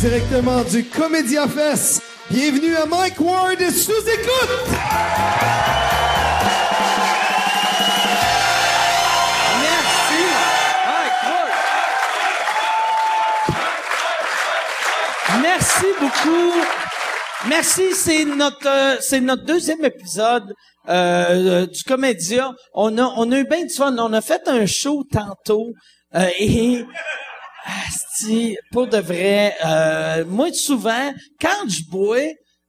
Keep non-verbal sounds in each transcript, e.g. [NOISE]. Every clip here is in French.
directement du Comédia Fest. Bienvenue à Mike Ward sous écoute. Merci. Ah, cool. Merci beaucoup. Merci, c'est notre euh, notre deuxième épisode euh, du Comédia. On a on a eu bien du fun. On a fait un show tantôt euh, et asti, pour de vrai, euh, moi souvent quand je bois,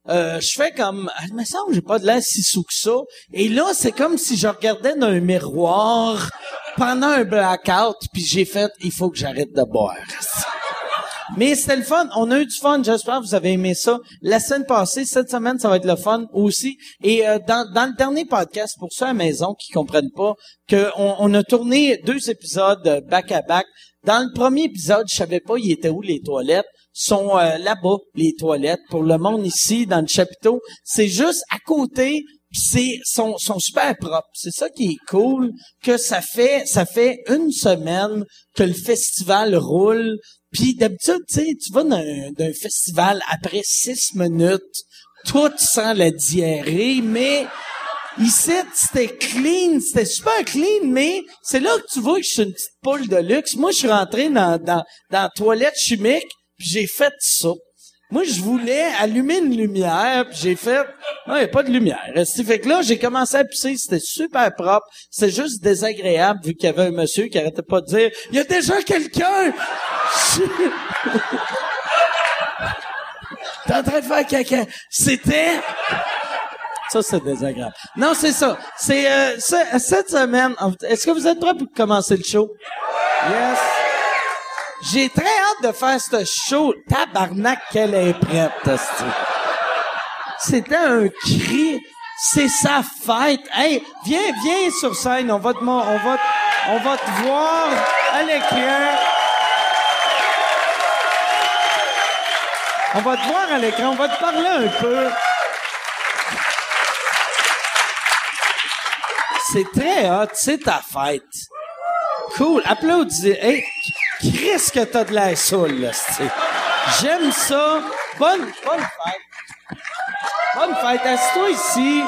euh, je fais comme, ah, il me semble que j'ai pas de l'air si sous que ça. Et là, c'est comme si je regardais dans un miroir pendant un blackout, puis j'ai fait, il faut que j'arrête de boire. Mais c'était le fun. On a eu du fun. J'espère que vous avez aimé ça. La semaine passée, cette semaine, ça va être le fun aussi. Et euh, dans, dans le dernier podcast, pour ceux à la maison qui comprennent pas, que on, on a tourné deux épisodes euh, back à back. Dans le premier épisode, je savais pas il était où les toilettes. Sont euh, là-bas les toilettes pour le monde ici dans le chapiteau. C'est juste à côté. C'est sont, sont super propres. C'est ça qui est cool que ça fait ça fait une semaine que le festival roule. Puis d'habitude, tu vas d'un, d'un festival après six minutes, toi tu sens la diarrhée, mais Ici, c'était clean, c'était super clean, mais c'est là que tu vois que je suis une petite poule de luxe. Moi, je suis rentré dans, dans, dans la toilette chimique, puis j'ai fait ça. Moi, je voulais allumer une lumière, puis j'ai fait, non, il a pas de lumière. Fait que là, j'ai commencé à pisser, c'était super propre. C'était juste désagréable, vu qu'il y avait un monsieur qui arrêtait pas de dire, il y a déjà quelqu'un! [LAUGHS] T'es en train de faire caca. C'était... Ça, c'est désagréable. Non, c'est ça. C'est euh, cette semaine. Est-ce que vous êtes prêts pour commencer le show? Yes. J'ai très hâte de faire ce show. Tabarnak qu'elle est prête. C'était un cri. C'est sa fête. Hey, viens, viens sur scène. On va te, on va, on va te voir à l'écran. On va te voir à l'écran. On va te parler un peu. C'est très hot, c'est ta fête. Cool, applaudis. Hey, Chris que t'as de l'air saoul, là. J'aime ça. Bonne, bonne fête. Bonne fête, assis-toi ici.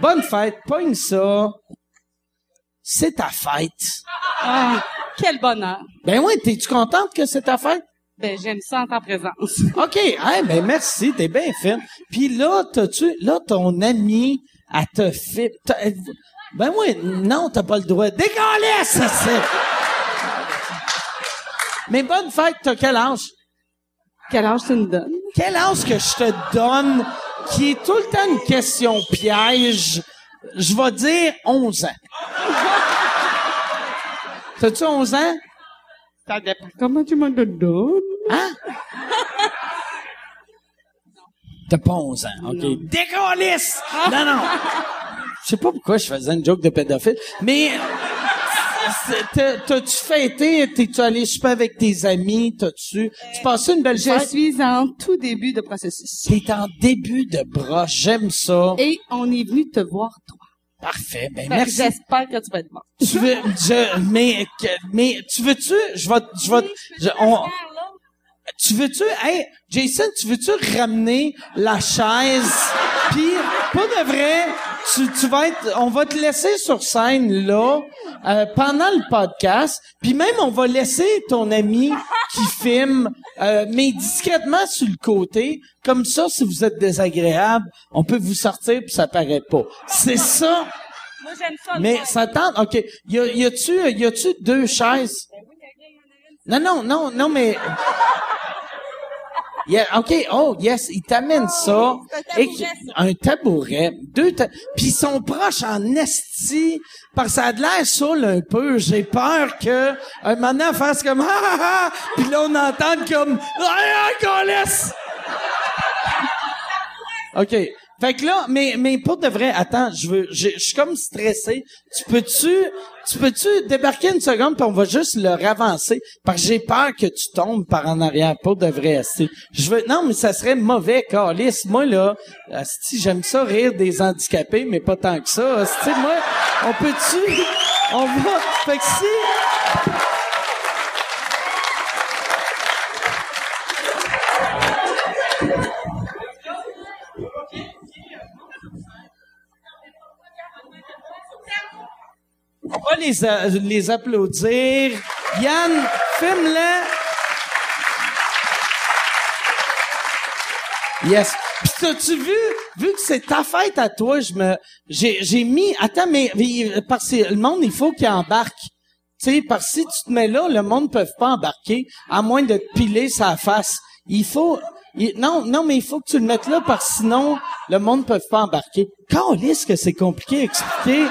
Bonne fête, pogne ça. C'est ta fête. Ah, quel bonheur. Ben oui, t'es-tu contente que c'est ta fête? Ben, j'aime ça en ta présence. OK, hey, ben merci, t'es bien fine. Puis là, t'as-tu, là, ton ami, elle te t'as- Ben oui, non, t'as pas le droit. Décalisse, ça c'est... Mais bonne fête, t'as quel âge? Quel âge tu me donnes? Quel âge que je te donne, qui est tout le temps une question piège? Je vais dire 11 ans. T'as-tu 11 ans? Ça dépend. Comment tu me le donnes? Hein? T'as pas 11 ans, OK? Décalisse! Non, non. Je sais pas pourquoi je faisais une joke de pédophile, mais t'as-tu fêté? T'es-tu allé super avec tes amis? T'as-tu... Tu passé une belle Je fête? suis en tout début de processus. T'es en début de bras, j'aime ça. Et on est venu te voir, toi. Parfait, ben Fait que merci. J'espère que tu vas être bon. Tu veux, je, mais, que- mais, tu veux-tu, je vais, je vais, je- on, tu veux-tu, hey, Jason, tu veux-tu ramener la chaise, puis pas de vrai, tu, tu vas être, on va te laisser sur scène là euh, pendant le podcast, puis même on va laisser ton ami qui filme, euh, mais discrètement sur le côté, comme ça, si vous êtes désagréable, on peut vous sortir puis ça paraît pas. C'est ça. Moi, j'aime ça. Mais ça tente, ok. Y, a, y a-tu, y a-tu deux chaises? Non, non, non, non, mais. Yeah, ok, oh, yes, il t'amène ça. Et que- un tabouret. Deux ta- Puis ils sont proches en esti. Parce que ça a de l'air saoul un peu. J'ai peur que un moment fasse comme ah ah ah. Puis là, on entend comme ah ah, câlisse! [LAUGHS] OK. Fait que là, mais, mais pour de vrai, attends, je veux, je je suis comme stressé. Tu peux-tu, tu peux-tu débarquer une seconde puis on va juste le ravancer? Parce que j'ai peur que tu tombes par en arrière. Pour de vrai, asti. Je veux, non, mais ça serait mauvais, Carlis. Moi, là, asti, j'aime ça rire des handicapés, mais pas tant que ça. Moi, on peut-tu, [LAUGHS] on va, fait que si, On va les, les applaudir. Yann, filme-le. Yes. Puis t'as-tu vu, vu que c'est ta fête à toi, je me, j'ai, j'ai mis, attends, mais, parce que le monde, il faut qu'il embarque. Tu sais, parce que si tu te mets là, le monde ne peut pas embarquer, à moins de te piler sa face. Il faut, non, non, mais il faut que tu le mettes là, parce que sinon, le monde ne peut pas embarquer. Calisse que c'est compliqué à expliquer.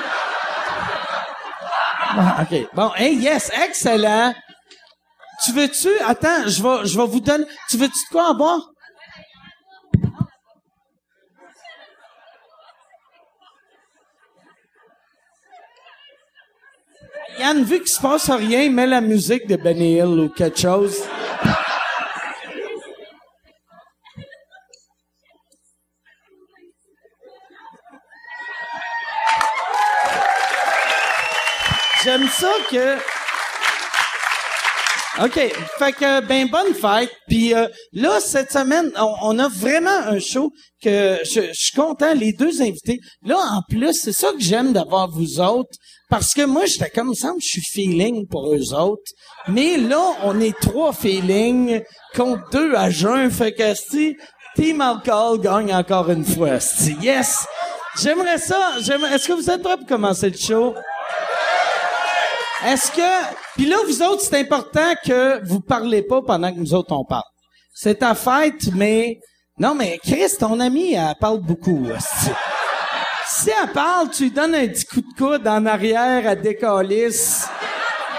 Bon, OK. Bon, hey, yes, excellent. Tu veux-tu, attends, je vais, je vais vous donner, tu veux-tu de quoi en boire? Yann, vu qu'il se passe rien, mets la musique de Benny Hill ou quelque chose. J'aime ça que... OK. Fait que, ben, bonne fête. Puis euh, là, cette semaine, on, a vraiment un show que je, suis content, les deux invités. Là, en plus, c'est ça que j'aime d'avoir vous autres. Parce que moi, j'étais comme ça, je suis feeling pour eux autres. Mais là, on est trois feelings contre deux à jeun. Fait que, si Team Alcohol gagne encore une fois. esti. Yes! J'aimerais ça. Est-ce que vous êtes prêts pour commencer le show? Est-ce que... Puis là, vous autres, c'est important que vous parlez pas pendant que nous autres, on parle. C'est ta fête, mais... Non, mais Chris, ton amie, elle parle beaucoup. esti. Si elle parle, tu donnes un petit coup de coude en arrière à décalisse.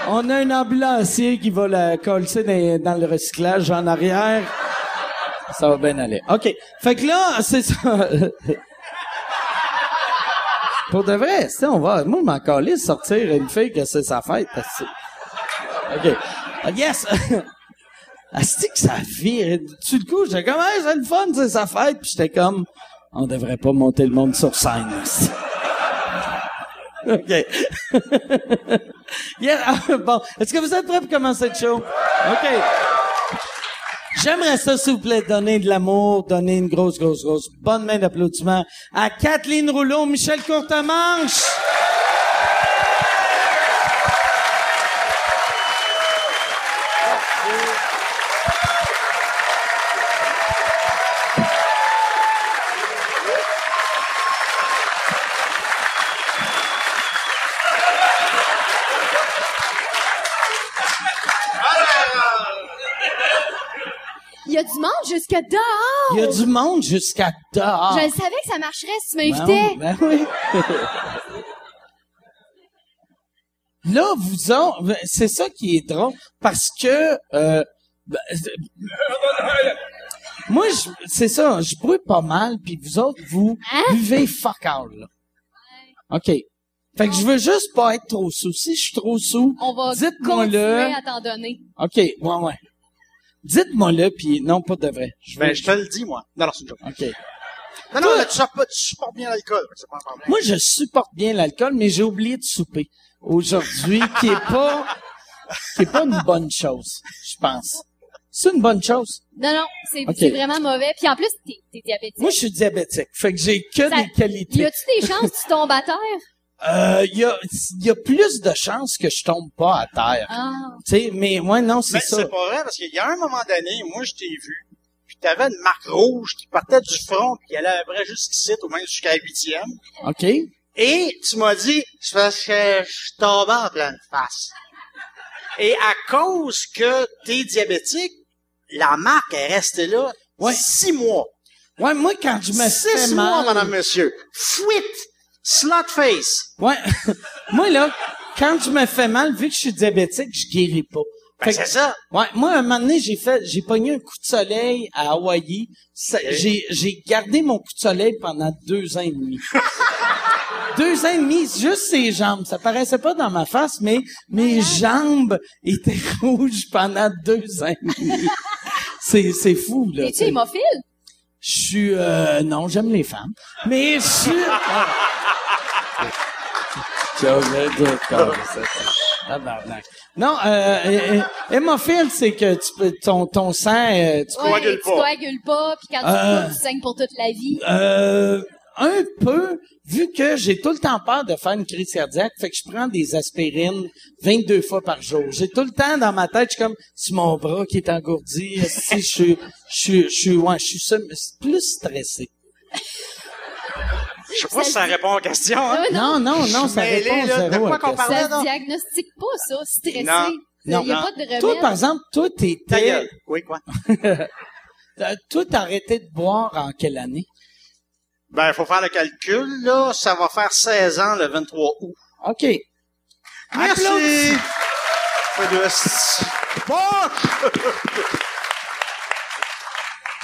On a un ambulancier qui va la coller dans, dans le recyclage en arrière. Ça va bien aller. OK. Fait que là, c'est ça. Pour de vrai, si on va, moi, je m'en calisse sortir une fille que c'est sa fête. OK. Ah, Yes! [LAUGHS] Asti que ça vire. Tu le coup, j'étais comme, hey, c'est le fun, c'est sa fête. Puis j'étais comme, on devrait pas monter le monde sur scène. [LAUGHS] OK. [LAUGHS] Yeah, ah, bon. Est-ce que vous êtes prêts pour commencer le show? OK. J'aimerais ça, s'il vous plaît, donner de l'amour, donner une grosse, grosse, grosse bonne main d'applaudissement à Kathleen Rouleau, Michel Courtemanche. Monde jusque dehors. Il y a du monde jusqu'à dehors. Je le savais que ça marcherait si tu Ben m'invitais. ben oui. [LAUGHS] Là, vous autres, c'est ça qui est drôle, parce que euh, ben, moi, je- c'est ça, je brûle pas mal, puis vous autres, vous Hein? buvez fuck all. Là. OK. Fait que je veux juste pas être trop sous. Si je suis trop sous, On va dites-moi continuer le. à t'en donner. OK, ouais, ouais. Dites-moi le, puis non, pas de vrai. Je. Ben, je te le dis, moi. Non, non, c'est une joke. OK. Non, non, mais tu, supportes- tu supportes bien l'alcool. C'est pas un problème. Moi, je supporte bien l'alcool, mais j'ai oublié de souper aujourd'hui, [LAUGHS] qui est pas, qui est pas une bonne chose, je pense. C'est une bonne chose. Non, non, c'est vraiment mauvais. Puis en plus, t'es t'es diabétique. Moi, je suis diabétique, fait que j'ai que Ça- des y qualités. a-tu des chances que tu tombes à terre? Euh, il y a, y a plus de chances que je tombe pas à terre. Ah. Tu sais, mais moi, non, c'est Mais ça. c'est pas vrai, parce qu'il y a un moment donné, moi, je t'ai vu, puis t'avais une marque rouge qui partait du front, puis elle allait jusqu'ici, au moins jusqu'à la huitième. OK? Et tu m'as dit, c'est parce que je tombé en pleine face. Et à cause que t'es diabétique, la marque est restée là Ouais. six mois. Ouais, moi, quand je me fais Six mois, mal... madame, monsieur. Fuite! Slot face! Ouais. [LAUGHS] moi, là, quand je me fais mal, vu que je suis diabétique, je guéris pas. Ben, c'est ça. Ouais, moi, un moment donné, j'ai fait, j'ai pogné un coup de soleil à Hawaï. J'ai, j'ai gardé mon coup de soleil pendant deux ans et demi. [LAUGHS] deux ans et demi, juste ses jambes. Ça paraissait pas dans ma face, mais mes jambes étaient [LAUGHS] rouges pendant deux ans et demi. C'est, c'est fou, là. Es-tu hémophile? Je suis, euh, non, j'aime les femmes. Mais je suis... J'aurais dû faire ça. Tabarnak. Non, euh, euh, euh, hémophile, c'est que tu peux, ton, ton sang, euh, tu Ouais, coagules tu pas. coagules pas, puis quand tu Euh. tu saignes pour toute la vie. Euh, un peu, vu que j'ai tout le temps peur de faire une crise cardiaque, fait que je prends des aspirines 22 fois par jour. J'ai tout le temps dans ma tête, je suis comme, c'est mon bras qui est engourdi, si je suis, je suis, je suis, ouais, je suis plus stressé. Je sais pas si ça répond aux questions, hein? Non, non, non, ça répond là, de zéro. quoi qu'on? Ça non. diagnostique pas, ça, stressé. Non. Il n'y a Non. pas de remède. Toi, par exemple, toi, Ta t'étais, gueule. Oui, quoi? [LAUGHS] euh, toi, t'as arrêté de boire en quelle année? Ben, il faut faire le calcul, là. Ça va faire 16 ans le 23 août. OK. Merci!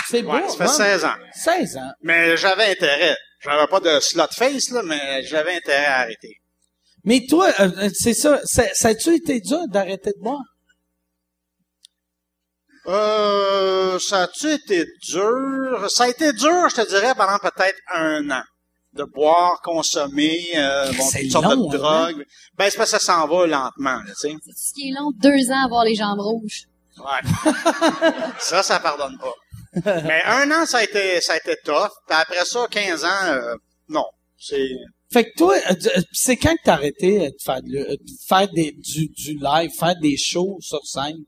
C'est beau. Ouais, ça fait hein? 16 ans. 16 ans. Mais j'avais intérêt. J'avais pas de slot face, là, mais j'avais intérêt à arrêter. Mais toi, euh, euh, c'est ça, ça, ça a-tu été dur d'arrêter de boire? Euh, ça a-tu été dur? Ça a été dur, je te dirais, pendant peut-être un an. De boire, consommer, euh, bon, C'est toutes sortes long, de hein? drogues. Ben, c'est parce que ça s'en va lentement, là, tu sais. C'est ce qui est long, deux ans à avoir les jambes rouges. Ouais. [LAUGHS] ça, ça pardonne pas. Mais un an, ça a été, ça a été tough. Puis après ça, 15 ans, euh, non. C'est, Fait que toi, euh, d- euh, c'est quand que t'as arrêté euh, de faire, de, euh, de faire des, du, du live, faire des shows sur scène?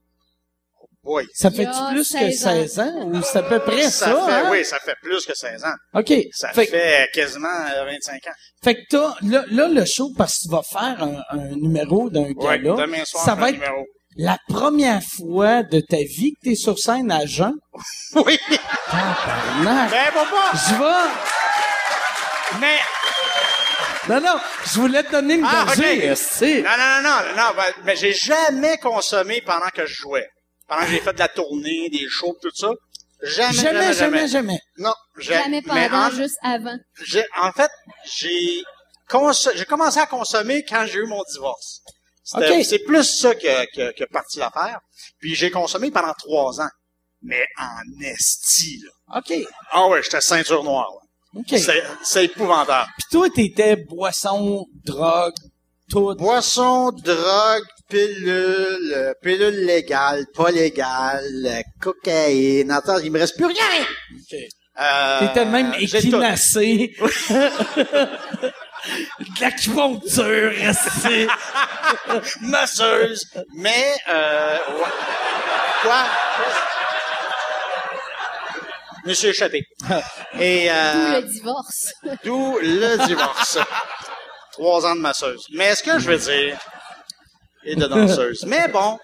Oui. Ça a plus que 16 ans. 16 ans? Ou c'est à peu près ça, fait, hein? oui, ça fait plus que 16 ans. OK. Ça fait, fait, quasiment euh, 25 ans. fait que t'as, là, là, le show, parce que tu vas faire un, un numéro d'un Oui, gars-là, demain soir, ça un va être numéro. la première fois de ta vie que t'es sur scène à jeun. [LAUGHS] Oui. Tabarnak! Ben, papa! Je vais... Mais, Non, non, je voulais te donner une Ah, gorgée, non, non, non, non, non, ben, mais j'ai jamais consommé pendant que je jouais. Pendant que j'ai fait de la tournée, des shows, tout ça. Jamais, Jamais, jamais, jamais. Non, j'ai- Jamais mais pendant, en, juste avant. j'ai- en fait, j'ai j'ai commencé à consommer quand j'ai eu mon divorce. C'était- Ok. C'est plus ça que, que, que parti l'affaire. Puis j'ai consommé pendant trois ans. Mais en esti, là. OK. Ah ouais, j'étais ceinture noire. là. OK. C'est, c'est épouvantable. Puis toi, t'étais boisson, drogue, tout. Boisson, drogue, pilule, euh, pilule légale, pas légale, euh, cocaïne. Attends, il me reste plus rien. OK. Euh, T'étais même équinacé. [LAUGHS] De l'acupuncture, esti. [LAUGHS] masseuse, mais euh, ouais. quoi? Suis échappé. [LAUGHS] Et D'où euh, le divorce. d'où le divorce. Trois ans de masseuse. Mais ce que je veux dire et de danseuse. Mais bon,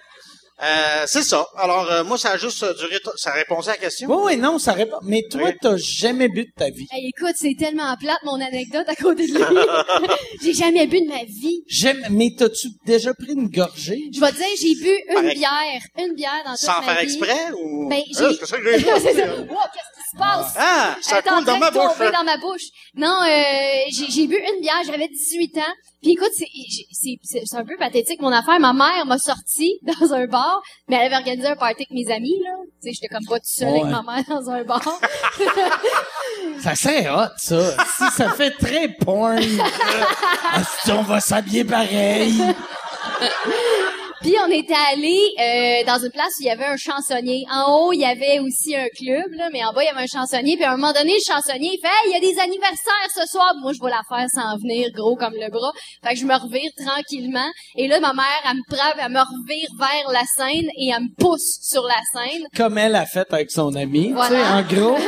euh, c'est ça. Alors euh, moi, ça a juste duré. Ça répondait à la question. Oui, oui, non, ça répond. Mais toi, Oui. t'as jamais bu de ta vie. Hey, écoute, c'est tellement plate, mon anecdote à côté de lui. [LAUGHS] j'ai jamais bu de ma vie. J'aime, mais t'as-tu déjà pris une gorgée? Je vais te dire, j'ai bu une bière. Une bière dans toute Sans ma faire vie. exprès ou? Ben, Ah, j'ai... c'est ça que j'ai [LAUGHS] C'est ça. Wow, qu'est-ce qui se passe? Ah, ça est en coule dans train ma de tomber bouche. dans ma bouche. Non, euh, j'ai, j'ai bu une bière, j'avais 18 ans. Puis écoute, c'est, un peu pathétique mon affaire. Ma mère m'a sorti [LAUGHS] dans un bar, mais elle avait organisé un party avec mes amis, là. Tu sais, j'étais comme pas toute seule Ouais. avec ma mère [LAUGHS] dans un bar. [LAUGHS] Ça c'est hot, ça. si ça fait très porn. On va s'habiller pareil. Puis on était allé euh, dans une place où il y avait un chansonnier. En haut, il y avait aussi un club, là, mais en bas, il y avait un chansonnier. Puis à un moment donné, le chansonnier, il fait Hey, il y a des anniversaires ce soir. Moi, je vois la faire sans venir, gros comme le bras. Fait que je me revire tranquillement. Et là, ma mère, elle me prend, elle me revire vers la scène et elle me pousse sur la scène. Comme elle a fait avec son ami. Voilà. Tu sais, en gros.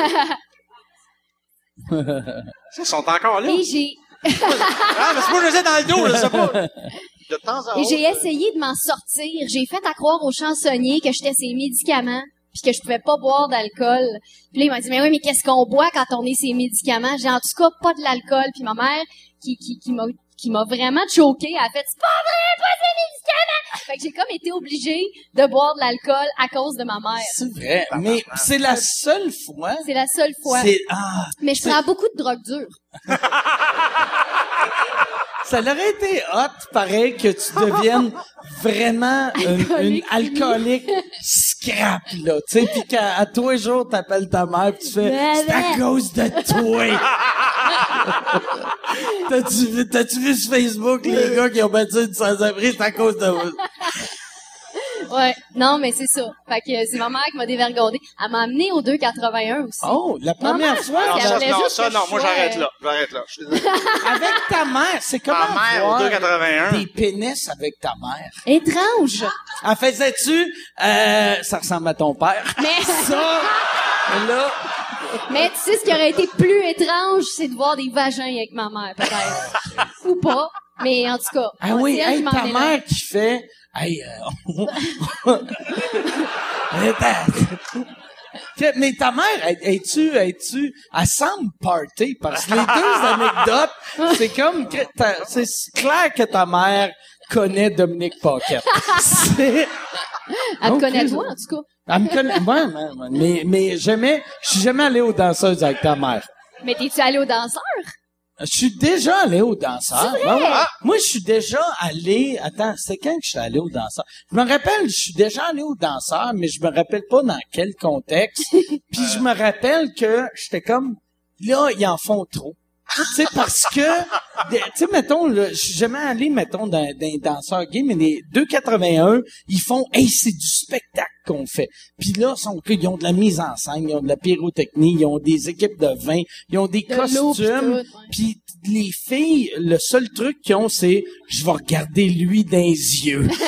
Ils sont encore là. Et j'ai Ah, mais c'est moi, je les ai dans le dos, je sais pas. [LAUGHS] De temps en et j'ai essayé de m'en sortir. J'ai fait à croire au chansonnier que j'étais ses médicaments puis que je pouvais pas boire d'alcool. Puis là, il m'a dit, mais oui, mais qu'est-ce qu'on boit quand on est ses médicaments? J'ai en tout cas pas de l'alcool. Puis ma mère, qui, qui, qui m'a qui m'a vraiment choquée, elle a fait, c'est pas vrai, pas des médicaments! Fait que j'ai comme été obligée de boire de l'alcool à cause de ma mère. C'est vrai. Mais c'est la seule fois. C'est la seule fois. C'est, ah, Mais je prends beaucoup de drogue dure. [LAUGHS] ça aurait été hot, pareil, que tu deviennes vraiment une, une Alcoolique. scrap, là. Tu sais, pis qu'à à tous les jours, t'appelles ta mère pis tu fais, c'est à cause de toi. [LAUGHS] T'as-tu vu, t'as-tu vu sur Facebook les gars qui ont battu une sans-abri, c'est à cause de vous? Ouais. Non, mais c'est ça. Fait que c'est ma mère qui m'a dévergondé. Elle m'a amené au 281 aussi. Oh, la première fois, Non, ça, non, ça, non, moi, j'arrête euh, là. J'arrête là. Je suis désolé. [LAUGHS] avec ta mère, c'est comment Ma mère, au voir 281. des pénis avec ta mère? Étrange. En faisais-tu, euh, ça ressemble à ton père? Mais, [LAUGHS] Ça, là, mais tu sais, ce qui aurait été plus étrange, c'est de voir des vagins avec ma mère, peut-être. Ou pas. Mais en tout cas. ah oui, hey, ta mère qui fait, hey, euh, [LAUGHS] Mais ta- mère, es- es-tu, es-tu, elle semble party parce que les deux [LAUGHS] anecdotes, c'est comme c'est clair que ta mère connaît Dominique Paquette. Elle te Ok. connaît toi, en tout cas. elle me connaît, ouais, ouais, mais, mais jamais, je suis jamais allé aux danseuses avec ta mère. Mais t'es-tu allé au danseur? Je suis déjà allé au danseur. Ben ouais. Moi, je suis déjà allé. Attends, c'est quand que je suis allé au danseur? Je me rappelle, je suis déjà allé au danseur, mais je me rappelle pas dans quel contexte. [LAUGHS] Puis je me rappelle que j'étais comme là, ils en font trop. Tu sais, parce que, tu sais, mettons, je suis jamais allé, mettons, dans, dans un danseur gay, mais les 281, ils font, hey, c'est du spectacle qu'on fait. Puis là, ils, sont, ils ont de la mise en scène, ils ont de la pyrotechnie, ils ont des équipes de vin, ils ont des De costumes. ouais. Puis les filles, le seul truc qu'ils ont, c'est, je vais regarder lui dans les yeux. [LAUGHS]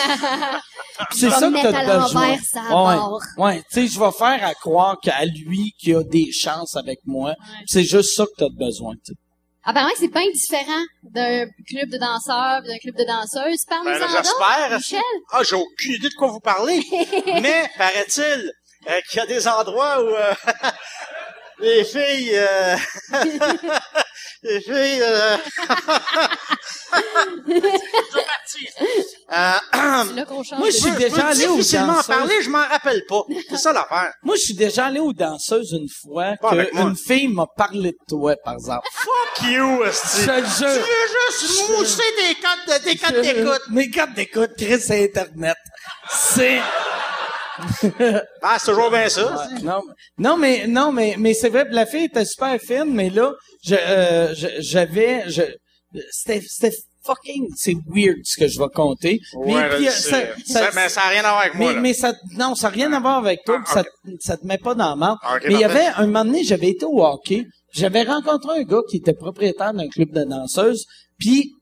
C'est ça que t'as besoin. ouais, ouais. Tu sais, je vais faire à croire qu'à lui qu'il a des chances avec moi. C'est juste ça que t'as besoin. Apparemment, c'est pas différent d'un club de danseurs, d'un club de danseuses. Ben, Parle-nous-en là, donc, j'espère. Michel. Ah, j'ai aucune idée de quoi vous parlez. [LAUGHS] Mais, paraît-il, euh, qu'il y a des endroits où euh, [LAUGHS] les filles... euh, [LAUGHS] [LAUGHS] les filles... Euh, euh, [LAUGHS] C'est là qu'on change Moi, de- je suis je déjà allé aux danseuses. parler, je m'en rappelle pas. C'est ça l'affaire. Moi, je suis déjà allé aux danseuses une fois Pas moi. qu'une fille m'a parlé de toi, par exemple. [LAUGHS] Fuck you, Je esti. te Tu veux juste mousser des codes, de- des codes d'écoute. Mes codes d'écoute, Chris, c'est Internet. C'est... Ah, c'est toujours bien ça. Ouais, non, non, mais non, mais mais c'est vrai. La fille était super fine, mais là, je, euh, j'avais, je, c'était, c'était fucking, c'est weird ce que je vais compter. Ouais, mais, puis, ça, Ça- ça- mais ça n'a rien à voir avec moi. mais, là. mais ça, non, ça n'a rien à voir avec toi, Ah, ça, ça te met pas dans la marde. Ah, mais il y avait un moment donné, j'avais été au hockey, j'avais rencontré un gars qui était propriétaire d'un club de danseuses, puis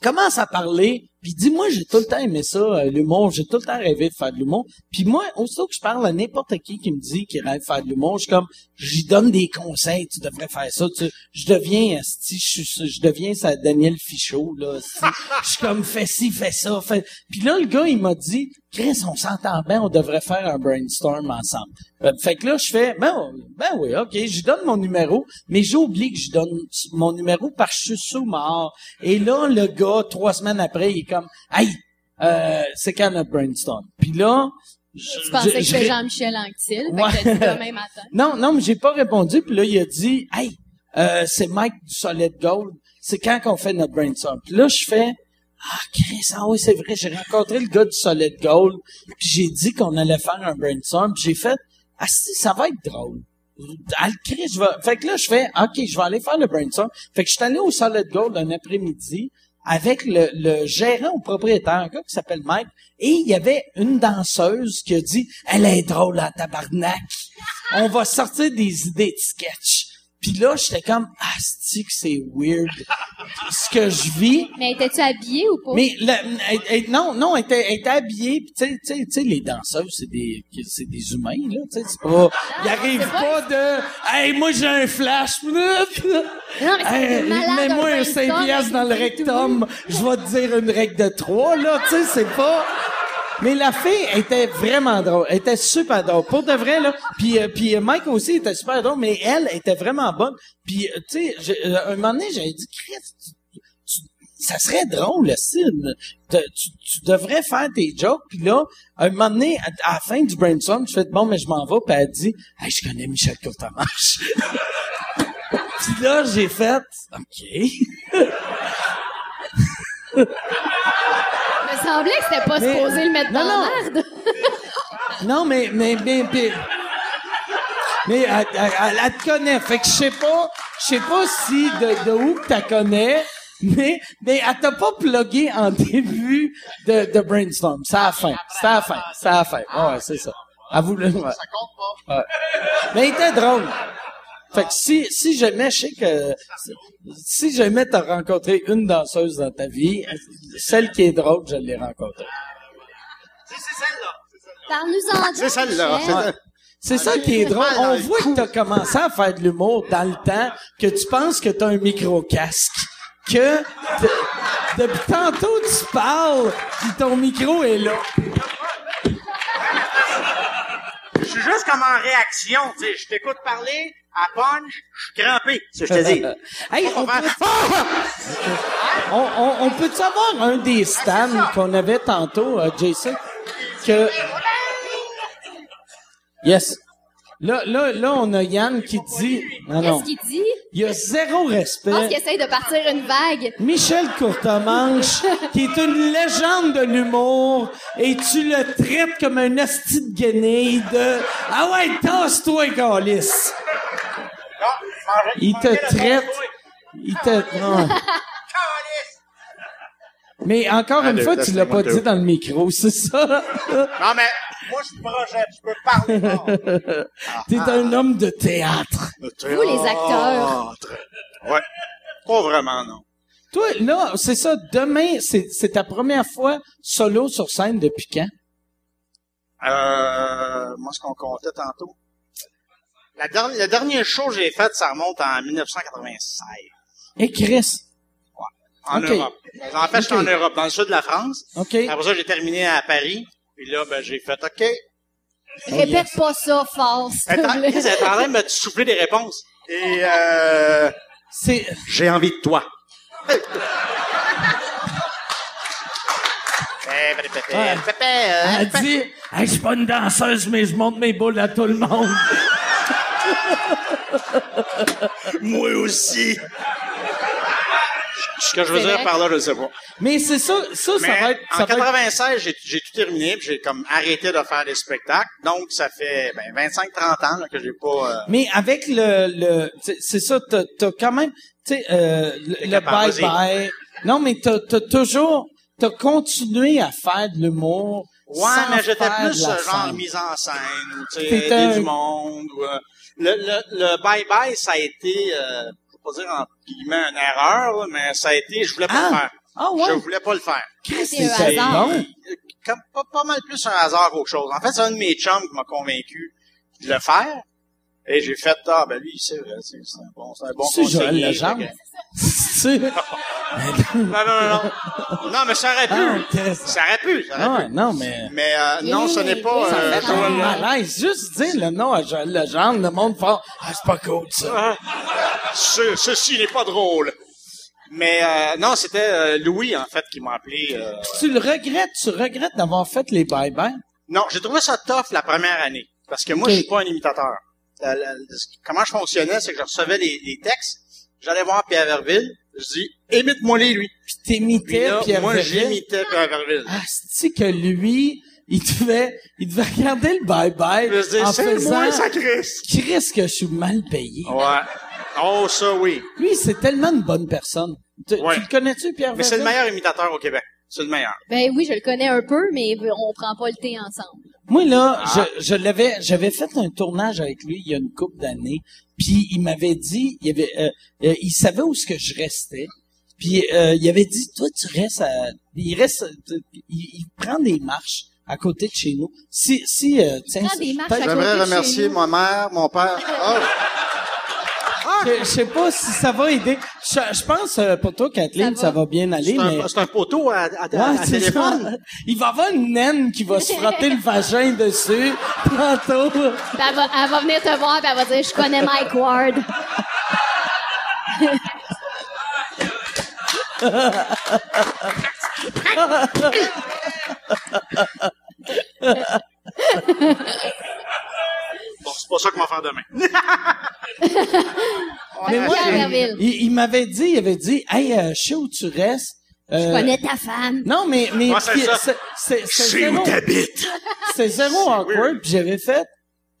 commence à parler, puis dit moi j'ai tout le temps aimé ça euh, l'humour, j'ai tout le temps rêvé de faire de l'humour. Puis moi aussitôt que je parle à n'importe qui qui me dit qu'il rêve de faire de l'humour, je suis comme j'y donne des conseils, tu devrais faire ça, tu je deviens esti, je suis je deviens ça Daniel Fichot là, [LAUGHS] je suis comme fais ci, fais ça, fais Puis là le gars il m'a dit Chris, on s'entend bien, on devrait faire un brainstorm ensemble. Euh, fait que là, je fais, ben, ben oui, ok, je donne mon numéro, mais j'ai oublié que je donne mon numéro parce que je suis sous mort. Et là, le gars, trois semaines après, il est comme, hey, euh, c'est quand notre brainstorm? Puis là, je, Tu pensais je- que c'était Jean-Michel Anctil. Ouais. Fait que t'as dit demain matin. [LAUGHS] non, non, mais j'ai pas répondu. Puis là, il a dit, hey, euh, c'est Mike du Solid Gold. C'est quand qu'on fait notre brainstorm? Puis là, je fais, ah, Chris, ah oui, c'est vrai. J'ai rencontré le gars du Solid Gold. Puis j'ai dit qu'on allait faire un brainstorm. Puis j'ai fait, ah, si, ça va être drôle. Ah, Chris, je vais... Fait que là, je fais, OK, je vais aller faire le brainstorm. Fait que je suis allé au Solid Gold un après-midi avec le, gérant ou propriétaire, un gars qui s'appelle Mike, et il y avait une danseuse qui a dit, elle est drôle à tabarnak. On va sortir des idées de sketch. Puis là, j'étais comme, ah, c'est que c'est weird? Ce que je vis, Mais étais-tu habillé ou pas? mais la- elle- elle- non, non, elle était, elle était habillée. Puis tu sais, tu sais, les danseuses, c'est des, c'est des humains là. Tu sais, c'est pas, ils arrivent c'est pas de, hey, moi j'ai un flash. [LAUGHS] Non, mais Hey, Mets-moi un un 5 brainstorm piastres dans le rectum. Je vais te dire une règle de 3, là. Tu sais, c'est pas... Mais la fille était vraiment drôle. Elle était super drôle. Pour de vrai, là. Puis, euh, puis euh, Mike aussi était super drôle, mais elle était vraiment bonne. Puis, euh, tu sais, euh, un moment donné, j'avais dit, Chris, tu- tu- ça serait drôle. Te- Tu, tu devrais faire tes jokes. Puis là, un moment donné, à, à la fin du brainstorm, je fais, bon, mais je m'en vais. Puis elle dit, hey, je connais Michel Courtemanche. [LAUGHS] Puis là, j'ai fait, OK. [LAUGHS] Il me semblait que c'était pas Mais- supposé le mettre Non, dans non. la merde. [LAUGHS] Non, mais, mais, mais, mais, mais elle, elle- elle- elle te connaît. Fait que je sais pas, je sais pas si de, de où que t'as connais, Mais, mais elle t'a pas plugué en [LAUGHS] début de, de brainstorm. C'est à la fin. C'est à la fin. C'est à la fin. Ouais, c'est ça. À vous le, ouais. Ça compte pas. Mais il était drôle. Fait que si, si jamais, je sais que, si jamais t'as rencontré une danseuse dans ta vie, celle qui est drôle, je l'ai rencontrée. C'est c'est celle-là. Parle-nous-en C'est celle-là. C'est ça qui est drôle. On voit que t'as commencé à faire de l'humour dans le temps, que tu penses que t'as un micro-casque, que de- depuis tantôt tu parles, puis ton micro est là. Je suis juste comme en réaction, tu sais. Je t'écoute parler, à punch, je suis crampé. C'est ce que je te dis. Hey, on, peut, [LAUGHS] on, on, on peut savoir un des stands qu'on avait tantôt, euh, Jason, que... Yes. Là, là, là, on a Yann qui dit... Non, non. Qu'est-ce qu'il dit? Il y a zéro Je pense respect. qu'il essaye de partir une vague. Michel Courtemanche, [LAUGHS] qui est une légende de l'humour, et tu le traites comme un asti de guenille de « Ah ouais, tasse-toi, calice! Il te traite... Il te... non. [LAUGHS] Mais encore une fois, tu l'as pas dit dans le micro, c'est ça? Non, mais moi, je projette, je peux parler [LAUGHS] fort. T'es un homme de théâtre. Vous, les acteurs. Ouais. Pas vraiment, non. Toi, là, c'est ça, demain, c'est ta première fois solo sur scène depuis quand? Euh, moi, ce qu'on comptait tantôt. La dernière, le dernier show que j'ai fait, ça remonte en 1996. Et Chris. En Ok. Europe. En fait, j'étais Ok. en Europe, dans le sud de la France. OK. Après ça, j'ai terminé à Paris. Puis là, ben, j'ai fait OK. Répète pas ça fort, Elle est en- te plaît. elle est en train de me souffler des réponses. Et euh, C'est... j'ai envie de toi. Ouais. Elle dit, hey, je suis pas une danseuse, mais je monte mes boules à tout le monde. [LAUGHS] Moi aussi. Ce que je veux dire par là, je sais pas. Mais c'est ça, ça, ça va être, ça en va être- 96, j'ai, tout terminé, puis j'ai comme arrêté de faire des spectacles. Donc, ça fait ben, 25-30 ans là, que j'ai pas... euh, Mais avec le, le, c'est- c'est ça, t'as, t'as quand même, tu sais, euh, le, bye-bye. Non, mais t'as, t'as toujours, t'as continué à faire de l'humour. Ouais, sans mais j'étais plus euh, genre scène. mise en scène, ou tu sais, un- du monde. Ou, euh, le, le, le bye-bye, ça a été, euh, pas dire en guillemets une erreur, là, mais ça a été, je voulais pas Ah! le faire. Ah ouais? Je voulais pas le faire. C'était bon. Comme, pas, pas mal plus un hasard qu'autre chose. En fait, c'est un de mes chums qui m'a convaincu de le faire. Et j'ai fait, ah, ben lui, c'est vrai, c'est un bon, c'est un bon C'est Joël conseiller. Legendre. [LAUGHS] C'est- Non, non, non, non. Non, mais ça aurait Ah, pu. intéressant. Ça aurait pu, ça aurait Ah pu. ouais, non, mais... Mais euh, non, ce n'est pas... Ça euh, fait un Joël- malaise. Juste dire le nom à Joël Legendre, le monde fait « Ah, c'est pas cool, ça. Ah, ce- ceci n'est pas drôle. Mais euh, non, c'était euh, Louis, en fait, qui m'a appelé. euh, Tu le regrettes, tu regrettes d'avoir fait les bye-bye? Non, j'ai trouvé ça tough la première année. Parce que moi, je suis pas un imitateur. La- la- comment je fonctionnais, c'est que je recevais les, les textes, j'allais voir Pierre Verville, je dis, imite-moi les lui. Puis Puis t'imitais Pierre moi, j'imitais Pierre Verville. Ah, c'est que lui, il devait, il devait regarder le bye-bye je dis, en c'est faisant... moi, ça Christ. Chris, que je suis mal payé. Ouais. Oh, ça, oui. Lui, c'est tellement une bonne personne. Tu, Ouais. tu le connais-tu, Pierre Mais c'est le meilleur imitateur au Québec. C'est le meilleur. Ben oui, je le connais un peu, mais on prend pas le thé ensemble. Moi, là, Ah. je, je l'avais, j'avais fait un tournage avec lui il y a une couple d'années, puis il m'avait dit, il avait, euh, euh, il savait où ce que je restais, puis euh, il avait dit, toi, tu restes à, il reste, il, il prend des marches à côté de chez nous. Si, si, euh, tiens, prend des marches peut-être- à côté J'aimerais de chez remercier nous. ma mère, mon père. Oh, je, sais pas si ça va aider. Je, je pense, euh, pour toi, Kathleen, Ça ça va. va, bien aller, c'est mais... un, c'est un poteau à, à, à- Ouais, à c'est téléphone. ça. Il va y avoir une naine qui va se frotter le vagin dessus [LAUGHS] tantôt. Puis elle va, elle va venir te voir, puis elle va dire, je connais Mike Ward. [LAUGHS] C'est pas ça qu'on va faire demain. [LAUGHS] Mais moi, Pierre il, il m'avait dit, il avait dit, hey, euh, je sais où tu restes. Euh, Je connais ta femme. Non, mais, mais Ouais, c'est puis, ça. c'est- c'est c'est C'est où zéro, c'est zéro awkward. Puis j'avais fait,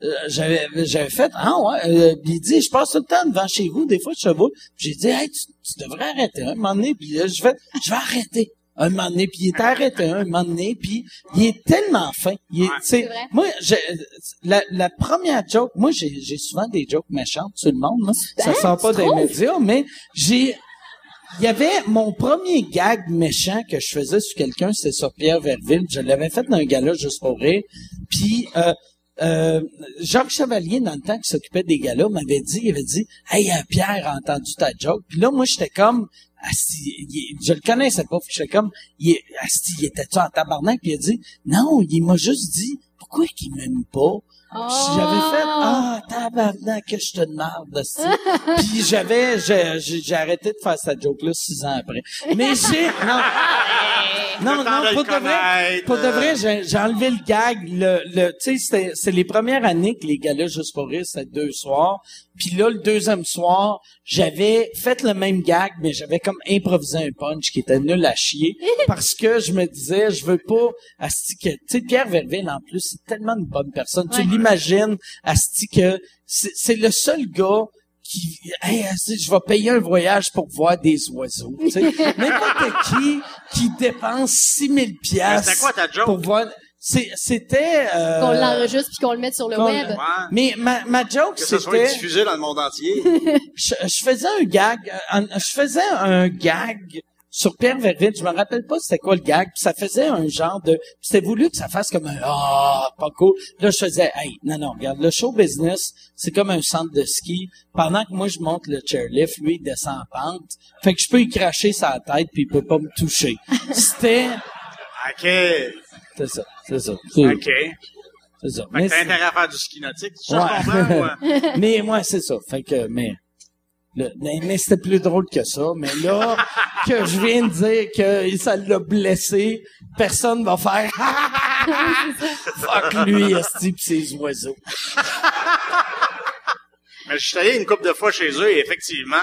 euh, j'avais j'avais fait ah ouais euh, puis il dit je passe tout le temps devant chez vous des fois je chevaux Puis j'ai dit hey tu, tu devrais arrêter un moment donné puis là, je fais je vais arrêter un moment donné puis il était arrêté un moment donné puis il est tellement fin il est, C'est vrai. moi j'ai la, la première joke moi j'ai j'ai souvent des jokes méchantes sur le monde là. ça Hein, sort pas des médias mais j'ai il y avait mon premier gag méchant que je faisais sur quelqu'un, c'était sur Pierre Verville. Je l'avais fait dans un gala juste pour rire. Puis euh, euh, Jacques Chevalier, dans le temps qui s'occupait des galas, m'avait dit, il avait dit Hey euh, Pierre a entendu ta joke. Puis là, moi, j'étais comme Asti, je le connaissais pas, puis j'étais comme il, Asti, il était-tu en tabarnak? Puis il a dit Non, il m'a juste dit Pourquoi qu'il m'aime pas? J'avais fait Ah, tabarnak, que je te demande. [LAUGHS] Puis j'avais, j'ai, j'ai j'ai arrêté de faire cette joke-là six ans après. Mais j'ai, non, [LAUGHS] non, non, pour de vrai, pour de euh. vrai, j'ai, j'ai enlevé le gag, le, le, tu sais, c'est les premières années que les gars-là, juste pour rire, c'était deux soirs. Puis là, le deuxième soir, j'avais fait le même gag, mais j'avais comme improvisé un punch qui était nul à chier, [LAUGHS] parce que je me disais, je veux pas, asti que, tu sais, Pierre Verville, en plus, c'est tellement une bonne personne. Tu l'imagines, asti que c'est, c'est le seul gars qui, hey, asti, je vais payer un voyage pour voir des oiseaux, tu sais. [LAUGHS] N'importe qui qui dépense 6000 Mais piastres c'était quoi ta joke? pour voir, c'était, euh, Qu'on l'enregistre puis qu'on le mette sur le qu'on- web. Ouais. mais ma, ma joke, Que ça soit c'était, diffusé dans le monde entier. [LAUGHS] je, je faisais un gag, euh, un- je faisais un gag sur Pierre Verville, je me rappelle pas c'était quoi le gag, puis ça faisait un genre de, c'était voulu que ça fasse comme un ah pas cool. Là je faisais hey non non regarde le show business c'est comme un centre de ski. Pendant que moi je monte le chairlift, lui il descend en pente, fait que je peux y cracher sa tête puis il peut pas me toucher. [LAUGHS] C'était OK. C'est ça, c'est ça, c'est OK. c'est ça. Fait Mais que t'as c'est- intérêt à faire du ski nautique. Ça, Ouais. comprends, moi. [LAUGHS] mais moi, c'est ça. Fait que, mais, le- mais, mais c'était plus drôle que ça. Mais là, [LAUGHS] que je viens de dire que ça l'a blessé, personne va faire [LAUGHS] fuck lui, esti pis ses oiseaux. Mais je suis allé une couple de fois chez eux et effectivement,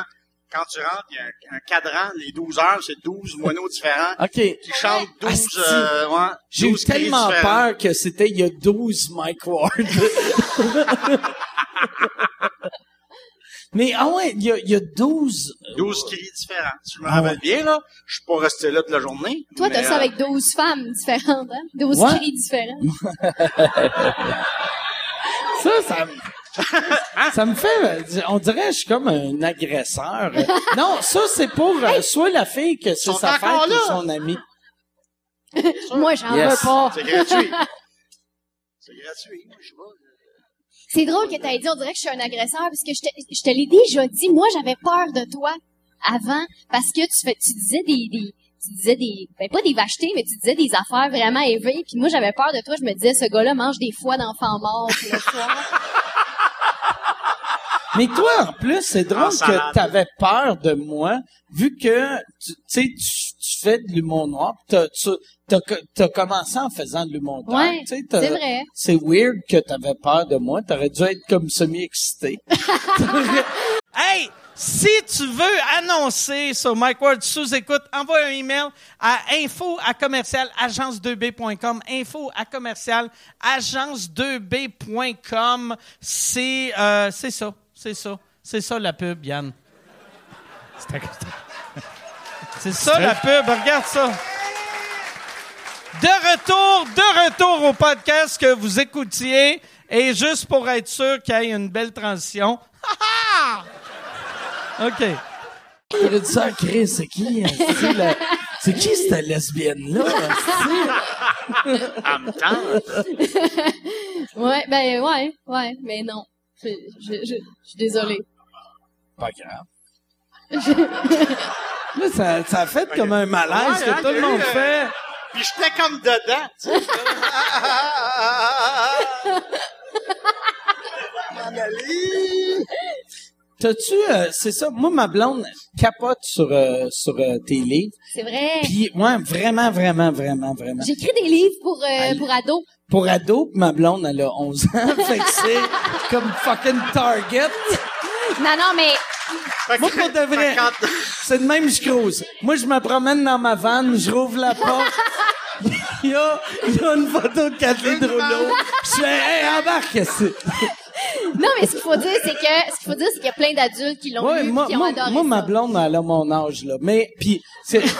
quand tu rentres, il y a un, un cadran, les 12 heures, c'est 12 moineaux différents OK. qui chantent 12, Asti. euh, ouais, J'ai eu 12 cris tellement peur que c'était il y a 12 Mike Ward. [LAUGHS] mais, ah ouais, il y a, il y a 12... 12 cris différents. Si je me rappelle bien, là, je suis pas resté là toute la journée. Toi, t'as mais, ça euh, avec 12 femmes différentes, hein? 12 Ouais. cris différents. [LAUGHS] Ça, ça me... [LAUGHS] ça me fait... On dirait que je suis comme un agresseur. [LAUGHS] Non, ça, c'est pour euh, soit la fille que c'est sont sa fête encore là. ou son ami. [LAUGHS] Moi, j'en Yes. veux pas. C'est gratuit. c'est gratuit. Moi, je. C'est drôle que t'aies dit, on dirait que je suis un agresseur, parce que je te, je te l'ai déjà dit, moi, j'avais peur de toi avant, parce que tu fais, tu disais des, des, tu disais des, ben pas des vachetés, mais tu disais des affaires vraiment élevées, puis moi, j'avais peur de toi, je me disais, ce gars-là mange des foies d'enfants morts le soir. Mais toi, en plus, c'est drôle que t'avais peur de moi, vu que, tu tu sais, tu, tu fais de l'humour noir, pis t'as, tu, t'as commencé en faisant de l'humour noir. Ouais, tu sais, t'as- c'est vrai. C'est weird que t'avais peur de moi. T'aurais dû être comme semi-excité. [LAUGHS] [LAUGHS] hey! Si tu veux annoncer sur Mike Ward sous écoute, envoie un email à info à commercial agence2b.com. Info à commercial agence2b.com. C'est, euh, c'est ça. C'est ça. C'est ça la pub, Yann. C'est ça la pub. Regarde ça. De retour, de retour au podcast que vous écoutiez. Et juste pour être sûr qu'il y ait une belle transition. Ha, [LAUGHS] ha! OK. J'aurais dit ça Chris, c'est qui? hein? C'est la- C'est qui cette lesbienne-là? En même temps, [LAUGHS] Ouais, ben, ouais, ouais, mais non. Je, je, je, je suis désolée. Pas grave. [LAUGHS] Là, ça, ça a fait comme un malaise Ouais, que hein, tout le il y a monde eu, euh, fait. Puis j'étais comme dedans, tu sais. Anneli! [LAUGHS] T'as-tu, euh, c'est ça, moi, ma blonde capote sur, euh, sur euh, tes livres. C'est vrai. Puis, ouais, vraiment, vraiment, vraiment, vraiment. J'écris des livres pour, euh, pour ados. Pour ado, ma blonde, elle a 11 ans. [LAUGHS] fait que c'est comme fucking Target. Non, non, mais Fait que- Moi, pour de vrai. fait que quand- C'est de même, je crouse. Moi, je me promène dans ma vanne, je rouvre la porte. [LAUGHS] Il y a, il y a une photo de Kathleen Rouleau. Je tu hey, embarque, c'est... Non, mais ce qu'il faut dire, c'est que, ce qu'il faut dire, c'est qu'il y a plein d'adultes qui l'ont Ouais, lu, moi, qui ont moi, adoré moi, ma blonde, elle a mon âge, là. Mais, puis c'est... [LAUGHS]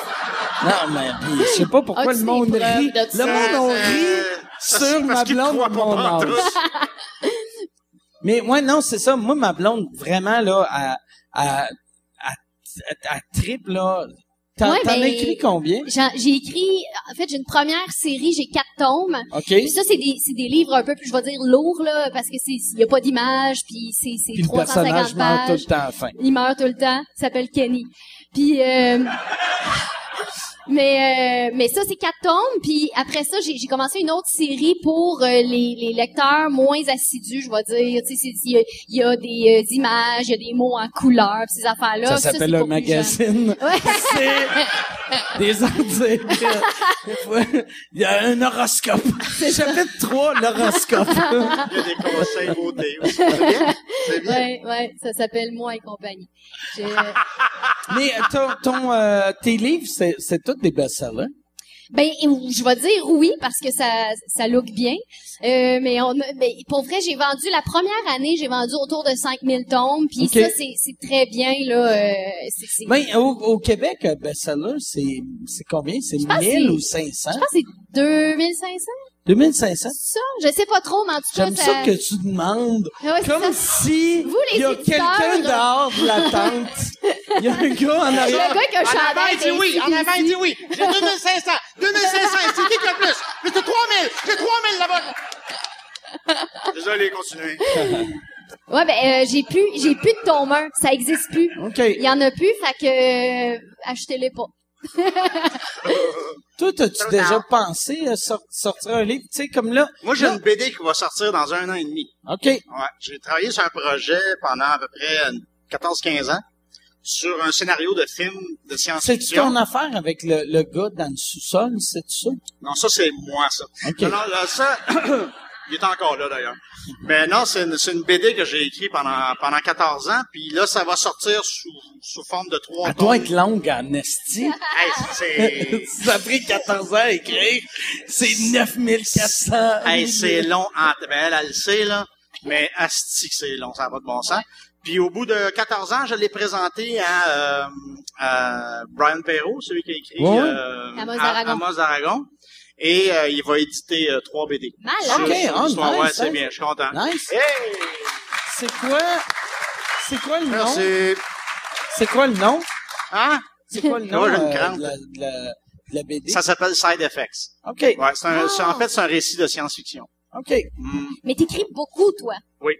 Non, mais, puis je sais pas pourquoi As-tu le monde rit. Le ça? monde, on Euh, rit ça, sur ma blonde pas mon âge. [LAUGHS] Mais, ouais, non, c'est ça. Moi, ma blonde, vraiment, là, à, à, à, à, à trip, là. T'en, Ouais, t'en as ben, écrit combien? J'ai écrit, en fait, j'ai une première série, j'ai quatre tomes. OK? Puis ça, c'est des, c'est des livres un peu plus, je vais dire, lourds, là, parce que c'est, il y a pas d'image, puis c'est, c'est Puis le personnage 350 meurt tout pages. le temps à la fin. Il meurt tout le temps. Il s'appelle Kenny. Puis, euh, [LAUGHS] mais, euh, mais ça, c'est quatre tomes. Puis après ça, j'ai, j'ai commencé une autre série pour euh, les, les lecteurs moins assidus, je vais dire. Tu sais, c'est- il y a, il y a des euh, images, il y a des mots en couleur, puis ces affaires-là. Ça s'appelle un magazine. Ouais. [LAUGHS] C'est des articles. Il y a un horoscope. Chapitre 3, l'horoscope. Il y a des conseils beauté aussi. C'est bien. C'est bien. Ouais, ouais, ça s'appelle Moi et compagnie. Mais euh, ton, ton, euh, tes livres, c'est, c'est des best-sellers. Ben, je vais dire oui parce que ça, ça look bien. Euh, mais on, mais pour vrai, j'ai vendu la première année, j'ai vendu autour de 5000 tomes. Puis Ok. ça, c'est, très bien là. Euh, c'est, c'est- Ben, au, au Québec, best-seller, c'est, combien? C'est pense 1000 que ou c'est- 500? je pense que c'est 2500. 2500? C'est ça? Je sais pas trop, mais en tout cas, J'aime ça que tu demandes. Ouais, c'est Comme si Vous, les il y a quelqu'un là. dehors de la tente. Il y a un gars en Le arrière. gars qui a un En avant, chandail il dit oui. En avant, il dit oui. J'ai 2500. 2500. C'est qui qui a le plus? J'ai 3000. J'ai 3000 là-bas. Désolé, continuez. Ouais, ben euh, j'ai plus, j'ai plus de tome 1. Ça existe plus. OK. Il y en a plus, fait que euh, achetez-les pas. [LAUGHS] Toi, as-tu déjà pensé à sor- sortir un livre? Tu sais, comme là. Moi, j'ai une BD qui va sortir dans un an et demi. OK. Ouais. J'ai travaillé sur un projet pendant à peu près 14-15 ans sur un scénario de film de C'est-tu science-fiction. ton affaire avec le, le gars dans le sous-sol, c'est ça? Non, ça, c'est moi, ça. OK. Non, non, là, ça, [CLEARS THROAT] il est encore là, d'ailleurs. Mais non, c'est une, c'est une BD que j'ai écrite pendant, pendant 14 ans, puis là, ça va sortir sous, sous forme de trois Elle tomes. doit être longue en esti. Hey, c'est, [LAUGHS] ça a pris 14 ans à écrire. C'est 9400. hey, c'est long. En, ben, elle, elle le sait, là. Mais asti c'est long, ça pas de bon sens. Puis au bout de 14 ans, je l'ai présenté à, euh, à Brian Perrault, celui qui a écrit Ouais. euh, Amos A- d'Aragon. Amos d'Aragon. Et euh, il va éditer euh, trois BD. Malade. Sur- Ok, sur oh, nice, ouais, c'est nice. bien, je suis content. Nice. Hey! C'est quoi? C'est quoi le nom? C'est quoi le nom? Hein? C'est quoi le nom j'ai une euh, crainte. de, la, de, la, de la BD? Ça s'appelle Side Effects. OK. Ouais, c'est un, Ah. c'est- en fait, c'est un récit de science-fiction. OK. Hmm, Mais t'écris beaucoup, toi. Oui.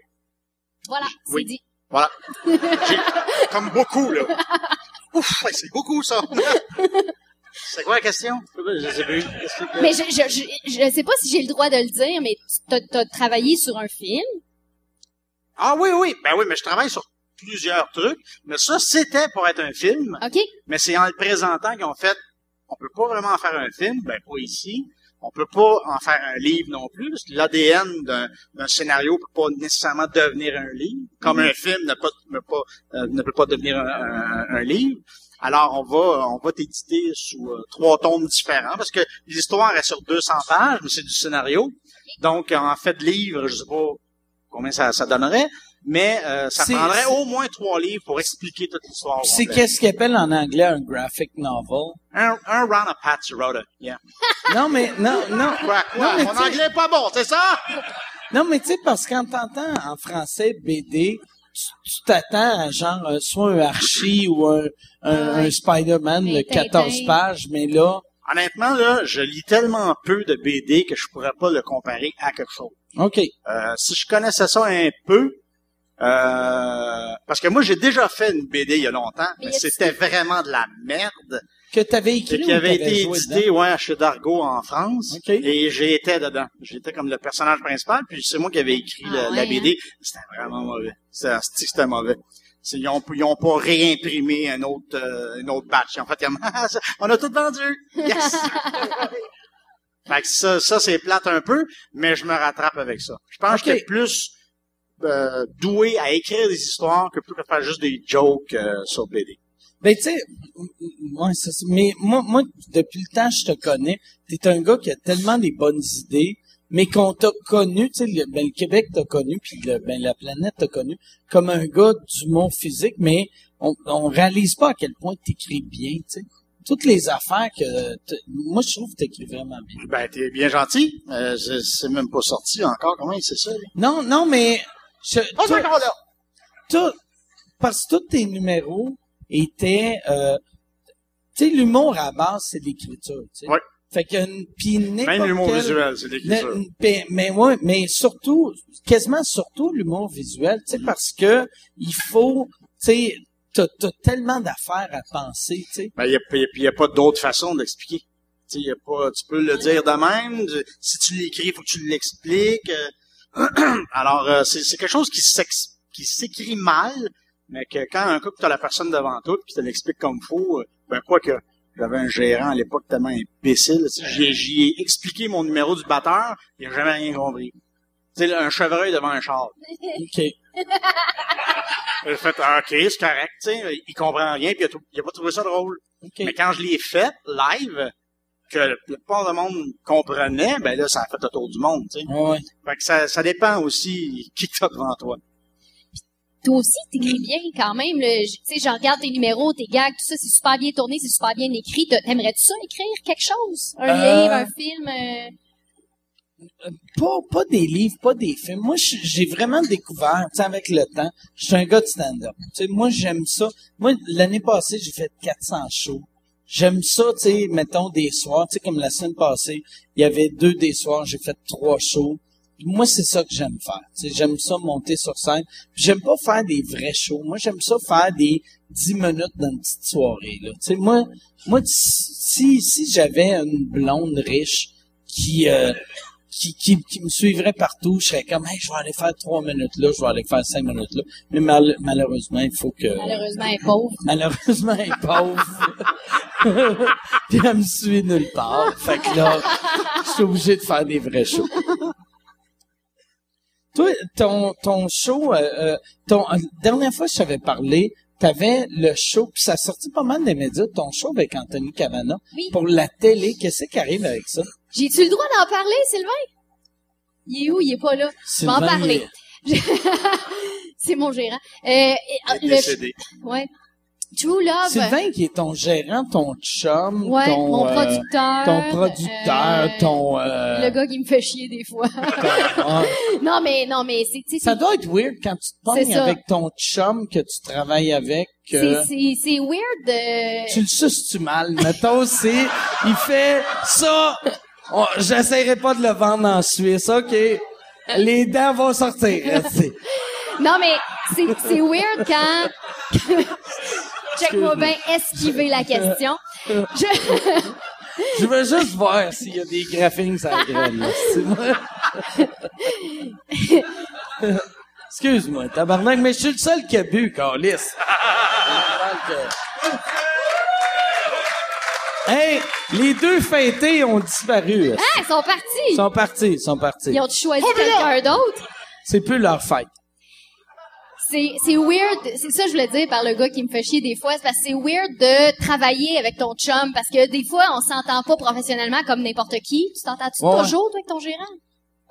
Voilà, c'est Oui. dit. voilà. [LAUGHS] J'ai- comme beaucoup, là. [LAUGHS] Ouf, ouais, c'est beaucoup, ça. [LAUGHS] c'est quoi la question? Je sais plus. Mais je, je, je, je sais pas si j'ai le droit de le dire, mais tu as, travaillé sur un film? Ah oui, oui. Ben oui, mais je travaille sur plusieurs trucs. Mais ça, c'était pour être un film. OK? Mais c'est en le présentant qu'ils ont fait, on peut pas vraiment en faire un film, ben pas ici. On peut pas en faire un livre non plus, parce que l'ADN d'un, d'un scénario peut pas nécessairement devenir un livre, comme un film ne, pas, ne, pas, euh, ne peut pas devenir un, un- un livre. Alors on va on va t'éditer sous euh, trois tomes différents, parce que l'histoire est sur 200 pages, mais c'est du scénario. Donc en fait de livre, je sais pas combien ça, ça donnerait, mais euh, ça prendrait au moins trois livres pour expliquer toute l'histoire. C'est qu'est-ce qu'ils appellent en anglais un graphic novel? Un, un round of Pat Sirota. Yeah. [LAUGHS] Non, mais, non, non. Quoi, quoi? Non, mais Mon anglais est pas bon, c'est ça? Non, mais tu sais, parce qu'en t'entends en français BD, tu t'attends à genre euh, soit un Archie ou un, un, Ouais. un Spider-Man de Un 14 Tintin. pages, mais là, Honnêtement, là, je lis tellement peu de BD que je pourrais pas le comparer à quelque chose. OK. Euh, si je connaissais ça un peu, euh, parce que moi, j'ai déjà fait une BD il y a longtemps, Mais c'était vraiment de la merde, Que t'avais écrit qui avait été édité, ouais, chez Dargo en France, OK. et j'étais dedans. J'étais comme le personnage principal, puis c'est moi qui avais écrit Ah la, la ouais, BD. C'était vraiment mauvais. C'était mauvais. Ils ont, ils ont pas réimprimé un autre, euh, une autre batch. En fait, comme, [LAUGHS] Ah, on a tout vendu. Yes! [LAUGHS] fait que ça, ça c'est plate un peu, mais je me rattrape avec ça. Je pense Ok. que j'étais plus euh, doué à écrire des histoires que plus que faire juste des jokes euh, sur BD. Ben, tu sais, m- m- ouais, c'est ça. Mais moi, moi, depuis le temps que je te connais, t'es un gars qui a tellement des bonnes idées, mais qu'on t'a connu, tu sais, le, ben, le Québec t'a connu, puis le, ben, la planète t'a connu comme un gars d'humour physique, mais on, on réalise pas à quel point t'écris bien, tu sais. Toutes les affaires que... Moi, je trouve que t'écris vraiment bien. Ben, t'es bien gentil. Euh, c'est- même pas sorti encore. Comment c'est ça? Non, non, mais... Je, Oh, tout- parce que tous tes numéros étaient... Euh, tu sais, l'humour à la base, c'est l'écriture, tu sais. Ouais. Fait que... Puis Même l'humour visuel, c'est l'écriture. Mais, mais ouais, mais surtout, quasiment surtout l'humour visuel, tu sais, parce que il faut, tu sais, t'as, tellement d'affaires à penser, tu sais. Ben, il y a, pas d'autre façon d'expliquer. Tu sais, y a pas, tu peux le dire de même. Si tu l'écris, il faut que tu l'expliques. euh. [CLEARS THROAT] Alors, euh, c'est, quelque chose qui s'écrit mal, mais que quand un coup que t'as la personne devant toi, puis tu l'expliques comme faut, euh, ben quoi que j'avais un gérant à l'époque tellement imbécile, tu j'y, ai expliqué mon numéro du batteur, il a jamais rien compris. Tu sais, un chevreuil devant un char. OK. [LAUGHS] J'ai fait, ah, ok, c'est correct, tu sais, il comprend rien, puis il a, tout- il a pas trouvé ça drôle. OK. Mais quand je l'ai fait live, que la plupart du monde comprenait, ben là, ça a fait le tour du monde, tu sais. Ouais. Fait que ça, ça dépend aussi qui t'as devant toi. Toi aussi, t'écris bien quand même. Tu sais, je regarde tes numéros, tes gags, tout ça, c'est super bien tourné, c'est super bien écrit. T'a- T'aimerais-tu ça, écrire quelque chose? Un Euh, livre, un film? euh, Pas, pas des livres, pas des films. Moi, j'ai vraiment découvert, tu sais, avec le temps, je suis un gars de stand-up. Tu sais, moi, j'aime ça. Moi, l'année passée, j'ai fait 400 shows. J'aime ça, tu sais, mettons, des soirs, tu sais, comme la semaine passée, il y avait deux des soirs, j'ai fait trois shows. Moi, c'est ça que j'aime faire. J'aime ça monter sur scène. J'aime pas faire des vrais shows. Moi, j'aime ça faire des 10 minutes dans une petite soirée, là. Moi, moi, si, si j'avais une blonde riche qui, euh, qui, qui, qui me suivrait partout, je serais comme, hey, je vais aller faire trois minutes là, je vais aller faire cinq minutes là. Mais mal- malheureusement, il faut que, malheureusement, elle est pauvre. [LAUGHS] malheureusement, elle est pauvre. [LAUGHS] Puis elle me suit nulle part. Fait que là, je suis obligé de faire des vrais shows. Toi, ton, ton show, euh, euh, ton, euh, dernière fois que je t'avais parlé, t'avais le show, puis ça a sorti pas mal des médias, ton show avec Anthony Cavana. Oui. Pour la télé, qu'est-ce qui arrive avec ça? J'ai-tu le droit d'en parler, Sylvain? Il est où? Il est pas là. Je vais en parler. [LAUGHS] C'est mon gérant. Euh, et, le, Décédé. ouais. True Love. Sylvain qui est ton gérant, ton chum, Ouais, ton, mon euh, producteur. ton producteur, euh, ton, euh, Le gars qui me fait chier des fois. [LAUGHS] non, mais, non, mais c'est, tu Ça doit être weird quand tu te pognes avec ton chum que tu travailles avec. c'est, c'est, weird de... tu le suces-tu mal? Mettons, c'est, il fait ça. on- J'essaierai pas de le vendre en Suisse, OK? Les dents vont sortir. [LAUGHS] Non, mais c'est, c'est weird quand... [LAUGHS] Check-moi bien esquiver la question. Je... Je veux juste voir s'il y a des graphings à la grêle, là. C'est moi. Excuse-moi, tabarnak, mais je suis le seul qui a bu, Carlis. Hey, les deux fêtés ont disparu. Ah, ils sont partis! Ils sont partis, ils sont partis. Ils ont choisi quelqu'un d'autre? C'est plus leur fête. C'est, c'est weird, c'est ça que je voulais dire par le gars qui me fait chier des fois, c'est parce que c'est weird de travailler avec ton chum, parce que des fois, on s'entend pas professionnellement comme n'importe qui. Tu t'entends-tu Ouais. toujours, toi, avec ton gérant?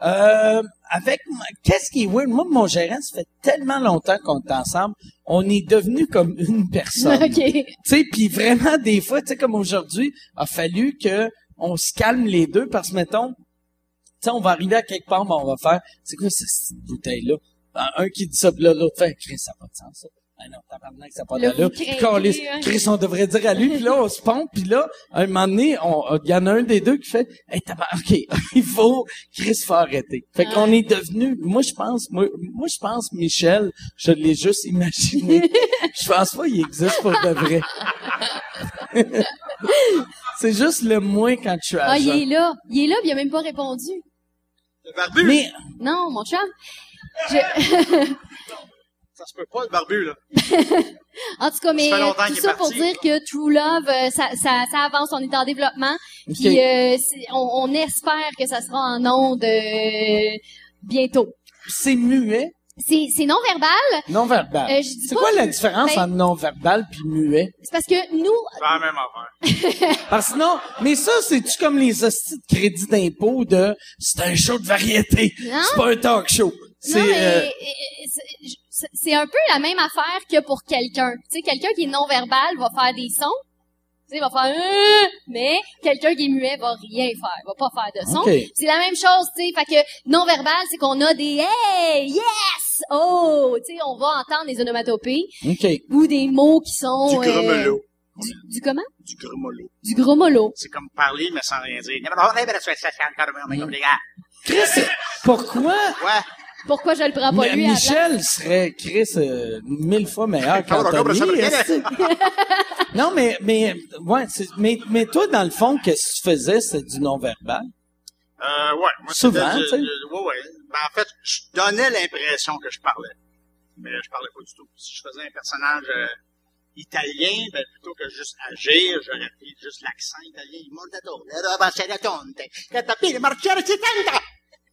Euh, avec qu'est-ce qui est weird? Moi, mon gérant, ça fait tellement longtemps qu'on est ensemble, on est devenu comme une personne. [LAUGHS] OK. Tu sais, puis vraiment des fois, tu sais comme aujourd'hui, a fallu que on se calme les deux parce que mettons, tu sais, on va arriver à quelque part, ben, on va faire, c'est quoi cette petite bouteille-là? Ben, Un qui dit ça, puis là, l'autre fait, Chris, ça n'a pas de sens, ça. Ben non, tabarnak, ça n'a pas Là, vous craquez, Câlisse. hein. Chris, on devrait dire à lui, puis là, on se pompe, puis là, à un moment donné, on- il y en a un des deux qui fait, hey, tabarnak, OK, [LAUGHS] il faut, Chris, faut arrêter. Fait qu'on est devenu, moi, je pense, moi, moi, je pense, Michel, je l'ai juste imaginé. [LAUGHS] je pense pas qu'il existe pour de vrai. [LAUGHS] C'est juste le moins quand tu as Ah, il est là. Il est là, puis il a même pas répondu. Le barbu, Mais, Non, mon chum. Je... [LAUGHS] ça se peut pas, le barbu, là. [LAUGHS] En tout cas, mais Ça tout est ça pour parti. dire que True Love, euh, ça, ça, ça avance, on est en développement. Puis euh, on, on espère que ça sera en ondes euh, bientôt. c'est muet. C'est, c'est non-verbal. Non-verbal. Euh, c'est quoi la différence ben- entre non-verbal puis muet? C'est parce que nous, C'est la même affaire. [LAUGHS] Parce que sinon, mais ça, c'est-tu comme les hosties de crédit d'impôt de c'est un show de variété, Non. c'est pas un talk show. C'est non, mais euh, euh, c'est- un peu la même affaire que pour quelqu'un. Tu sais, quelqu'un qui est non-verbal va faire des sons. Tu sais, il va faire Euh mais quelqu'un qui est muet va rien faire, va pas faire de son. C'est la même chose, tu sais, fait que non-verbal, c'est qu'on a des hey, yes, oh, tu sais, on va entendre des onomatopées OK. ou des mots qui sont Du euh, grommelot. du, du comment Du grommelot. Du gros mollo. C'est comme parler, mais sans rien dire. Chris, pourquoi Ouais. Pourquoi je le prends pas lui à la place? Michel serait Chris euh, mille fois meilleur qu'Anthony? que- [LAUGHS] non, mais mais ouais, mais mais toi dans le fond, qu'est-ce que tu faisais, c'est du non-verbal? Euh, ouais. Moi, Souvent, tu sais. ouais, ouais. Ben, en fait, je donnais l'impression que je parlais. Mais je parlais pas du tout. Si je faisais un personnage euh, italien, ben, plutôt que juste agir, j'aurais pris juste l'accent italien. Il la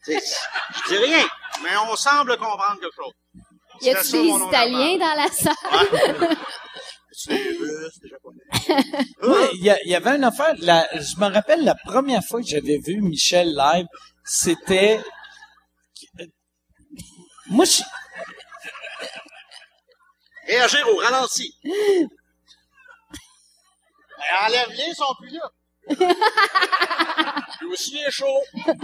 Je dis rien, mais on semble comprendre quelque chose. Y a-tu des Italiens dans la salle? Ouais. C'est des Russes, des Japonais. Ouais, il y, avait une affaire. La, je me rappelle la première fois que j'avais vu Michel live, c'était. Moi, je, Réagir au ralenti. [LAUGHS] Mais enlève-les, ils sont plus là. Lui aussi, il est chaud. [LAUGHS]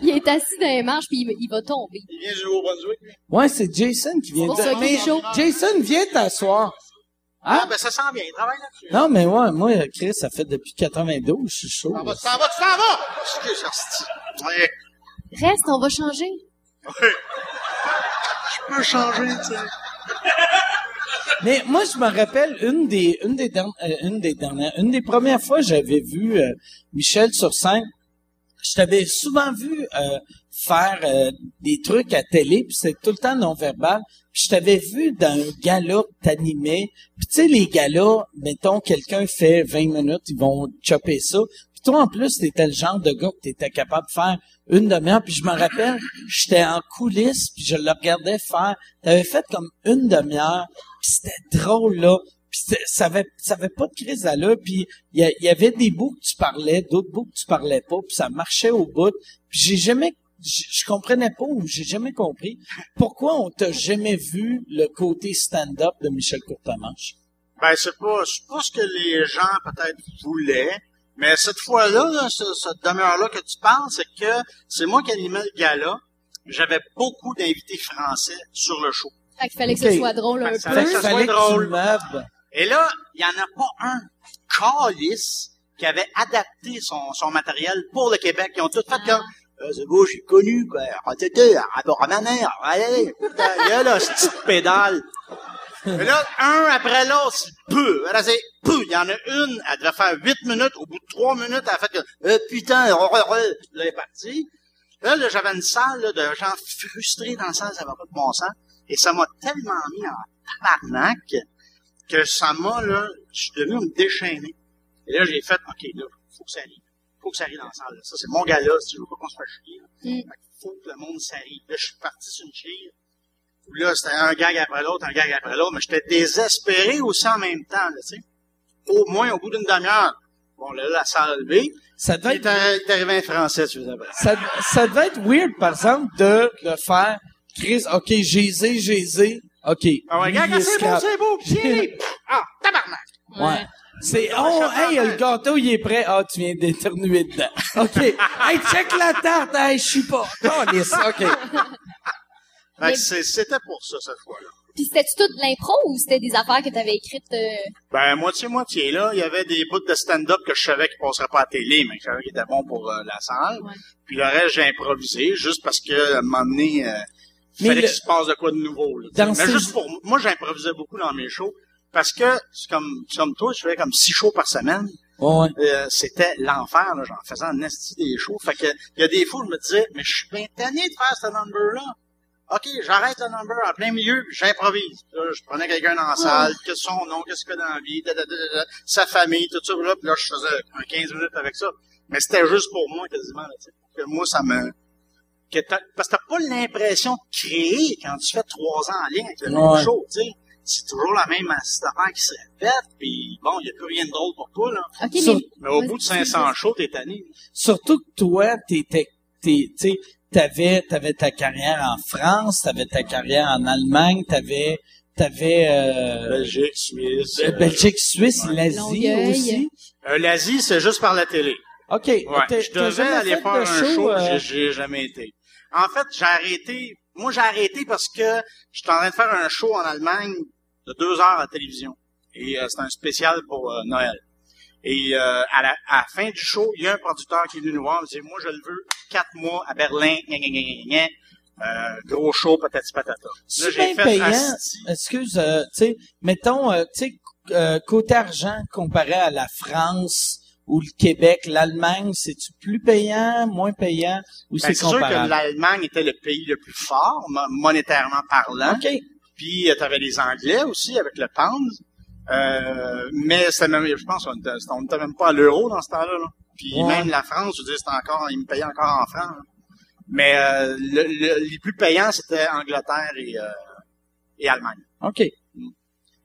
Il est assis dans les marches puis il, il va tomber. Il vient du Nouveau-Brunswick. lui. ouais, c'est Jason qui vient C'est pour de. ça qu'il Mais est chaud. Jason, viens t'asseoir. Ah, Ah, ben ça sent bien, il travaille là-dessus. non, mais ouais, moi, Chris, ça fait depuis 92, je suis chaud. T'en vas, tu t'en vas, tu t'en vas! Excuse, hostie. Ouais. Reste, on va changer. Je peux changer, tu sais. Mais moi, je me rappelle une des, une des euh, une des dernières, une des premières fois que j'avais vu euh, Michel sur scène. Je t'avais souvent vu euh, faire euh, des trucs à télé, puis c'était tout le temps non-verbal. Puis je t'avais vu dans un gala t'animais. Puis tu sais, les galas, mettons, quelqu'un fait 20 minutes, ils vont chopper ça. Toi, en plus, t'étais le genre de gars que t'étais capable de faire une demi-heure. Puis je me rappelle, j'étais en coulisses, puis je le regardais faire. T'avais fait comme une demi-heure, puis c'était drôle, là. Puis ça avait, ça avait pas de crise à l'heure, puis il y, avait des bouts que tu parlais, d'autres bouts que tu parlais pas, puis ça marchait au bout. Puis j'ai jamais, je je comprenais pas ou j'ai jamais compris pourquoi on t'a jamais vu le côté stand-up de Michel Courtemanche. Ben, c'est pas, pas ce que les gens peut-être voulaient, mais cette fois-là, là, ce- cette demeure-là que tu parles, c'est que c'est moi qui animais le gala. J'avais beaucoup d'invités français sur le show. Fait qu'il fallait que ce soit drôle un peu. allait que ça soit fallait drôle. Et là, il y en a pas un calice qui avait adapté son, son matériel pour le Québec. Ils ont tout fait Ah. comme, euh, c'est beau, je suis connu, quoi. Ah, t'étais, rapport à ma mère. Allez, putain, il y a là, cette petite pédale. Et là, un après l'autre, c'est peu. Là, c'est peu. Il y en a une, elle devait faire huit minutes. Au bout de trois minutes, elle a fait que, euh, putain, re, re, re. Là, elle est partie. Là, là, j'avais une salle là, de gens frustrés dans le sens, ça va pas de bon sens. Et ça m'a tellement mis en tabarnak que ça m'a, là, je suis devenu me déchaîner. Et là, j'ai fait, OK, là, faut que ça arrive. Faut que ça arrive dans la salle. là. Ça, c'est mon gars-là, si je veux pas qu'on se fasse chier. là. Mm. Fait qu'il faut que le monde s'arrive. Là, je suis parti sur une chire. Là, c'était un gag après l'autre, un gag après l'autre, mais j'étais désespéré aussi en même temps, là, tu sais. Au moins, au bout d'une demi-heure. Bon, là, la salle a levé. Ça devait être, il est arrivé un Français, tu veux dire. ça, ça devait être weird, par exemple, de le faire. Chris, OK, j'ai zé, j'ai zé. OK. Ah ouais, est c'est beau, [LAUGHS] c'est beau, tiens! Ah, tabarnak! Ouais. C'est, oh, hey, le gâteau, il est prêt. Ah, tu viens d'éternuer dedans. OK. [LAUGHS] hey, check la tarte. Hey, je suis pas. Calisse. OK. [LAUGHS] Fait Mais- que c'est- c'était pour ça, cette fois-là. Puis c'était-tu tout de l'impro ou c'était des affaires que t'avais écrites? euh, Ben, moitié-moitié, là. Il y avait des bouts de stand-up que je savais qu'ils passeraient pas à la télé, mais que je savais qu'ils étaient bons pour euh, la salle. Ouais. Puis le reste, j'ai improvisé, juste parce que, à un moment donné, euh, il Mais fallait le- qu'il se passe de quoi de nouveau, là, tu Mais ces- juste pour, moi, j'improvisais beaucoup dans mes shows, parce que, c'est comme, comme toi, je faisais comme six shows par semaine. Ouais. Euh, c'était l'enfer, là. J'en faisais en esti des shows. Fait que, il y a des fois, je me disais, mais je suis bien tanné de faire ce number-là. OK, j'arrête le number en plein milieu, puis j'improvise. Là, je prenais quelqu'un dans la salle, qu'est-ce que son nom, qu'est-ce qu'il fait dans la vie, da, da, da, da, da, sa famille, tout ça, là, puis là, je faisais un 15 minutes avec ça. Mais c'était juste pour moi, quasiment, là, tu sais. Que moi, ça me, que t'as, parce que t'as pas l'impression de créer quand tu fais trois ans en ligne avec le Ouais. même show, tu sais. C'est toujours la même d'affaires qui se répète, puis bon, il y a plus rien de drôle pour toi, là. OK, Sur- mais... Mais au bout de 500 shows, t'es tanné. Surtout que toi, t'étais, t'es, tu sais, t'avais, t'avais ta carrière en France, t'avais ta carrière en Allemagne, t'avais, t'avais, euh, Belgique, Suisse. euh, Belgique, Suisse, ouais. l'Asie aussi. euh, L'Asie, c'est juste par la télé. OK. Ouais, je devais aller faire de un show, show, euh, j'ai j'ai jamais été. En fait, j'ai arrêté. Moi, j'ai arrêté parce que j'étais en train de faire un show en Allemagne de deux heures à la télévision. Et euh, c'était un spécial pour euh, Noël. Et euh, à, la, à la fin du show, il y a un producteur qui est venu nous voir, il me dit, moi, je le veux quatre mois à Berlin, gna, gna, gna. Euh, gros show, patati patata. Là, j'ai fait payant. Excuse, euh, tu sais, mettons, euh, tu sais, euh, côté argent comparé à la France ou le Québec, l'Allemagne, c'est-tu plus payant, moins payant, ou Ben, c'est c'est sûr que comparable? l'Allemagne était le pays le plus fort, mo- monétairement parlant. OK. Puis tu avais les Anglais aussi avec le pound. Euh, mais c'était même, je pense qu'on était, on était même pas à l'euro dans ce temps-là. là. Puis Ouais. même la France, je veux dire, c'était encore, ils me payaient encore en francs. là. Mais euh, le- le- les plus payants, c'était Angleterre et, euh, et Allemagne. OK.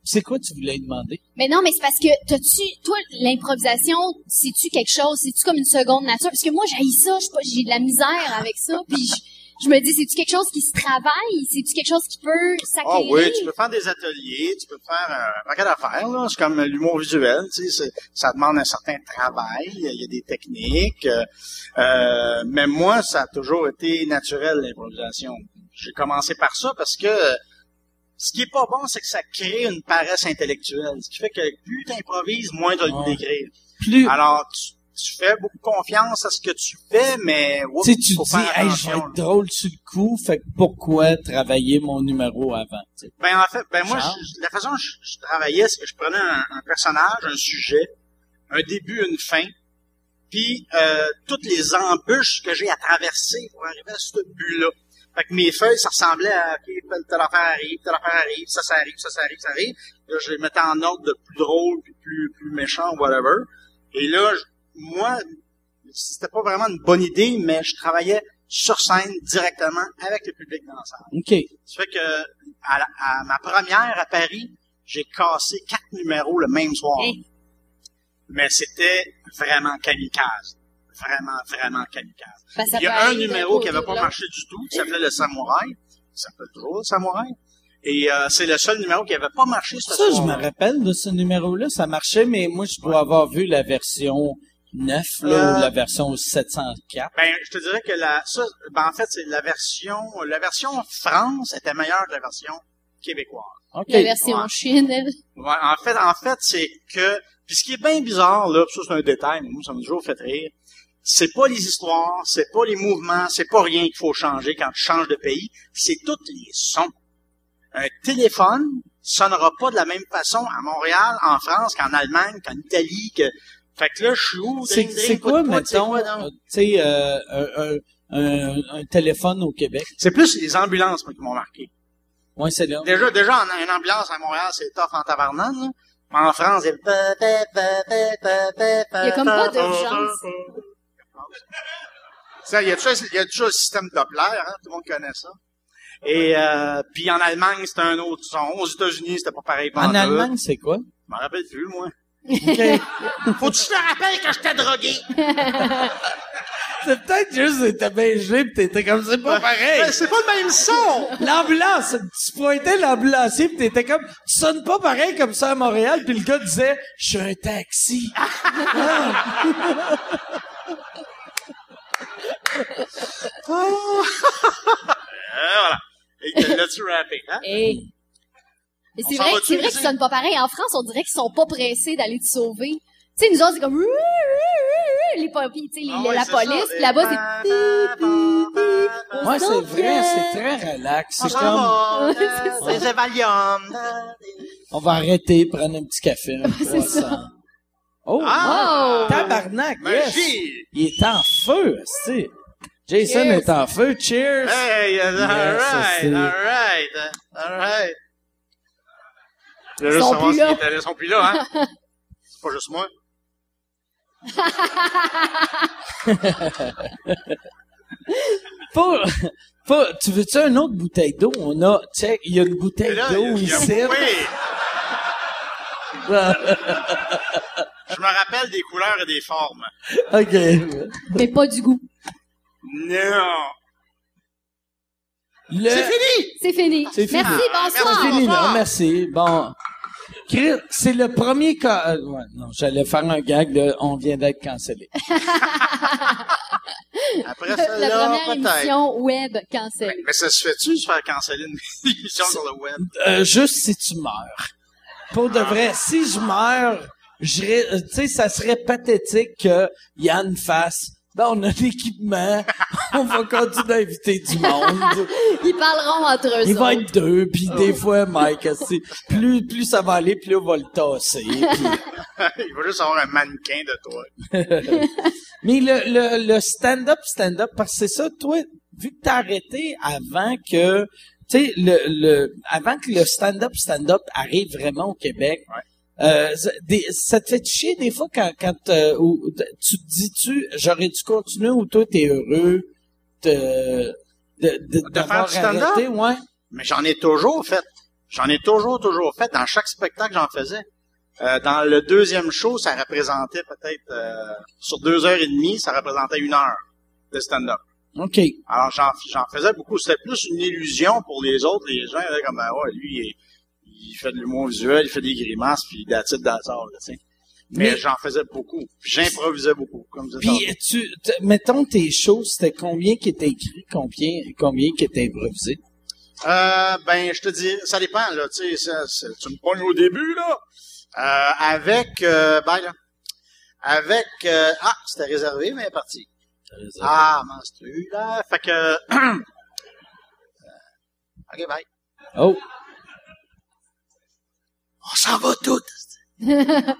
C'est quoi tu voulais demander? Mais non, mais c'est parce que, t'as-tu, toi, l'improvisation, c'est-tu quelque chose, c'est-tu comme une seconde nature? Parce que moi, j'ai ça, je sais pas, j'ai de la misère avec ça, puis je, me dis, c'est-tu quelque chose qui se travaille? C'est-tu quelque chose qui peut Ah s'acquérir? oui, tu peux faire des ateliers, tu peux faire euh, un paquet d'affaires, là. C'est comme l'humour visuel, tu sais, ça demande un certain travail, il y a- des techniques. euh, euh, mais moi, ça a toujours été naturel, l'improvisation. J'ai commencé par ça parce que ce qui est pas bon, c'est que ça crée une paresse intellectuelle. Ce qui fait que plus t'improvises, moins t'as le goût Ouais. d'écrire. Plus, Alors, tu, tu fais beaucoup confiance à ce que tu fais, mais oups, tu dis, hey, je vais être drôle sur le coup, fait que pourquoi travailler mon numéro avant? tu sais? Ben en fait, ben moi, je- la façon dont je, je travaillais, c'est que je prenais un, un personnage, un sujet, un début, une fin, puis euh, toutes les embûches que j'ai à traverser pour arriver à ce but-là. Fait que mes feuilles, ça ressemblait à OK, telle affaire arrive, telle affaire arrive, ça, ça arrive, ça, ça arrive, ça arrive. Là, je les mettais en ordre de plus drôle, puis plus, plus méchant, whatever. Et là, je- moi, c'était pas vraiment une bonne idée, mais je travaillais sur scène directement avec le public dans la salle. OK. Ça fait que à, la- à ma première à Paris, j'ai cassé quatre numéros le même soir. Mais c'était vraiment kamikaze. Vraiment, vraiment kamikaze. Ben, ça Il y a un numéro qui côté avait ou pas marché du tout, qui s'appelait Le Samouraï. Ça s'appelle toujours Le Samouraï. Et euh, c'est le seul numéro qui avait pas marché ce Ça, je me rappelle de ce numéro-là, ça marchait, mais moi, je dois avoir vu la version 9, là, Euh, ou la version 704. Ben, je te dirais que la, ça, ben, en fait, c'est la version, la version France était meilleure que la version québécoise. OK. La version Ouais. chine, elle. Ouais, en fait, en fait, c'est que, puis ce qui est bien bizarre, là, ça c'est un détail, mais moi, ça m'a toujours fait rire, c'est pas les histoires, c'est pas les mouvements, c'est pas rien qu'il faut changer quand tu changes de pays, c'est tous les sons. Un téléphone sonnera pas de la même façon à Montréal, en France, qu'en Allemagne, qu'en Italie, que, fait que là, je suis où? C'est quoi, mettons, euh, tu sais, euh, un, un, un, un téléphone au Québec? C'est plus les ambulances, moi, qui m'ont marqué. Oui, c'est là. Déjà, déjà, en, une ambulance à Montréal, c'est tough en tabarnane, là. Mais en France, il y a... Il y a comme pas d'urgence. Ça, il y a toujours, il y a toujours le système Doppler, hein, tout le monde connaît ça. Et euh, puis en Allemagne, c'était un autre son. Aux États-Unis, c'était pas pareil. En. Allemagne, c'est quoi? Je m'en rappelle plus, moi. [LAUGHS] Faut que tu te rappelles que j'étais drogué. [LAUGHS] c'est peut-être juste que t'étais bien gelé pis t'étais comme, c'est pas pareil. Mais c'est pas le même son. L'ambulance, tu pointais l'ambulancier pis t'étais comme, tu sonnes pas pareil comme ça à Montréal pis le gars disait, je suis un taxi. [LAUGHS] Euh, voilà. Et là-tu rappé, hein? Hey. Mais c'est vrai, c'est vrai qu'ils sonnent pas pareil. En France, on dirait qu'ils sont pas pressés d'aller te sauver. Tu sais, nous autres, c'est comme les pompiers, tu sais, Ah ouais, la c'est police. Puis là-bas, c'est Ouais, c'est vrai, c'est très relax. On C'est comme, va, Ouais, c'est Évalium. on va arrêter, prendre un petit café, un c'est ça. Oh! Ah! Tabarnak, yes! Il est en feu, c'est. Jason Cheers. est en feu. Cheers! Hey, all right, c'est- all right, all right. Je veux savoir plus là. ils sont plus là, hein? [LAUGHS] C'est pas juste moi. [LAUGHS] pas, pas, tu veux-tu une autre bouteille d'eau? On a, check, il y a une bouteille d'eau ici. oui, [LAUGHS] je me rappelle des couleurs et des formes. OK. Mais pas du goût. Non. Le- C'est fini! C'est fini. C'est fini. Merci, Ah, bonsoir. C'est fini. Bonsoir. Merci. Bon. Chris, c'est le premier cas. euh, ouais, non, j'allais faire un gag de on vient d'être cancellé. [LAUGHS] Après [LAUGHS] La celle-là, première émission web cancellée. Mais ça se fait-tu se faire canceller une [LAUGHS] émission sur le web? Euh, juste si tu meurs. Pour de vrai, si je meurs, je euh, tu sais, ça serait pathétique que Yann fasse. Ben, on a l'équipement, [LAUGHS] on va continuer à inviter du monde. [LAUGHS] Ils parleront entre eux Il va être deux, puis des fois, Mike, c'est- plus plus ça va aller, plus on va le tasser. puis- [LAUGHS] Il va juste avoir un mannequin de toi. Mais le, le, le stand-up, stand-up, parce que c'est ça, toi, vu que t'as arrêté avant que, tu sais, le, le, avant que le stand-up, stand-up arrive vraiment au Québec, euh, ça- des- ça te fait chier des fois quand, quand euh, ou- tu te dis-tu, j'aurais dû continuer ou toi t'es heureux de, de, faire du stand-up? ouais. Mais j'en ai toujours fait. J'en ai toujours, toujours fait. Dans chaque spectacle, j'en faisais. Euh, dans le deuxième show, ça représentait peut-être, euh, sur deux heures et demie, ça représentait une heure de stand-up. OK. Alors, j'en, j'en faisais beaucoup. C'était plus une illusion pour les autres. Les gens, étaient comme, ah ouais, lui, il, il fait de l'humour visuel, il fait des grimaces, puis it, that's all, là, tu sais. Mais, Mais- j'en faisais beaucoup. J'improvisais beaucoup, comme disais Puis tu, mettons tes shows, c'était combien qui était écrit, combien, combien qui était improvisé? Euh, ben, je te dis, ça dépend, là, tu sais, tu me pognes au début, là. Euh, avec, euh, ben, là, avec, euh, ah, c'était réservé, mais parti. Ah, menstru, là, fait que, [CLEARS THROAT] euh, ok, bye. Oh. On s'en va toutes. [LAUGHS]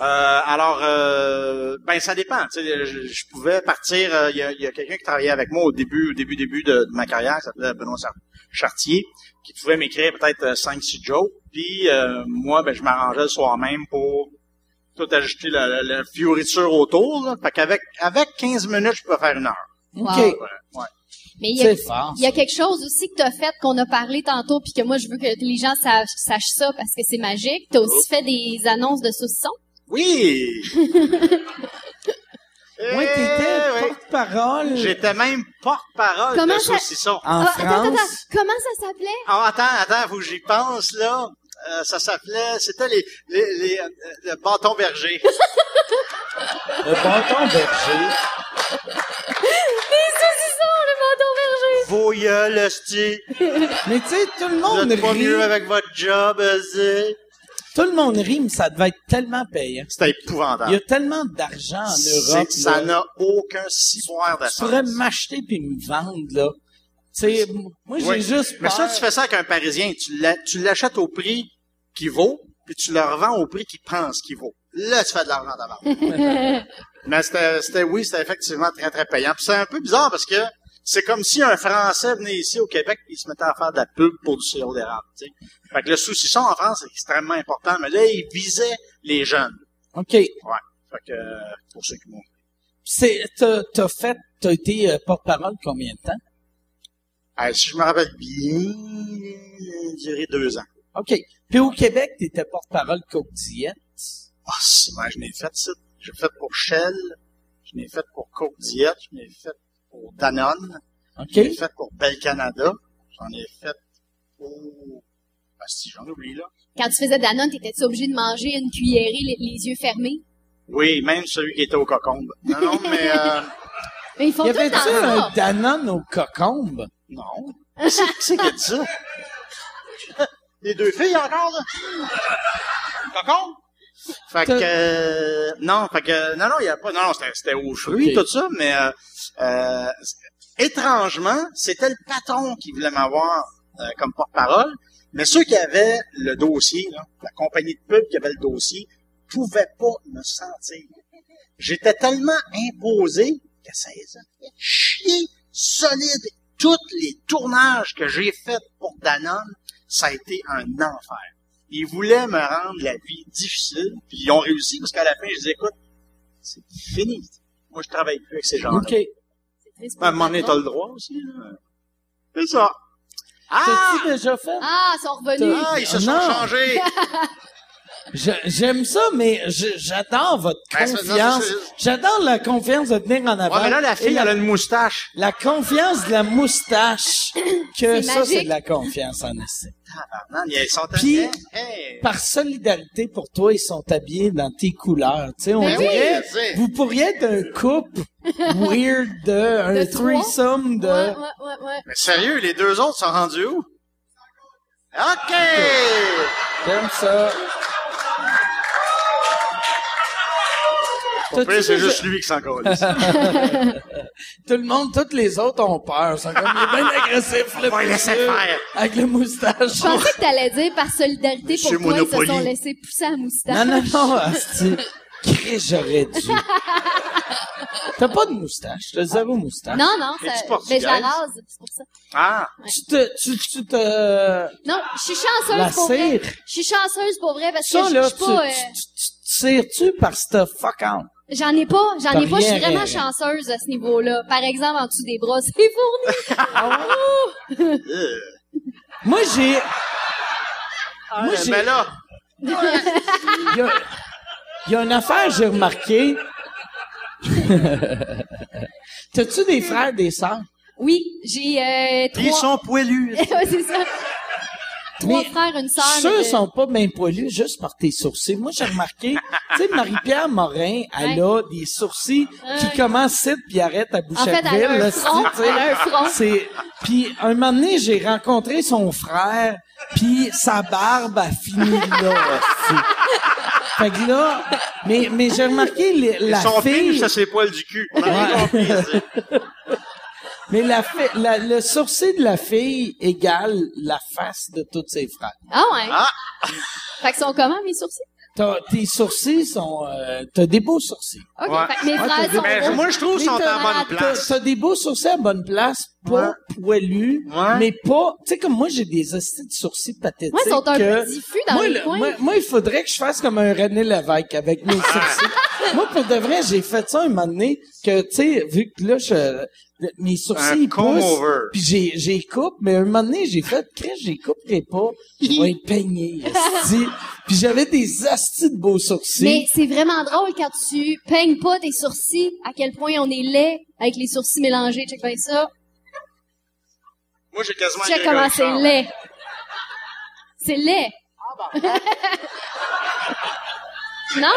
Euh, alors, euh, ben ça dépend. Tu sais, je, je pouvais partir. euh, Il y a, quelqu'un qui travaillait avec moi au début, au début, début de, de ma carrière, qui s'appelait Benoît Char- Chartier, qui pouvait m'écrire peut-être 5-6 jokes. Puis euh, moi, ben je m'arrangeais le soir même pour tout ajouter la, la, la fioriture autour. Là. Fait qu'avec avec 15 minutes, je pouvais faire une heure. OK. Ouais. Mais il y a, C'est fort. il y a quelque chose aussi que tu as fait qu'on a parlé tantôt puis que moi je veux que les gens sachent, sachent ça parce que c'est magique. Tu as aussi fait des annonces de saucissons? Oui! [LAUGHS] Ouais, t'étais Eh porte-parole J'étais même porte-parole de ça- saucisson. en Ah, attends, attends, France. attends. Comment ça s'appelait? Ah, attends, attends, faut que j'y pense, là. Euh, ça s'appelait, c'était les, les, les, euh, le bâton berger. [LAUGHS] Le bâton berger. Les saucissons, le bâton berger! Vos gueules. [LAUGHS] Mais tu sais, tout le Vous monde êtes pas mieux avec votre job, esti. Tout le monde rit, mais ça devait être tellement payant. C'était Il y épouvantable. a tellement d'argent en C'est- Europe. ça n'a aucun cisoire Tu pourrais m'acheter puis me vendre, là. Tu sais, moi, j'ai Oui. juste Mais ça, tu fais ça avec un Parisien. Tu l'a- tu l'achètes au prix qu'il vaut, puis tu le revends au prix qu'il pense qu'il vaut. Là, tu fais de l'argent d'avant. [LAUGHS] Mais c'était, c'était, oui, c'était effectivement très, très payant. Puis c'est un peu bizarre parce que c'est comme si un Français venait ici au Québec et il se mettait à faire de la pub pour du sirop d'érable. Fait que le saucisson en France c'est extrêmement important, mais là, il visait les jeunes. OK. Ouais. Fait que, euh, pour ceux qui m'ont. C'est, t'as, t'as fait, t'as été euh, porte-parole combien de temps? Si je me rappelle bien, je dirais deux ans. OK. Puis au Québec, t'étais porte-parole Coke Diet? Ah, si, moi, je l'ai fait ça. Je l'ai fait pour Shell, je l'ai fait pour Coke Diet, je l'ai fait pour Danone, OK? je l'ai fait pour Bel Canada, j'en ai fait pour... Ah, si, j'en oublie, là. Quand tu faisais Danone, t'étais-tu obligé de manger une cuillerée les, les yeux fermés? Oui, même celui qui était au cocombe. Non, non, mais euh, Mais ils font Y avait-tu un ça. Danone au cocombe? non. Qui c'est qui c'est qui a dit ça? [LAUGHS] Les deux filles encore, là? Cocombe? Fait que, euh, non, fait que, non, non, il y a pas, non, non, c'était, c'était aux fruits, Ok. tout ça, mais, euh, euh, étrangement, c'était le patron qui voulait m'avoir euh, comme porte-parole, mais ceux qui avaient le dossier, là, la compagnie de pub qui avait le dossier, pouvaient pas me sentir. J'étais tellement imposé que ça les a fait chier solide. Tous les tournages que j'ai faits pour Danone, ça a été un enfer. Ils voulaient me rendre la vie difficile, puis ils ont réussi parce qu'à la fin, je disais, écoute, c'est fini. Moi, je travaille plus avec ces gens-là. OK. Ben, à un moment donné, t'as le droit aussi. là. C'est ça. Ah! T'as-tu déjà fait? Ah, ils sont revenus. Ah, ils se sont Non. changés. [LAUGHS] Je- J'aime ça, mais je- j'adore votre Ben, confiance. c'est- J'adore la confiance de tenir en avant. Ouais, mais là, la fille, la, elle a une moustache. la confiance de la moustache, [CLEARS THROAT] que C'est ça, c'est de la confiance en essai. Ils sont Puis-. Hey. Par solidarité pour toi, ils sont habillés dans tes couleurs. Tu sais, on Ben dirait, vous pourriez être un couple [LAUGHS] weird de, un De trois? threesome de... Ouais, ouais, ouais, ouais. Mais sérieux, les deux autres sont rendus où? OK! J'aime ça. T'as-tu pire, c'est juste lui qui s'en calisse. [LAUGHS] Tout le monde, tous les autres ont peur. Ils sont comme, il est bien agressif, le va laisser faire. Avec le moustache. Je pensais que t'allais dire par solidarité Monsieur pour toi, ils se Monopoly. sont laissés pousser la moustache. Non, non, non, asti. Chris, j'aurais dû. [LAUGHS] T'as pas de moustache, t'as zéro moustache. Non, non, Es-tu ça, portugaise? ben, je la rase, c'est pour ça. Ah! Tu te, tu, tu te, Non, je suis chanceuse la pour vrai. cire. Je suis chanceuse pour vrai parce que Ça, je je là, suis tu, pas, euh, tu, tu, tu tires-tu parce que t'as fuck on? J'en ai pas, j'en ai pas, je suis vraiment rien. chanceuse à ce niveau-là. Par exemple, en dessous des bras, c'est fourni. Euh. Moi, j'ai, Moi, j'ai- Mais là, il y a, il y a une affaire, j'ai remarqué. [LAUGHS] T'as-tu des frères, des sœurs? Oui, j'ai euh, ils trois. sont poilus. [LAUGHS] Ouais, c'est ça. Trois frères, une sœur. Ceux de- sont pas bien poilus juste par tes sourcils. Moi, j'ai remarqué, [LAUGHS] tu sais, Marie-Pierre Morin, elle a des sourcils qui commencent ici puis arrêtent à En Boucherville. fait, elle a un là, front. tu sais. Elle a un front. C'est puis un moment donné, j'ai rencontré son frère, puis sa barbe a fini là. aussi. [LAUGHS] fait que là, mais mais j'ai remarqué les- la Son fille, fille, ça c'est poil du cul. On a rien Ouais. compris. [LAUGHS] mais la, fi- la- le sourcil de la fille égale la face de tous ses frères. Ah ouais? Ah! Fait que sont comment, mes sourcils? T'as- tes sourcils sont, euh, t'as des beaux sourcils. OK, Ouais. fait que mes Ouais, frères sont Mais beaux. moi, je trouve qu'ils sont en bonne place. t'as des beaux sourcils à bonne place, pas poilus, Ouais. mais pas, tu sais, comme moi, j'ai des hosties de sourcils pathétiques. Moi, ils sont un que- peu diffus dans moi, les le- coins. moi, moi, il faudrait que je fasse comme un René Lévesque avec mes [LAUGHS] sourcils. moi, pour de vrai, j'ai fait ça un moment donné que, tu sais, vu que là, je, mes sourcils ils poussent, puis j'ai, j'ai coupe, mais un moment donné, j'ai fait, Chris, j'ai couperai pas, je vais être peigné, [LAUGHS] esti. Puis j'avais des astis de beaux sourcils. Mais c'est vraiment drôle quand tu peignes pas tes sourcils, à quel point on est laid avec les sourcils mélangés. Check bien ça. Moi, j'ai quasiment Check Grégory comment c'est Charles. laid. C'est laid. non?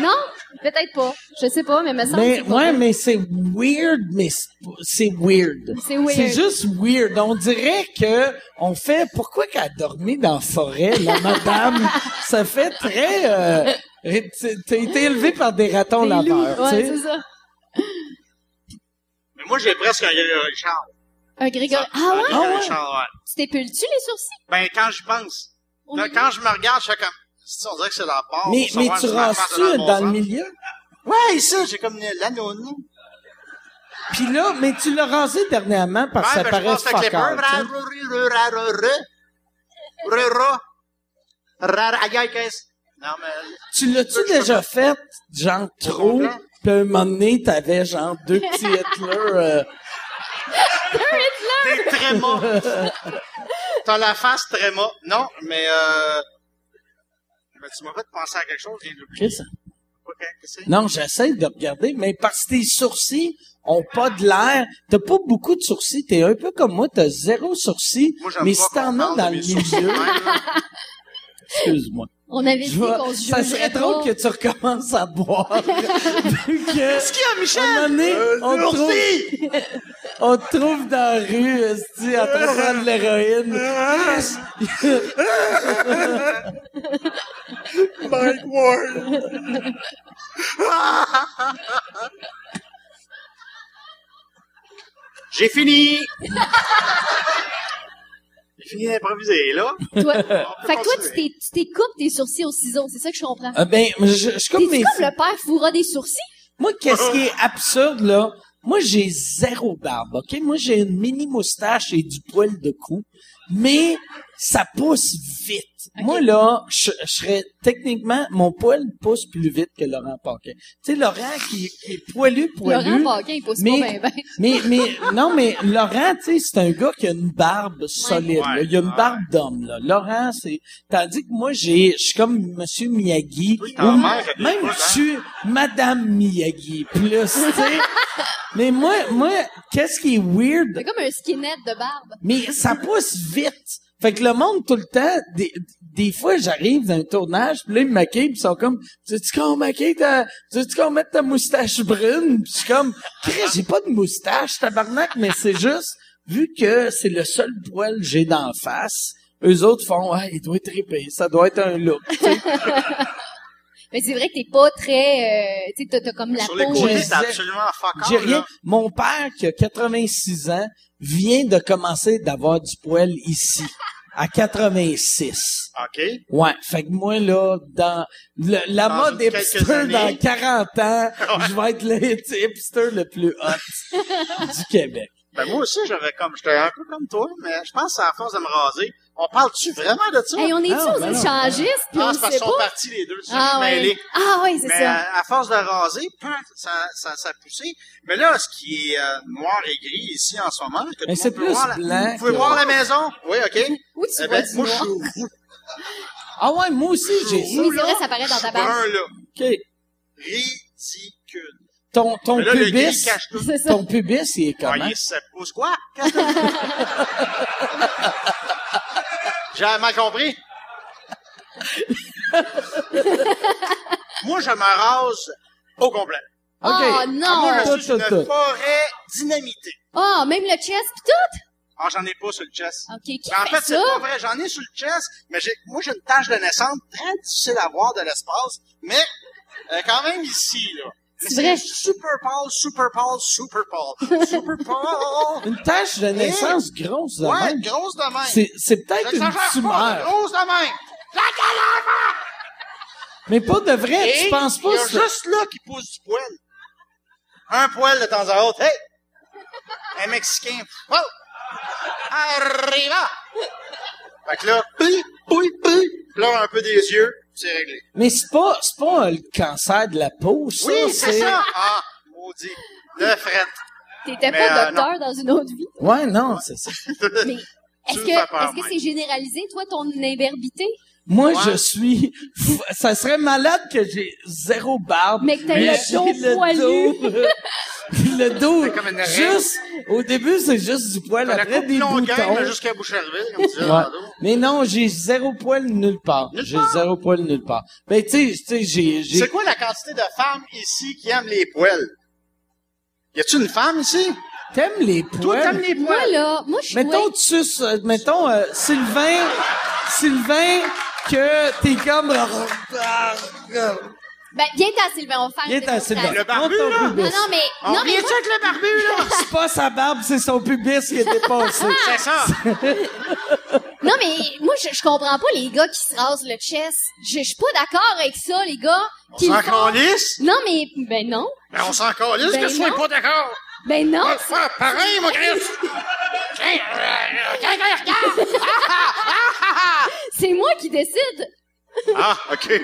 Non? Peut-être pas. Je sais pas, mais me semble que Mais, c'est pas ouais, vrai. mais c'est weird, mais c'est- c'est weird. C'est weird. C'est juste weird. On dirait que on fait, pourquoi qu'elle a dormi dans la forêt, la [LAUGHS] madame? ça fait très, euh, t'as été élevé par des ratons laveurs, tu Ouais, sais. c'est ça. Mais moi, j'ai presque un. Un. Ah Un ouais? Grégory Ah ouais? Charles, ouais. Tu t'épules-tu les sourcils? Ben, quand j'y pense. Là, quand je me regarde, je fais comme, si on dirait que c'est la part. Mais, tu rases-tu bon dans le milieu? Ouais, ça, j'ai comme nez. Puis là, mais tu l'as rasé dernièrement parce que Ouais, ça ben, je paraît fuck out? Non, mais, Tu l'as-tu déjà fait, genre trop, puis un moment donné, t'avais genre deux petits Hitler, euh, t'es très mort. T'as la face très mort. Non, mais, euh, ben, tu m'as fait penser à quelque chose. Chris, Ok, qu'est-ce que c'est? Non, j'essaie de regarder, mais parce que tes sourcils ont pas de l'air. T'as pas beaucoup de sourcils. T'es un peu comme moi, t'as zéro sourcils. Moi, Mais si t'en as dans le milieu, excuse-moi. On avait dit qu'on se ça serait drôle que tu recommences à boire. [LAUGHS] Qu'est-ce qu'il y a, Michel? Un donné, Euh, on, te trouve, on te trouve dans la rue, esti, en train de prendre de l'héroïne. [LAUGHS] Mike Ward. J'ai fini. [LAUGHS] Fini d'improviser, là. Toi. [LAUGHS] Fait que toi, tu tu t'écoupes tes sourcils au ciseau. C'est ça que je comprends. Ah ben, je, je, je coupe T'es-tu mes... comme le père fourra des sourcils? Moi, qu'est-ce qui est absurde, là? Moi, j'ai zéro barbe, OK? Moi, j'ai une mini moustache et du poil de cou. mais ça pousse vite. Moi, là, je, je serais techniquement, mon poil pousse plus vite que Laurent Paquin. Tu sais, Laurent qui, qui est poilu, poilu. Laurent Paquin, il pousse mais, pas bien, ben. [LAUGHS] mais, mais, non, mais Laurent, tu sais, c'est un gars qui a une barbe solide, Ouais. là. Il a une barbe d'homme, là. Laurent, c'est, tandis que moi, j'ai, je suis comme Monsieur Miyagi. Oui, ou mère même, boules, hein? Madame Miyagi, plus, tu sais. [LAUGHS] mais moi, moi, qu'est-ce qui est weird? C'est comme un skinhead de barbe. Mais ça pousse vite. Fait que le monde, tout le temps, des, des fois, j'arrive dans un tournage, puis là, ils me maquillent, puis ils sont comme, tu veux-tu qu'on maquille ta, tu veux-tu qu'on mette ta moustache brune? Puis je suis comme, Chris, j'ai pas de moustache, tabarnak, mais c'est juste, vu que c'est le seul poil que j'ai d'en face, eux autres font, ouais, il doit être épais, ça doit être un look, tu sais. [LAUGHS] Mais c'est vrai que t'es pas très, euh, tu sais, t'as- t'as comme la Sur les peau. côtés, J'ai- c'est absolument fuck J'ai rien. Mon père, qui a 86 ans, vient de commencer d'avoir du poil ici, à 86. OK. Ouais, fait que moi là, dans le- la Dans mode hipster dans 40 ans, [LAUGHS] je vais être le hipster le plus hot [LAUGHS] du Québec. Ben, moi aussi, j'avais comme, j'étais un peu comme toi, mais je pense que c'est à force de me raser. On parle-tu vraiment de ça? Hey, on est-tu Ah, aux ben non. échangistes, puis ah, on c'est parce qu'ils sont pas? partis les deux. Ah ah, ouais. mêlé. Ah ouais, c'est Mais ça. à, à force de raser, ça, ça, ça a poussé. Mais là, ce qui est euh, noir et gris ici en ce moment, que Mais c'est plus voir la- blanc Vous pouvez voir la maison? Oui, OK. Où tu Eh vois ben, du moi, noir? je Ah ouais, moi aussi j'ai Oui, ça. c'est vrai, ça paraît dans ta barbe. brun, là. OK. Ridicule. Ton ton Mais là, pubis, cache tout. C'est ça. ton pubis il est comment? Voyez, ça pousse quoi? Qu'est-ce [LAUGHS] que [LAUGHS] J'ai mal compris? Moi, je me rase au complet. Oh OK. Ah, non! moi, Tout, je suis tout, une tout. forêt dynamitée. Oh, même le chest pis tout? Ah, j'en ai pas sur le chest. OK, qui Mais en fait, fait, c'est pas vrai. J'en ai sur le chest, mais j'ai, moi, j'ai une tache de naissance très difficile à voir de l'espace, mais euh, quand même ici, là. C'est vrai? super pâle, super pâle, super pâle, super [LAUGHS] pâle. Une tache de naissance grosse de Ouais, même. grosse de même. C'est c'est peut-être une J'exagère pas, tumeur. grosse de même. La calama! Mais pas de vrai, Et tu penses il pas y a juste là qui pousse du poil. Un poil de temps à autre. Hey! Un Mexicain. Oh! Arriva! Fait que là, oui, oui, oui. Pleure un peu des yeux, c'est réglé. Mais c'est pas c'est pas le cancer de la peau ça, Oui, c'est ça! Ah, maudit. De fret. T'étais Mais, pas euh, docteur dans une autre vie? Ouais, non, c'est ça. [LAUGHS] Mais est-ce que, est-ce que c'est généralisé, toi, ton imberbité? Moi, Ouais. je suis. [LAUGHS] Ça serait malade que j'ai zéro barbe. Mais que t'aies [LAUGHS] le dos poilu. dos- le dos. comme une reine. Juste. Au début, c'est juste du poil. La Après, des longueur, boutons. mais jusqu'à Boucherville, comme Ouais. Mais non, j'ai zéro poil nulle part. Nulle J'ai part? zéro poil nulle part. Ben, tu sais, tu sais, j'ai, j'ai. C'est quoi la quantité de femmes ici qui aiment les poils? Y a-tu une femme ici? T'aimes les Toi, poils? t'aimes les Moi, poils? là, moi, je suis... Mettons, tu suces, euh, mettons, euh, Sylvain, Sylvain, que t'es comme, Ben, viens-t'en, Sylvain, on va faire Viens une t'en, Sylvain. Le barbu, Montre ton là? pubis. Non, non, mais, On non, mais vient-tu moi, avec le barbu, là? [LAUGHS] C'est pas sa barbe, c'est son pubis qui est dépassé. [LAUGHS] C'est ça. [LAUGHS] non, mais, moi, je, je comprends pas les gars qui se rasent le chest. Je, je suis pas d'accord avec ça, les gars. On qui le s'en font. calisse? Non, mais, ben non. Ben, on s'en calisse Ben que tu sois non. pas d'accord. Ben non. Faire pareil, mon Chris. Euh, regarde. C'est moi qui décide. Ah, OK.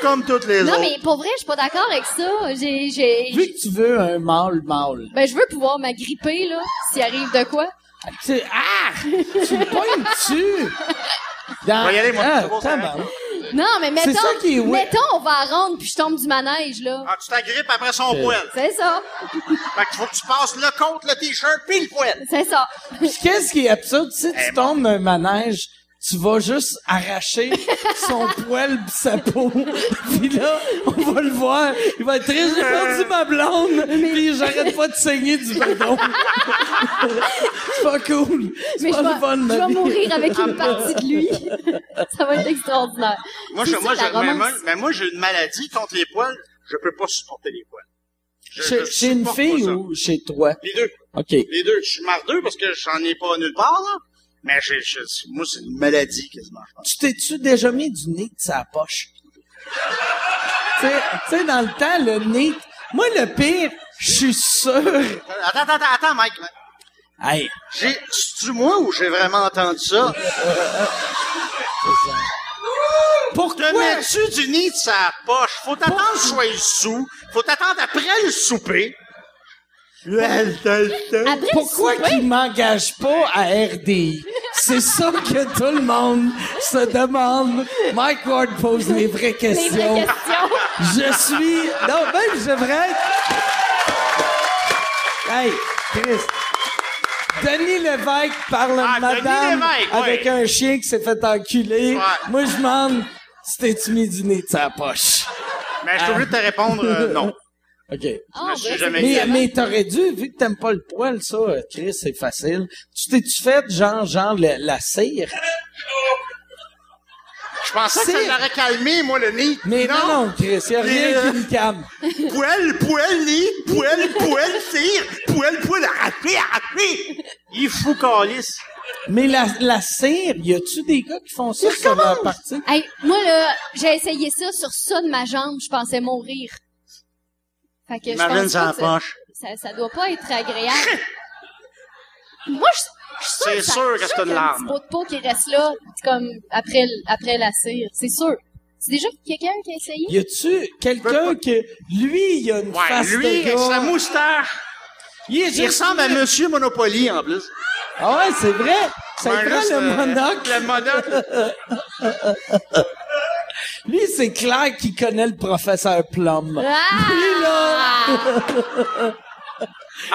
Comme toutes les Non, autres. mais pour vrai, je suis pas d'accord avec ça. J'ai, j'ai, Vu que tu veux un mâle mâle. ben, je veux pouvoir m'agripper, là, s'il arrive de quoi. Tu sais, ah! Tu me pognes dessus! Dans... On va y aller, moi, Ah, ça tabarnak. Non, mais mettons, ça qui est weird. mettons, on va à ronde puis je tombe du manège, là. Ah, tu t'agrippes après son poil. C'est ça. Fait qu'il faut que tu passes le contre le t-shirt puis le poil. C'est ça. Puis qu'est-ce qui est absurde? Si tu Eh, tombes d'un manège, tu vas juste arracher son [LAUGHS] poil pis sa peau. Puis là, on va le voir. Il va être très j'ai perdu ma blonde. Puis j'arrête pas de saigner du bedon. [LAUGHS] c'est pas cool. C'est Mais je pas le vais, fun, je vais mourir avec une partie de lui. [LAUGHS] ça va être extraordinaire. Moi, je, moi, je, mais, moi, mais moi, j'ai une maladie contre les poils. Je peux pas supporter les poils. Je- Chez, je chez une fille ou chez toi? Les deux. OK. Les deux. Je suis mardeux parce que j'en ai pas nulle part, là. Mais j'ai, je- moi, c'est une maladie quasiment, je pense. Tu t'es-tu déjà mis du nez de sa poche? tu sais, dans le temps, le nez... Moi, le pire, je suis sûr... Attends, attends, attends, attends, Mike. Hey, J'ai, c'est-tu moi ou j'ai vraiment entendu ça? pourquoi? Te mets-tu du nid de sa poche? Faut t'attendre sois sous. Faut t'attendre après le souper. Après Pourquoi le souper, qu'il m'engage pas à RDI? C'est ça que tout le monde se demande. Mike Ward pose les vraies les questions. vraies questions. Je suis. Non, même je devrais être. Hey, Chris. Denis Lévesque parle de Ah, Denis madame Lévesque, avec un chien qui s'est fait enculer. Ouais. Moi, je demande si t'es-tu mis du nez de sa poche? Mais je suis obligé de te répondre euh, non. OK. Ah, suis ben, jamais Mais, mais t'aurais dû, vu que t'aimes pas le poil, ça, euh, Chris, c'est facile. Tu t'es-tu fait, genre, genre, le- la cire? Je pensais que ça l'aurait calmé, moi, le nid. Mais non, non, Chris, y a rien euh, qui me calme. Poil, poil, nid, poil, poil, cire, poil, poil, arraché, arraché. Il est fou, calice. Mais la, la cire, y a-tu des gars qui font ça sur leur partie? Hey, moi, là, j'ai essayé ça sur ça de ma jambe, je pensais mourir. Fait que je pense que ça, poche. ça, ça doit pas être agréable. [LAUGHS] moi, je, je suis sûre C'est ça- sûr que c'est une y a un larme. petit bout de peau qui reste là, comme après, après la cire. C'est sûr. C'est déjà quelqu'un qui a essayé? Y a-tu quelqu'un que, lui, il a une Ouais, face lui, de avec gars? sa moustache. Il, ressemble à Monsieur Monopoly, en plus. Ah ouais, c'est vrai. C'est vrai, juste, le euh, monocle. Le monocle. [LAUGHS] Lui, c'est clair qu'il connaît le professeur Plum. Ah! Lui, là. [LAUGHS]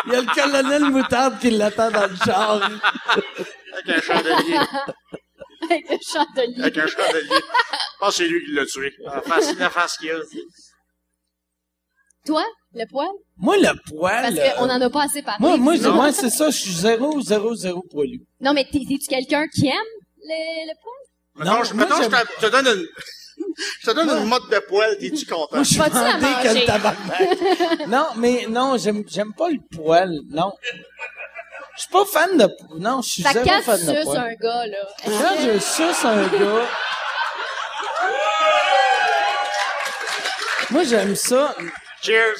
Il y a le colonel Moutarde qui l'attend dans le char. Avec un chandelier. Avec le chandelier. Avec un chandelier. Je pense que c'est lui qui l'a tué. La face, la face qu'il a. Toi, le poil? Moi, le poil. Parce euh, qu'on en a pas assez parlé. Moi, moi, c'est ça, je suis zéro, zéro, zéro poilu. Non, mais t'es- t'es-tu quelqu'un qui aime le, le poil? Non, je, moi, mettons, je te donne une, je te donne une mode de poil, t'es-tu content? Moi, je suis Vas-tu la bandé que le manger? tabarnak. non, mais non, j'aime, j'aime pas le poil, non. Je suis pas fan de, non, je suis Fait que zéro quand fan tu de suces poil. un gars, là, est-ce Quand que- je suce un gars, moi, j'aime ça. Cheers!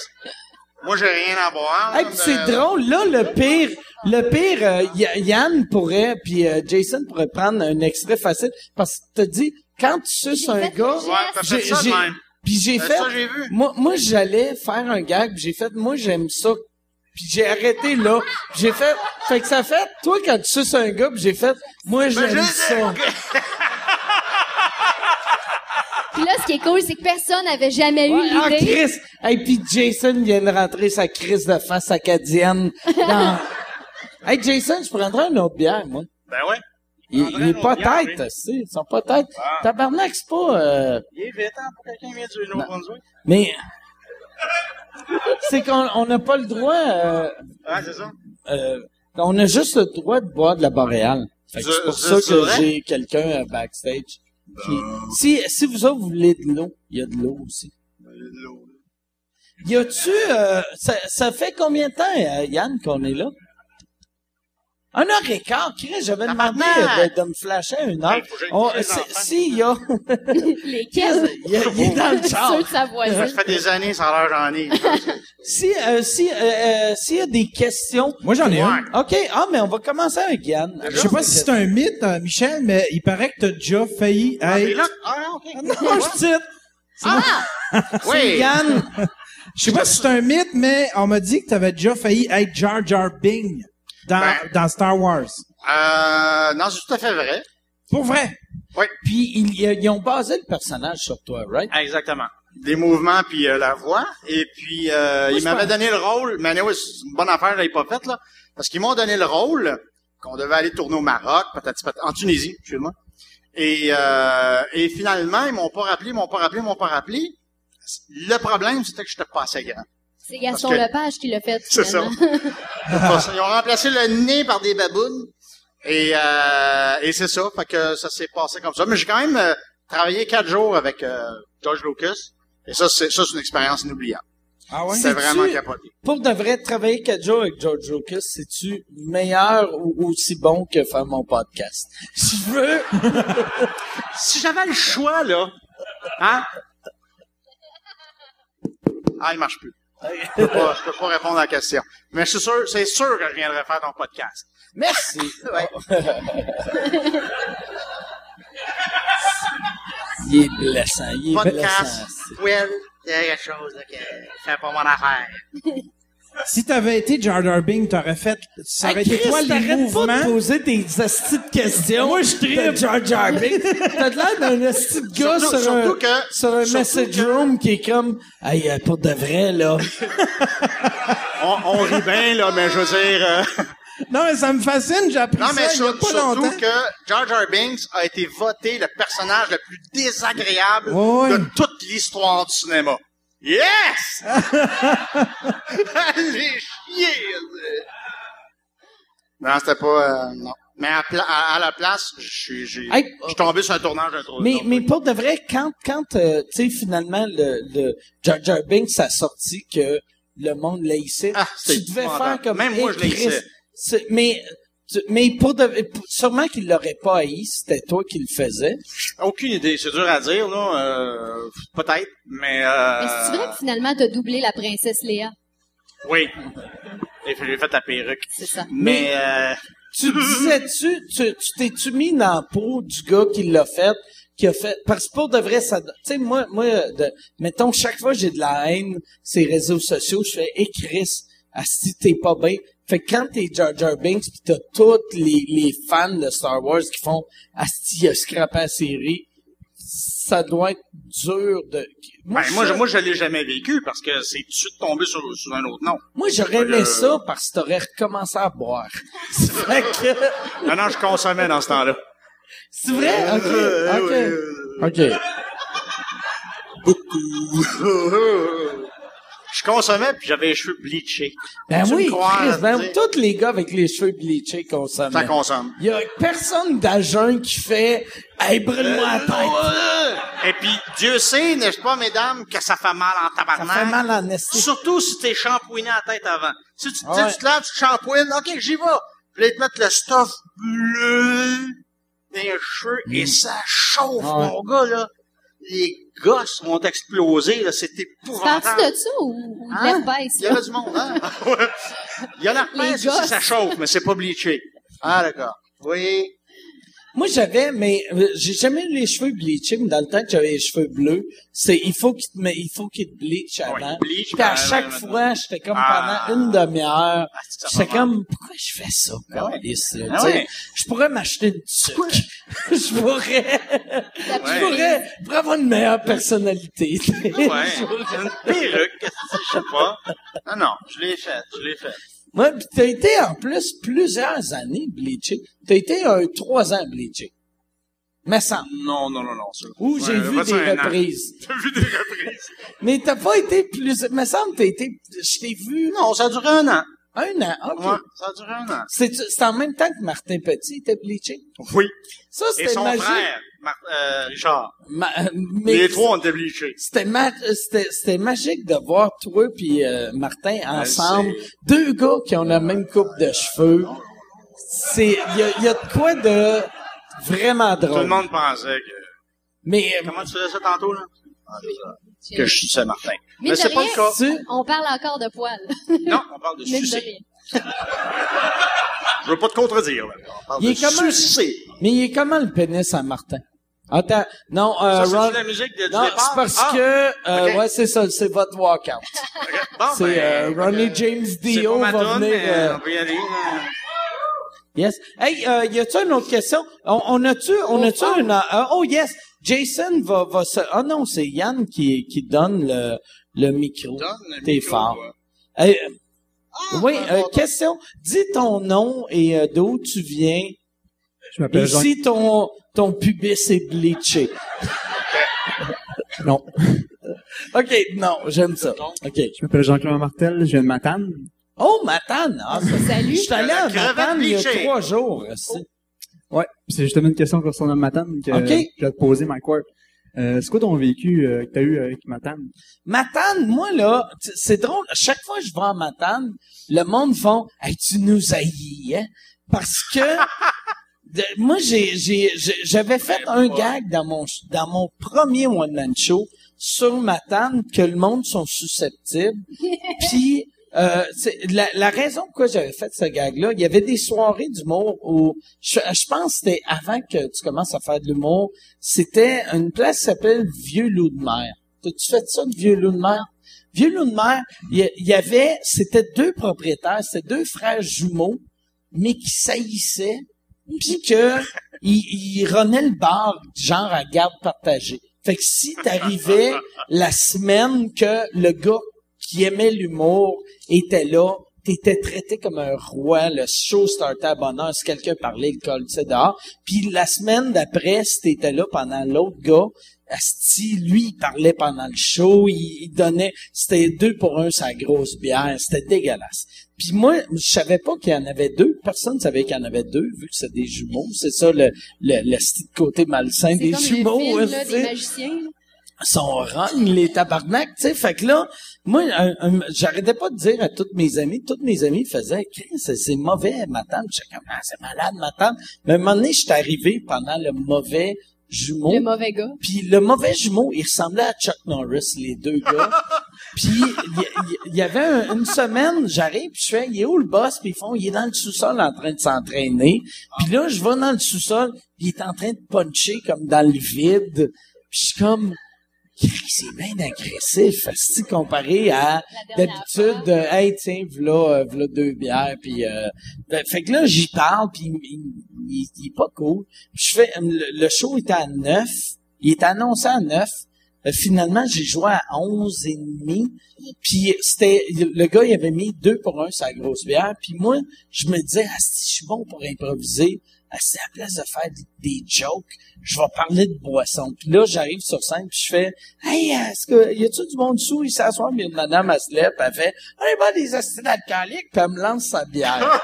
Moi, j'ai rien à boire. Hey, c'est drôle, là, le pire, le pire, euh, Y- Yann pourrait, puis euh, Jason pourrait prendre un extrait facile, parce que t'as dit, quand tu suces un gars, j'ai, j'ai- puis j'ai fait, ça, j'ai vu? moi, moi, j'allais faire un gag, puis j'ai fait, moi, j'aime ça, puis j'ai arrêté là, Puis j'ai fait, fait que ça fait, toi, quand tu suces un gars, j'ai fait, moi, j'aime Ben, je- ça. [LAUGHS] Puis là, ce qui est cool, c'est que personne n'avait jamais eu Ouais, ah, l'idée. Chris! Et puis Jason vient de rentrer sa crise de face acadienne dans... [LAUGHS] hey, Jason, je prendrais une autre bière, moi. Ben ouais. Il, il est. Ils sont pas tête. Ah. Tabarnak, c'est pas... euh, Il est vite, hein, pour quelqu'un qui vient du Nouveau-Brunswick. Mais... c'est qu'on on n'a pas le droit... Euh, Ouais, c'est ça. euh, on a juste le droit de boire de la boréale. C'est pour ça que j'ai quelqu'un euh, backstage. Qui, si, si vous autres, vous voulez de l'eau, il y a de l'eau aussi. Y a-tu, euh, ça, ça fait combien de temps, euh, Yann, qu'on est là? Un heure et quart, Chris, j'avais demandé Tabarnak! de, de me flasher une heure. On- si-. S'il y a, [LAUGHS] Lesquels? il, y a- il est dans le [LAUGHS] char. Ceux de sa voisine. Ça fait des années, ça a l'air j'en ai. [LAUGHS] Si, euh, si, euh, euh, s'il y a des questions. Moi, j'en ai Ouais. un. OK, ah, mais on va commencer avec Yann. Je sais pas si c'est un mythe, euh, Michel, mais il paraît que t'as déjà failli Ah, mais être... là, ah, ok. Non, je cite. Oui. Yann, Je sais pas si c'est un mythe, mais on m'a dit que t'avais déjà failli être Jar Jar Bing dans, Ben. dans Star Wars. Euh, non, c'est tout à fait vrai. Pour vrai? puis ils, ils ont basé le personnage sur toi, right? Ah, Exactement. Des mouvements puis euh, la voix. Et puis, euh, ils je m'avaient donné le rôle. Mais anyway, c'est une bonne affaire, je pas faite, là. Parce qu'ils m'ont donné le rôle qu'on devait aller tourner au Maroc, peut-être en Tunisie, excuse-moi. Et, euh, et finalement, ils m'ont pas rappelé, ils m'ont pas rappelé, ils m'ont pas rappelé. Le problème, c'était que j'étais pas assez grand. C'est Gaston que- Lepage qui l'a fait, C'est ça. [LAUGHS] Ils ont remplacé le nez par des babounes. Et, euh, et c'est ça. Fait que ça s'est passé comme ça. Mais j'ai quand même euh, travaillé quatre jours avec euh, George Lucas. Et ça, c'est ça, c'est une expérience inoubliable. Ah ouais? C'est vraiment capoté. Pour de vrai, travailler quatre jours avec George Lucas, c'est-tu meilleur ou aussi bon que faire mon podcast? Si je veux, [LAUGHS] Si j'avais le choix, là, hein? Ah, il marche plus. Je peux pas, je peux pas répondre à la question. Mais je suis sûr, c'est sûr que je viendrai faire ton podcast. Merci. [LAUGHS] Ouais. [LAUGHS] Il est blessant, il est Podcast. blessant. Will, il y a quelque chose là, qui fait pas mon affaire. [LAUGHS] Si t'avais été Jar Jar Bing, t'aurais fait, ça aurait Hey, été quoi pas de mouvements? poser des astis de questions. Moi, je tripe. Jar Jar Binks. T'as de l'air d'un asti de gars Surtout- sur, un, que- sur un message que- room qui est comme, hey, euh, pour de vrai, là. [LAUGHS] On, on rit bien, là, mais je veux dire... euh, Non, mais ça me fascine, j'ai appris Non, mais ça il y a sur- pas surtout longtemps. que Jar Jar Binks a été voté le personnage le plus désagréable de toute l'histoire du cinéma. Yes! [LAUGHS] Allez chier! Non, c'était pas... euh, non. Mais à, pla- à, à la place, je suis j'ai- je suis tombé sur un tournage d'un trou. Mais, mais pour de vrai, quand, quand, euh, tu sais, finalement, le, le Jar Jar Binks a sorti que le monde l'haïssait, Ah, tu devais faire comme... Même moi, je c'est- Mais, mais pour de, pour- sûrement qu'il l'aurait pas haï, c'était toi qui le faisais. Aucune idée, c'est dur à dire, là. Euh, Peut-être, mais... Euh, Mais c'est vrai que finalement, t'as doublé la princesse Léa? Oui. Et j'ai fait la perruque. C'est ça. Mais... euh, Tu disais-tu, tu, tu t'es-tu mis dans la peau du gars qui l'a fait, qui a fait, parce que pour de vrai, ça, tu sais, moi, moi, de, mettons, chaque fois que j'ai de la haine, ces réseaux sociaux, je fais, hey Chris, asti, t'es pas bien. Fait que quand t'es Jar Jar Binks pis t'as tous les, les fans de Star Wars qui font, asti, a scrappé la série, ça doit être dur de, moi, ben, moi, je, moi, je l'ai jamais vécu parce que c'est tout de suite tombé sur, sur un autre nom. moi, j'aurais aimé Euh, ça parce que t'aurais recommencé à boire. [LAUGHS] C'est vrai que, [LAUGHS] Non, non, je consommais dans ce temps-là. c'est vrai? Ok, Euh, ok. Ok. [LAUGHS] Je consommais puis j'avais les cheveux bleachés. Ben Tu oui, Chris, ben, tous les gars avec les cheveux bleachés consomment. Ça consomme. Il y a personne d'agent qui fait « Hey, brûle-moi la tête! Et puis, Dieu sait, n'est-ce pas, mesdames, que ça fait mal en » Ça tabarnak. fait mal en esti. Surtout si t'es shampouiné la tête avant. Si tu, Ouais. tu te laves, tu te shampouines, ok, j'y vais. Puis là, ils te mettent le stuff bleu les cheveux et ça chauffe, Ouais. mon gars, là. Les gosses vont exploser, là, Tu épouvantable. parles de ça ou, ou de Hein? l'herpès, Il y là? en a du monde, hein? [LAUGHS] Il y en a gosses. ça chauffe, mais c'est pas bleaché. Ah, d'accord. Oui. Moi, j'avais, mais euh, j'ai jamais eu les cheveux bleachés, mais dans le temps que j'avais les cheveux bleus, c'est il faut qu'il te il faut qu'il te bleach avant. Ouais, bleach Puis à chaque fois, j'étais comme Ah. pendant une demi-heure, Ah, j'étais comme pourquoi je fais ça, Ah ouais. Ah tu sais? ouais. Je pourrais m'acheter une tuque. [LAUGHS] je pourrais, je pourrais, pour avoir une meilleure personnalité. Ouais. Une perruque, qu'est-ce que je sais pas. Non, non, je l'ai fait, je l'ai fait. Ouais, t'as été en plus plusieurs années bleaché. T'as été un trois ans bleaché. Mais sans. Non, non, non, non, ça. Où j'ai vu des ça, reprises. [LAUGHS] T'as vu des reprises? Mais t'as pas été plus. Me semble t'as été. Je t'ai vu. Non, ça a duré un an. Un an. Ok. Ouais, ça a duré un an. C'est en même temps que Martin Petit était bleaché. Oui. Ça Et c'était son magique. frère, Mar- euh, Richard. Ma- euh, mais Les trois ont été bleachés. C'était ma- euh, c'était c'était magique de voir toi puis euh, Martin ensemble, c'est- deux gars qui ont la même coupe de cheveux. C'est il y a, il y a de quoi de vraiment Tout le drôle. monde pensait que... Mais euh, Comment tu faisais ça tantôt, là? Que je suçais Martin. Mais de c'est pas rien. le cas. tu On parle encore de poils. [LAUGHS] Non, on parle de sucer. Je veux pas te contredire, là. On parle Il de est comment- sucer. mais il est comment le pénis à Martin? Attends, non, euh, Ça, Ron- c'est la musique de, non, c'est parce Ah, que euh, ok. ouais, c'est ça, c'est votre walkout. [LAUGHS] bon, c'est ben, euh, Ronnie euh, James Dio va venir. mais euh, on peut y aller. euh. Yes. Hey, euh, y a-tu une autre question? On, on a-tu, on a-tu une, euh, oh yes, Jason va, va se, ah non, c'est Yann qui, qui donne le, le micro. Donne le T'es micro, fort. Hey, Ah, oui, euh, question. Dis ton nom et euh, d'où tu viens. Je m'appelle Jean. si ton, ton pubis est bleaché. Non. OK, non, j'aime ça. OK. Je m'appelle Jean-Claude Martel, je viens de Matane. Oh, Matane! Ah, ça- Salut. Je suis allé à Matane il y a trois jours. aussi. Ouais. C'est justement une question concernant Matane que je vais te poser, Mike Ward. Euh, c'est quoi ton vécu euh, que t'as eu avec Matane? Matane, moi, là, c'est drôle. Chaque fois que je vais en Matane, le monde font, hey, tu nous haïs, hein? Parce que, de- moi, j'ai, j'ai, j'avais fait un gag dans mon, dans mon premier one-man show sur ma table que le monde sont susceptibles. [LAUGHS] Puis, euh, la, la raison pourquoi j'avais fait ce gag-là, il y avait des soirées d'humour où, je, je pense que c'était avant que tu commences à faire de l'humour, c'était une place qui s'appelle Vieux Loup de Mer. T'as-tu fait ça, le Vieux Loup de Mer? Vieux Loup de Mer, il y, il y avait, c'était deux propriétaires, c'était deux frères jumeaux, mais qui saillissaient, puis que ils, ils renaient le bar, genre à garde partagée. Fait que si t'arrivais la semaine que le gars qui aimait l'humour était là, t'étais traité comme un roi, le show startait heure, si quelqu'un parlait, il collait dehors. Puis la semaine d'après, si t'étais là pendant l'autre gars, Asti, lui, il parlait pendant le show, il, il donnait, c'était deux pour un sa grosse bière, c'était dégueulasse. Puis moi, je savais pas qu'il y en avait deux, personne savait qu'il y en avait deux, vu que c'est des jumeaux, c'est ça le, le, le côté malsain des comme jumeaux. les films, hein, là, des magiciens. sont rogne, les tabarnak, tu sais. Fait que là, moi, j'arrêtais pas de dire à toutes mes amies, toutes mes amies faisaient, c'est c'est mauvais, ma tante. J'étais comme, ah, c'est malade, ma tante. Mais à un moment donné, j'étais arrivé pendant le mauvais jumeau. Le mauvais gars. Puis le mauvais jumeau, il ressemblait à Chuck Norris, les deux gars. [LAUGHS] Puis il y, avait un- une semaine, j'arrive, puis je fais, il est où le boss? Puis ils font, il est dans le sous-sol en train de s'entraîner. Puis là, je vais dans le sous-sol, puis il est en train de puncher comme dans le vide. Puis je suis comme, c'est bien agressif, si comparé à d'habitude, euh, hey tiens, v'là, euh, v'là deux bières, puis euh, ben, fait que là j'y parle, puis il, il, il- il est pas cool. Puis je fais, le, le show était à 9, il est annoncé à 9. Euh, finalement, j'ai joué à 11 et demi. Puis c'était le gars, il avait mis deux pour un sa grosse bière. Puis moi, je me disais, ah, si je suis bon pour improviser, ah, si à la place de faire des, des jokes, je vais parler de boisson. Puis là, j'arrive sur scène, puis je fais, hey, est-ce que y a-tu du monde dessous? Il s'assoit, puis une madame elle se lève, puis elle fait, allez, ben, des acides alcooliques, puis elle me lance sa bière. [LAUGHS]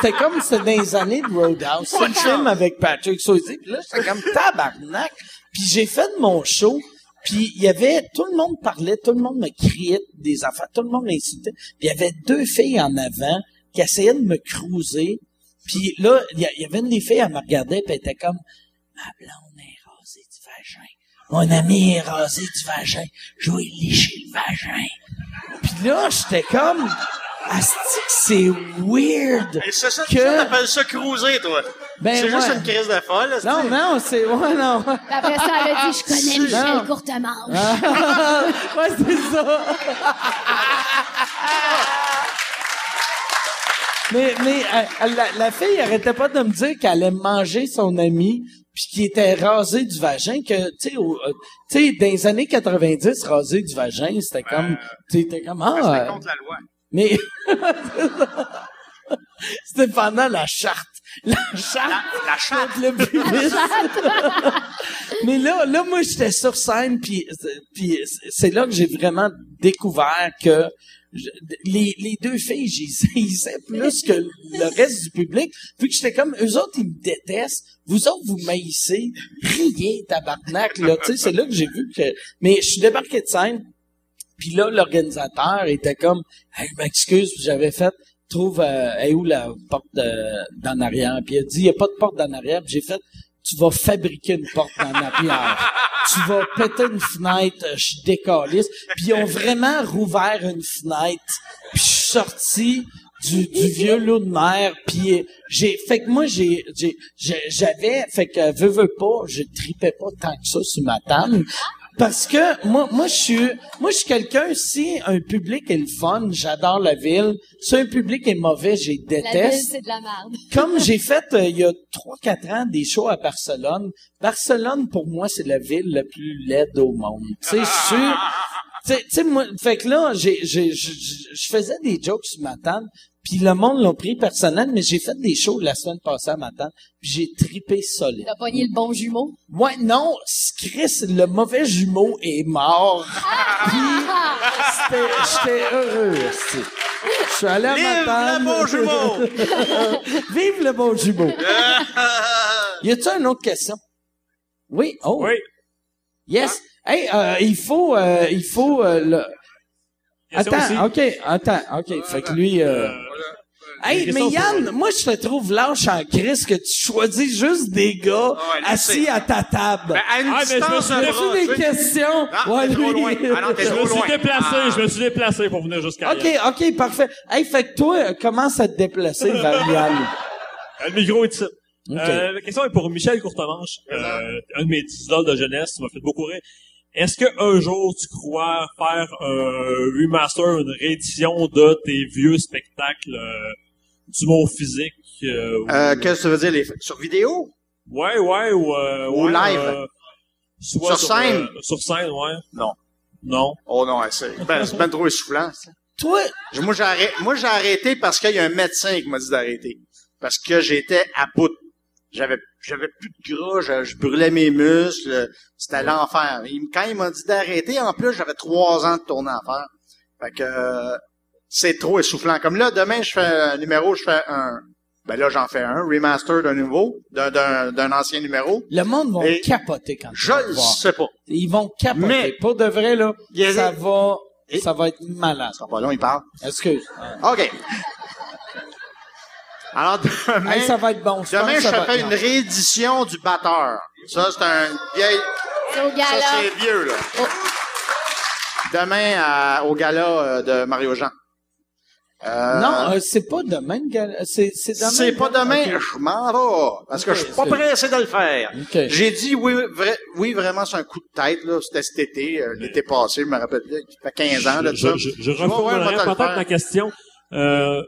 C'était comme c'était dans les années de Roadhouse. C'est le film avec Patrick Swayze. Puis là, j'étais comme tabarnak. Puis j'ai fait mon show. Puis il y avait, tout le monde parlait, tout le monde me criait des affaires, tout le monde m'insultait. Puis il y avait deux filles en avant qui essayaient de me cruiser. Puis là, il y, avait une des filles, elle me regardait, puis elle était comme, ma blonde est rasée du vagin. Mon ami est rasé du vagin. Je vais lécher le vagin. Puis là, j'étais comme, c'est weird. Et c'est ça, que- ça, t'appelles ça cruiser, toi. Ben, c'est juste ouais. une crise de folle. là, Non, non, c'est, ouais, non. Après ça, elle a dit, je connais Michel Non. Courtemanche. [LAUGHS] ouais, c'est ça. mais, mais, euh, la, la fille arrêtait pas de me dire qu'elle allait manger son ami puis qu'il était rasé du vagin que, tu sais, euh, tu sais, dans les années 90, rasé du vagin, c'était comme, tu sais, t'es comme, ah, C'était contre la loi. Mais, [LAUGHS] c'était pendant la charte. La charte. La chatte. Le pubis. [LAUGHS] Mais là, là, moi, j'étais sur scène, puis, puis c'est là que j'ai vraiment découvert que je- les, les deux filles, j'y saisissais plus que le reste du public, vu que j'étais comme, eux autres, ils me détestent, vous autres, vous maïssez, riez, tabarnak, là, tu sais, c'est là que j'ai vu que, mais je suis débarqué de scène, puis là, l'organisateur était comme, hey, je m'excuse, j'avais fait, trouve, euh, où la porte de- d'en arrière? Puis il a dit, il n'y a pas de porte d'en arrière. J'ai fait, tu vas fabriquer une porte d'en arrière. tu vas péter une fenêtre, euh, je décalisse. Puis ils ont vraiment rouvert une fenêtre. Puis je suis sorti du, du vieux loup de mer. Puis j'ai, fait que moi, j'ai- j'avais, fait que, veux, veux pas, je tripais pas tant que ça sur ma table. Parce que moi, moi je suis, moi je suis quelqu'un. Si un public est le fun, j'adore la ville. Si un public est mauvais, j'ai La ville, déteste. c'est de la merde. [LAUGHS] Comme j'ai fait euh, il y a trois quatre ans des shows à Barcelone. Barcelone pour moi c'est la ville la plus laide au monde. Tu sais, je suis. Tu sais- moi, fait que là, j'ai, j'ai, je faisais des jokes sur ma table, puis le monde l'a pris personnel, mais j'ai fait des shows la semaine passée à ma table, puis j'ai tripé solide. T'as pogné le bon jumeau? Ouais, non, Chris, le mauvais jumeau est mort. Puis, c'était- j'étais heureux. esti. Je suis allé à Vive ma le bon jumeau! [LAUGHS] Vive le bon jumeau. [LAUGHS] Y a-tu une autre question? Oui. Oh. Oui. Yes. Hey, euh, il faut, euh, il faut, euh, le... Attends, ok, attends, ok. Fait que lui, euh, Hey, mais Yann, moi, je te trouve lâche en crise que tu choisis juste des gars Ouais, assis sais. à ta table. Ben, à une Ah, mais je me suis- des tu questions? Non, Ouais, t'es trop lui. loin. Ah non, Je me suis loin. déplacé, Ah. je me suis déplacé pour venir jusqu'à OK, Yann. OK, parfait. Hey, fait que toi, commence à te déplacer vers [LAUGHS] Yann? Euh, Le micro est ici. OK. Euh, la question est pour Michel Courtemanche, euh, un de mes idoles de jeunesse, qui m'a fait beaucoup rire. Est-ce que un jour tu crois faire un remaster, une réédition de tes vieux spectacles euh, d'humour physique euh, ou- Euh, qu'est-ce que tu veux dire, les... sur vidéo? Ouais, ouais, ou, euh, Ou ouais, live? euh, soit Sur scène? euh, sur scène, ouais. Non. Non? Oh non, c'est ben, c'est ben trop essoufflant. ça. Toi, Moi, j'ai arrêté, moi, j'ai arrêté parce qu'il y a un médecin qui m'a dit d'arrêter. Parce que j'étais à bout. J'avais, j'avais plus de gras, je, je brûlais mes muscles. C'était l'enfer. Quand il m'a dit d'arrêter, en plus, j'avais trois ans de tournée à faire. Fait que, euh, c'est trop essoufflant. Comme là, demain, je fais un numéro, je fais un, ben là, j'en fais un, remaster d'un nouveau, d'un, d'un, d'un ancien numéro. le monde va capoter quand Je le voir. sais pas. Ils vont capoter. Mais- Pour de vrai, là, ça va, Et- ça va être malade. Ça sera pas long, il parle. Excuse. OK. Alors, demain, Hey, ça va être bon. demain, que je ça va fais une réédition du batteur. Ça, c'est un vieil, C'est au ça, gala. c'est vieux, là. Oh. Demain, au gala euh, de Mario Jean. Euh, Non, euh, c'est pas demain. C'est, c'est demain. c'est pas demain, je m'en vais. Parce que Ok, je suis pas c'est- pressé de le faire. OK. J'ai dit oui, vrai- oui, vraiment, c'est un coup de tête, là. C'était cet été, euh, l'été passé, je me rappelle bien. Ça fait 15 ans, là, de ça. je, je, je Je reformulerai te peut-être ma question. Euh,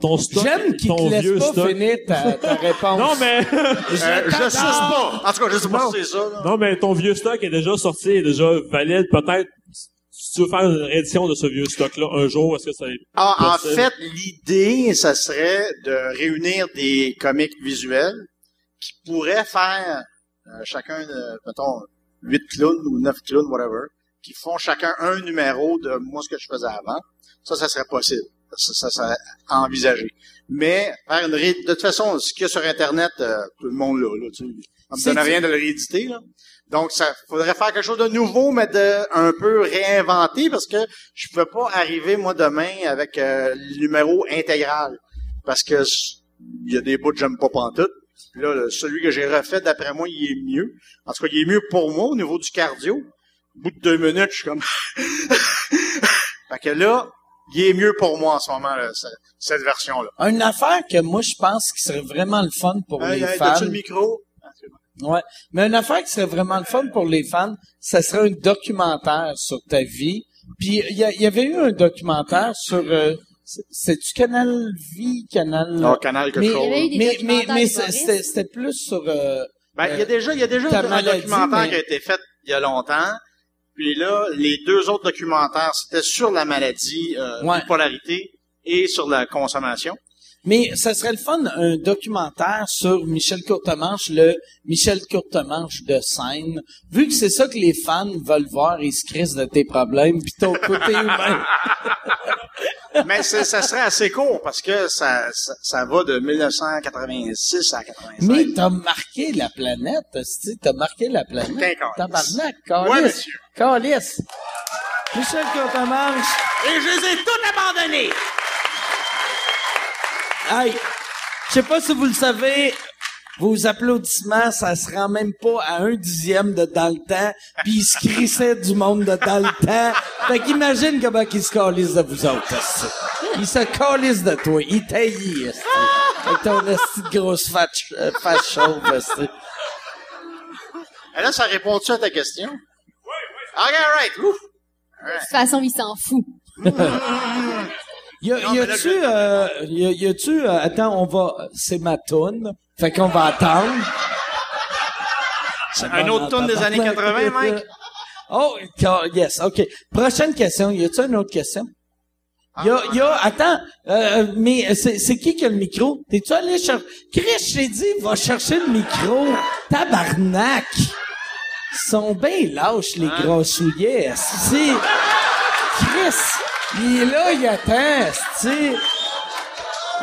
ton stock, J'aime qu'il ton te laisse vieux pas stock. finir ta, ta [LAUGHS] réponse. Non, mais, Euh, je sais pas. En tout cas, je sais pas si c'est ça, là. non, mais ton vieux stock est déjà sorti, est déjà valide. Peut-être, si tu veux faire une réédition de ce vieux stock-là un jour, est-ce que ça est Ah, en possible? fait, l'idée, ça serait de réunir des comiques visuels qui pourraient faire euh, chacun, de, mettons, huit clowns ou neuf clowns, whatever, qui font chacun un numéro de moi ce que je faisais avant. Ça, ça serait possible. Ça, ça serait envisagé. Mais faire une ré... de toute façon, ce qu'il y a sur Internet, euh, tout le monde l'a, là, tu. Ça me C'est- donne rien de le rééditer, là. Donc, ça faudrait faire quelque chose de nouveau, mais de un peu réinventé, parce que je peux pas arriver, moi, demain, avec euh, le numéro intégral. Parce que il y a des bouts que j'aime pas pantoute. Puis là, celui que j'ai refait, d'après moi, il est mieux. En tout cas, il est mieux pour moi au niveau du cardio. Au bout de deux minutes, je suis comme... [LAUGHS] fait que là, il est mieux pour moi en ce moment, là, ce- cette version-là. Une affaire que moi, je pense qui serait vraiment le fun pour Hey, les hey, fans. le micro? Ouais. Mais une affaire qui serait vraiment le fun pour les fans, ça serait un documentaire sur ta vie. Puis il y, avait eu un documentaire sur euh, c'est- c'est-tu Canal Vie, Canal? Ah, canal quelque mais, chose. Mais, mais, mais c'était c'était plus sur euh, Ben, il y a déjà, il y a déjà un maladie, documentaire mais- qui a été fait il y a longtemps. Puis là, les deux autres documentaires, c'était sur la maladie, euh, Ouais. bipolarité et sur la consommation. Mais ça serait le fun, un documentaire sur Michel Courtemanche, le Michel Courtemanche de scène. Vu que c'est ça que les fans veulent voir, ils se crissent de tes problèmes, puis ton côté humain. [LAUGHS] Mais ça serait assez court parce que ça, ça, ça va de 1986 à 85. Mais t'as marqué la planète, tu t'as marqué la planète. Tabarnak, Ouais, calice. monsieur. Calice. Michel Courtemanche. Et je les ai toutes abandonnés! Hey, je sais pas si vous le savez, vos applaudissements, ça se rend même pas à un dixième de dans le temps, puis ils se crissaient du monde de dans le temps. Fait qu'imagine comment ils se calissent de vous autres. Ils se calissent de toi, ils taillent. Avec ton esti de grosse fat, euh, chauve, là, ça répond-tu à ta question? Oui, oui. OK, right. Ouf. De toute façon, il s'en fout. [LAUGHS] Y, a, Non, y a-tu, euh, y, a, y a-tu, euh, attends, on va, c'est ma toune. Fait qu'on va attendre. Un autre tourne des années 80, Mike? Oh, yes, OK. Prochaine question. Y a-tu une autre question? Y a, y a, attends, euh, mais c'est, c'est qui qui a le micro? T'es-tu allé chercher? Chris, j'ai dit, va chercher le micro. Tabarnak! Ils sont bien lâches, les gros souillets, esti. Chris, il est là, il attend, esti.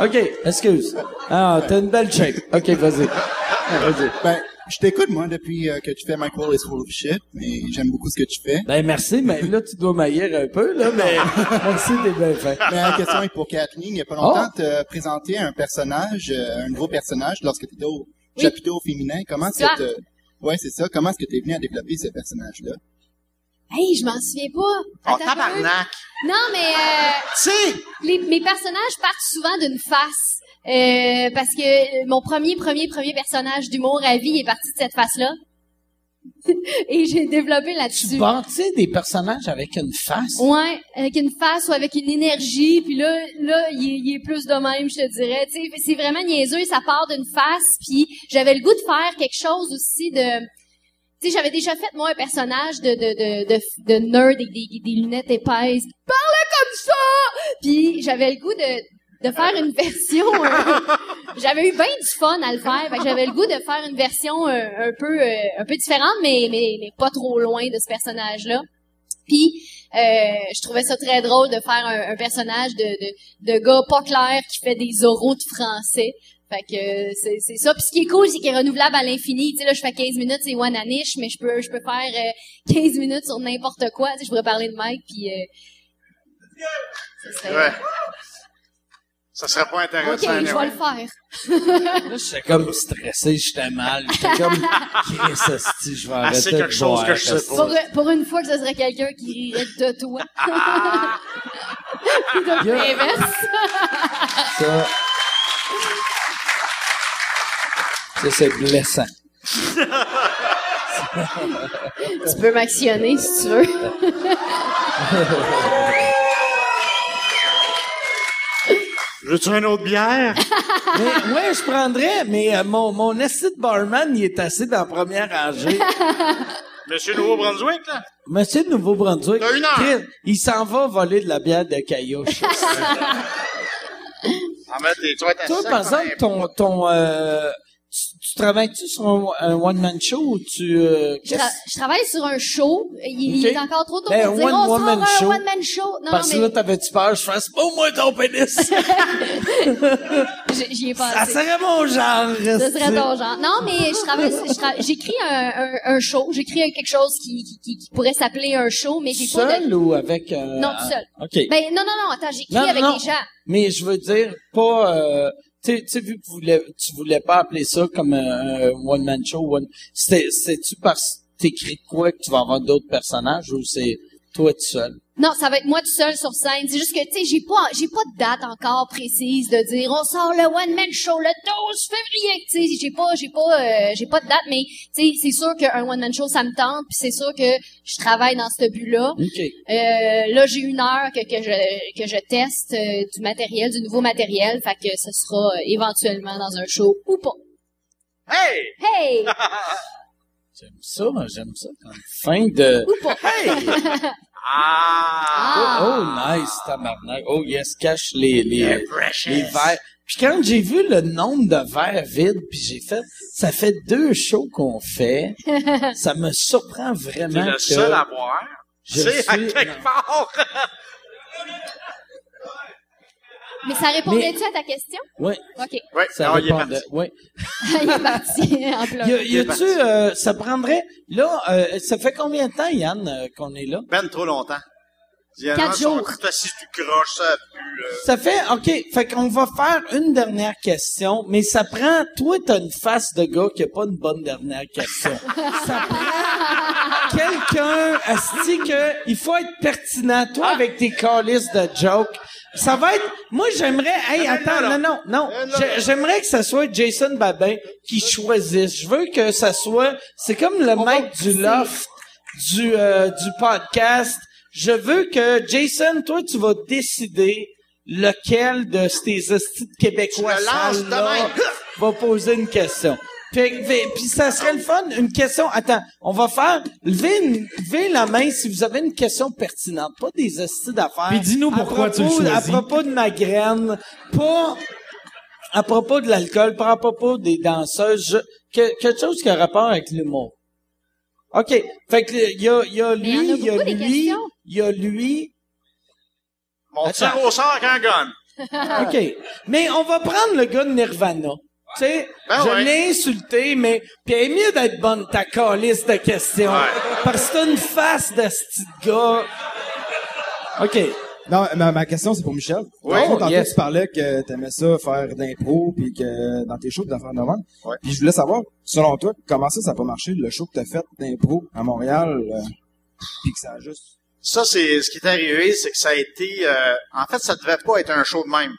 OK, excuse. Ah, t'as une belle shape. OK, vas-y. Ah, Vas-y. Ben, Je t'écoute, moi, depuis euh, que tu fais Michael is full of shit, mais j'aime beaucoup ce que tu fais. Ben merci, mais là tu dois maillir un peu là, mais [LAUGHS] merci t'es bien fait. Mais la question est pour Kathleen. Il n'y a pas longtemps, tu as présenté un personnage, euh, un nouveau personnage lorsque tu étais au Oui. chapiteau féminin. Comment que t'as- Ouais, c'est ça. Comment est-ce que tu es venu à développer ce personnage-là? Hey, je m'en souviens pas. Oh, Attends peu. tabarnak! Non, mais euh, Tu les, mes personnages partent souvent d'une face. Euh, parce que mon premier, premier, premier personnage d'humour à vie est parti de cette face-là. [LAUGHS] Et j'ai développé Tu là-dessus. bâtis des personnages avec une face? Ouais, avec une face ou avec une énergie, puis là, là, il est, il est plus de même, je te dirais. Tu sais, c'est vraiment niaiseux, ça part d'une face, puis j'avais le goût de faire quelque chose aussi de... Tu sais, j'avais déjà fait, moi, un personnage de, de, de, de, de nerd avec des, des lunettes épaisses. Parle comme ça! Puis j'avais le goût de, de faire une version... euh, [LAUGHS] j'avais eu bien du fun à le faire. J'avais le goût de faire une version euh, un peu euh, un peu différente, mais, mais, mais pas trop loin de ce personnage-là. Puis euh, je trouvais ça très drôle de faire un, un personnage de, de, de gars pas clair qui fait des oraux de français. Fait que euh, c'est c'est ça. Puis ce qui est cool, c'est qu'il est renouvelable à l'infini. Tu sais, là, je fais 15 minutes, c'est one anish, mais je peux je peux faire euh, 15 minutes sur n'importe quoi. Tu sais, je pourrais parler de Mike, puis... Euh, ça serait- ouais. Ça serait pas Ok, intéressant. je vais le faire. Là, j'étais comme stressé, j'étais mal. J'étais comme, Chris, esti, je vais Ah, arrêter c'est de quelque chose boire, que je sais pas. Pour, pour une fois que ce serait quelqu'un qui rirait de toi. [LAUGHS] Plutôt que l'inverse. Ça, ça c'est blessant. Tu peux m'actionner si tu veux. Veux-tu une autre bière? [LAUGHS] Mais, ouais, je prendrais, mais euh, mon, mon esti de barman, il est assis dans la première rangée. [LAUGHS] Monsieur Nouveau-Brunswick, là? Monsieur de Nouveau-Brunswick, T'as une heure. Chris, il s'en va voler de la bière de Caillouche. [LAUGHS] En être Toi, par exemple, ton, ton, euh, tu, tu travailles-tu sur un, un one-man show ou tu, euh, Je, qu'est-ce- tra- je travaille sur un show. Il, est encore trop tôt Ben, pour dire, one on woman sort un show. one-man show. Non, parce que là, t'avais-tu peur, je fasse, oh, moi, ton pénis! [LAUGHS] j'y- ai Ça pensé. serait mon genre, Ce serait ton genre. Non, mais je travaille, j'écris un, un, un show. J'écris quelque chose qui, qui, qui, qui pourrait s'appeler un show, mais j'ai pas Seul de... ou avec... euh, Non, tout seul. OK. Ben, non, non, non, attends, j'écris avec non. des gens. Mais je veux dire, pas... Euh, tu sais- vu que tu voulais, tu voulais pas appeler ça comme un, un one-man show, one, c'est-tu parce que t'écris de quoi que tu vas avoir d'autres personnages ou c'est toi tout seul? Non, ça va être moi tout seul sur scène. C'est juste que, tu sais, j'ai pas, j'ai pas de date encore précise de dire on sort le one man show le 12 février. Tu sais, j'ai pas, j'ai pas, euh, j'ai pas de date, mais tu sais, c'est sûr qu'un one man show ça me tente, puis c'est sûr que je travaille dans ce but-là. OK. Euh, là, j'ai une heure que, que je que je teste euh, du matériel, du nouveau matériel, fait que ce sera euh, éventuellement dans un show ou pas. Hey! Hey, [LAUGHS] J'aime ça, j'aime ça. Comme fin de... ou pas. [LAUGHS] Ah! Oh, nice, tabarnak. Oh, yes, cache les, les, les verres. Puis quand j'ai vu le nombre de verres vides, puis j'ai fait, ça fait deux shows qu'on fait, [LAUGHS] ça me surprend T'es vraiment le que seul à boire? je C'est à quelque part. [LAUGHS] Mais ça répondait-tu à ta question? Ouais, Ok, Oui, ça non, il est répondait. parti. Ouais. [LAUGHS] il est parti [LAUGHS] en plein. Y a-tu, euh, ça prendrait, là, euh, ça fait combien de temps, Yann, euh, qu'on est là? Ben trop longtemps. Quatre jours. Si tu croches, ça pue. Ça fait, OK, fait qu'on va faire une dernière question, mais ça prend, toi, t'as une face de gars qui a pas une bonne dernière question. [LAUGHS] ça prend quelqu'un, asti que, il faut être pertinent, toi, avec tes calices de jokes. Ça va être, moi, j'aimerais, hey, attends, non, non, non. non, non, Non, non, J'ai- non. j'aimerais que ça soit Jason Babin qui choisisse. Je veux que ça soit, c'est comme le maître du loft du, euh, du podcast. Je veux que, Jason, toi, tu vas décider lequel de ces hosties de Québécois même. va poser une question. Fait que- fait- Puis ça serait le fun, une question. Attends, on va faire. Levez, une- levez la main si vous avez une question pertinente, pas des hosties d'affaires. Puis dis-nous pourquoi tu le propos- À choisis. propos de ma graine, pas à propos de l'alcool, pas à propos des danseuses, je- que- quelque chose qui a rapport avec l'humour. OK. Fait que il y a, il y a lui, il y a lui, il y a lui. Au sort avec un gun. OK. Mais on va prendre le gars de Nirvana. Tu sais, Ben je ouais. l'ai insulté, mais puis elle est mieux d'être bonne ta calice de questions. Ouais. Parce que t'as une face de ce petit gars. OK. Non, ma, ma question, c'est pour Michel. Ouais. Tantôt, tantôt, Yes. tu parlais que t'aimais ça, faire de l'impro, puis que dans tes shows, de faire de même. Ouais. Puis je voulais savoir, selon toi, comment ça, ça n'a pas marché, le show que t'as fait d'impro à Montréal, euh, puis que ça a juste... Ça, c'est ce qui est arrivé, c'est que ça a été. euh, en fait, ça devait pas être un show de même.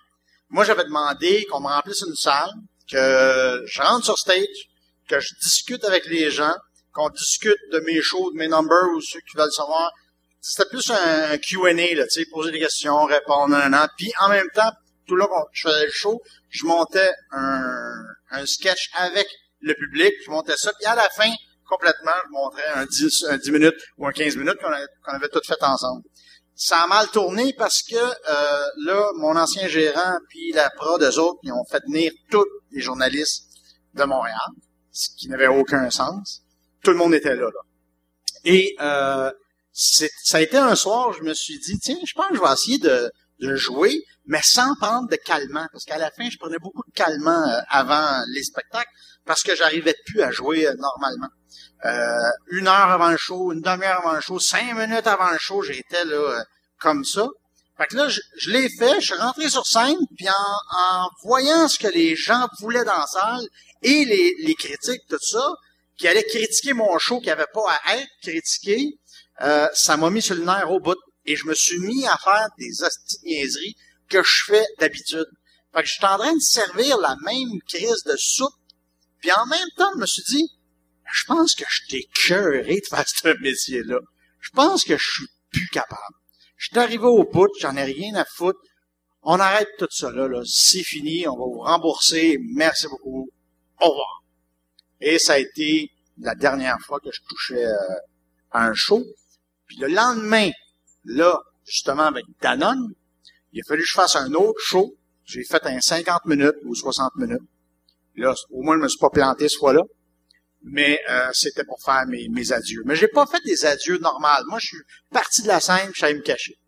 Moi, j'avais demandé qu'on me remplisse une salle, que je rentre sur stage, que je discute avec les gens, qu'on discute de mes shows, de mes numbers ou ceux qui veulent savoir. C'était plus un Q&A, là, tu sais, poser des questions, répondre, nan, nan. Puis en même temps, tout là qu'on je faisais le show, je montais un, un sketch avec le public, je montais ça, puis à la fin, complètement, je montrais un 10, un 10 minutes ou un 15 minutes qu'on avait, qu'on avait tout fait ensemble. Ça a mal tourné parce que euh, là, mon ancien gérant puis la prod, eux autres, ils ont fait venir tous les journalistes de Montréal, ce qui n'avait aucun sens. Tout le monde était là, là. Et euh, ça a été un soir, je me suis dit, tiens, je pense que je vais essayer de, de jouer, mais sans prendre de calmant, parce qu'à la fin, je prenais beaucoup de calmant euh, avant les spectacles, parce que j'arrivais plus à jouer euh, normalement. Euh, une heure avant le show, une demi-heure avant le show, cinq minutes avant le show, j'étais là euh, comme ça. Fait que là, je, je l'ai fait, je suis rentré sur scène, puis en, en voyant ce que les gens voulaient dans la salle et les, les critiques, tout ça, qui allaient critiquer mon show, qui avait pas à être critiqué, euh, ça m'a mis sur le nerf au bout. Et je me suis mis à faire des niaiseries que je fais d'habitude. Fait que je suis en train de servir la même crise de soupe, puis en même temps, je me suis dit, je pense que je t'ai cœuré de faire ce métier-là. Je pense que je suis plus capable. Je suis arrivé au bout, j'en ai rien à foutre. On arrête tout ça là, là. C'est fini, on va vous rembourser. Merci beaucoup. Au revoir. Et ça a été la dernière fois que je touchais euh, à un show. Puis le lendemain, là, justement avec Danone, il a fallu que je fasse un autre show. J'ai fait un 50 minutes ou 60 minutes. Là, au moins, je me suis pas planté ce fois-là. Mais euh, c'était pour faire mes, mes adieux. Mais j'ai pas fait des adieux normales. Moi, je suis parti de la scène, je savais me cacher.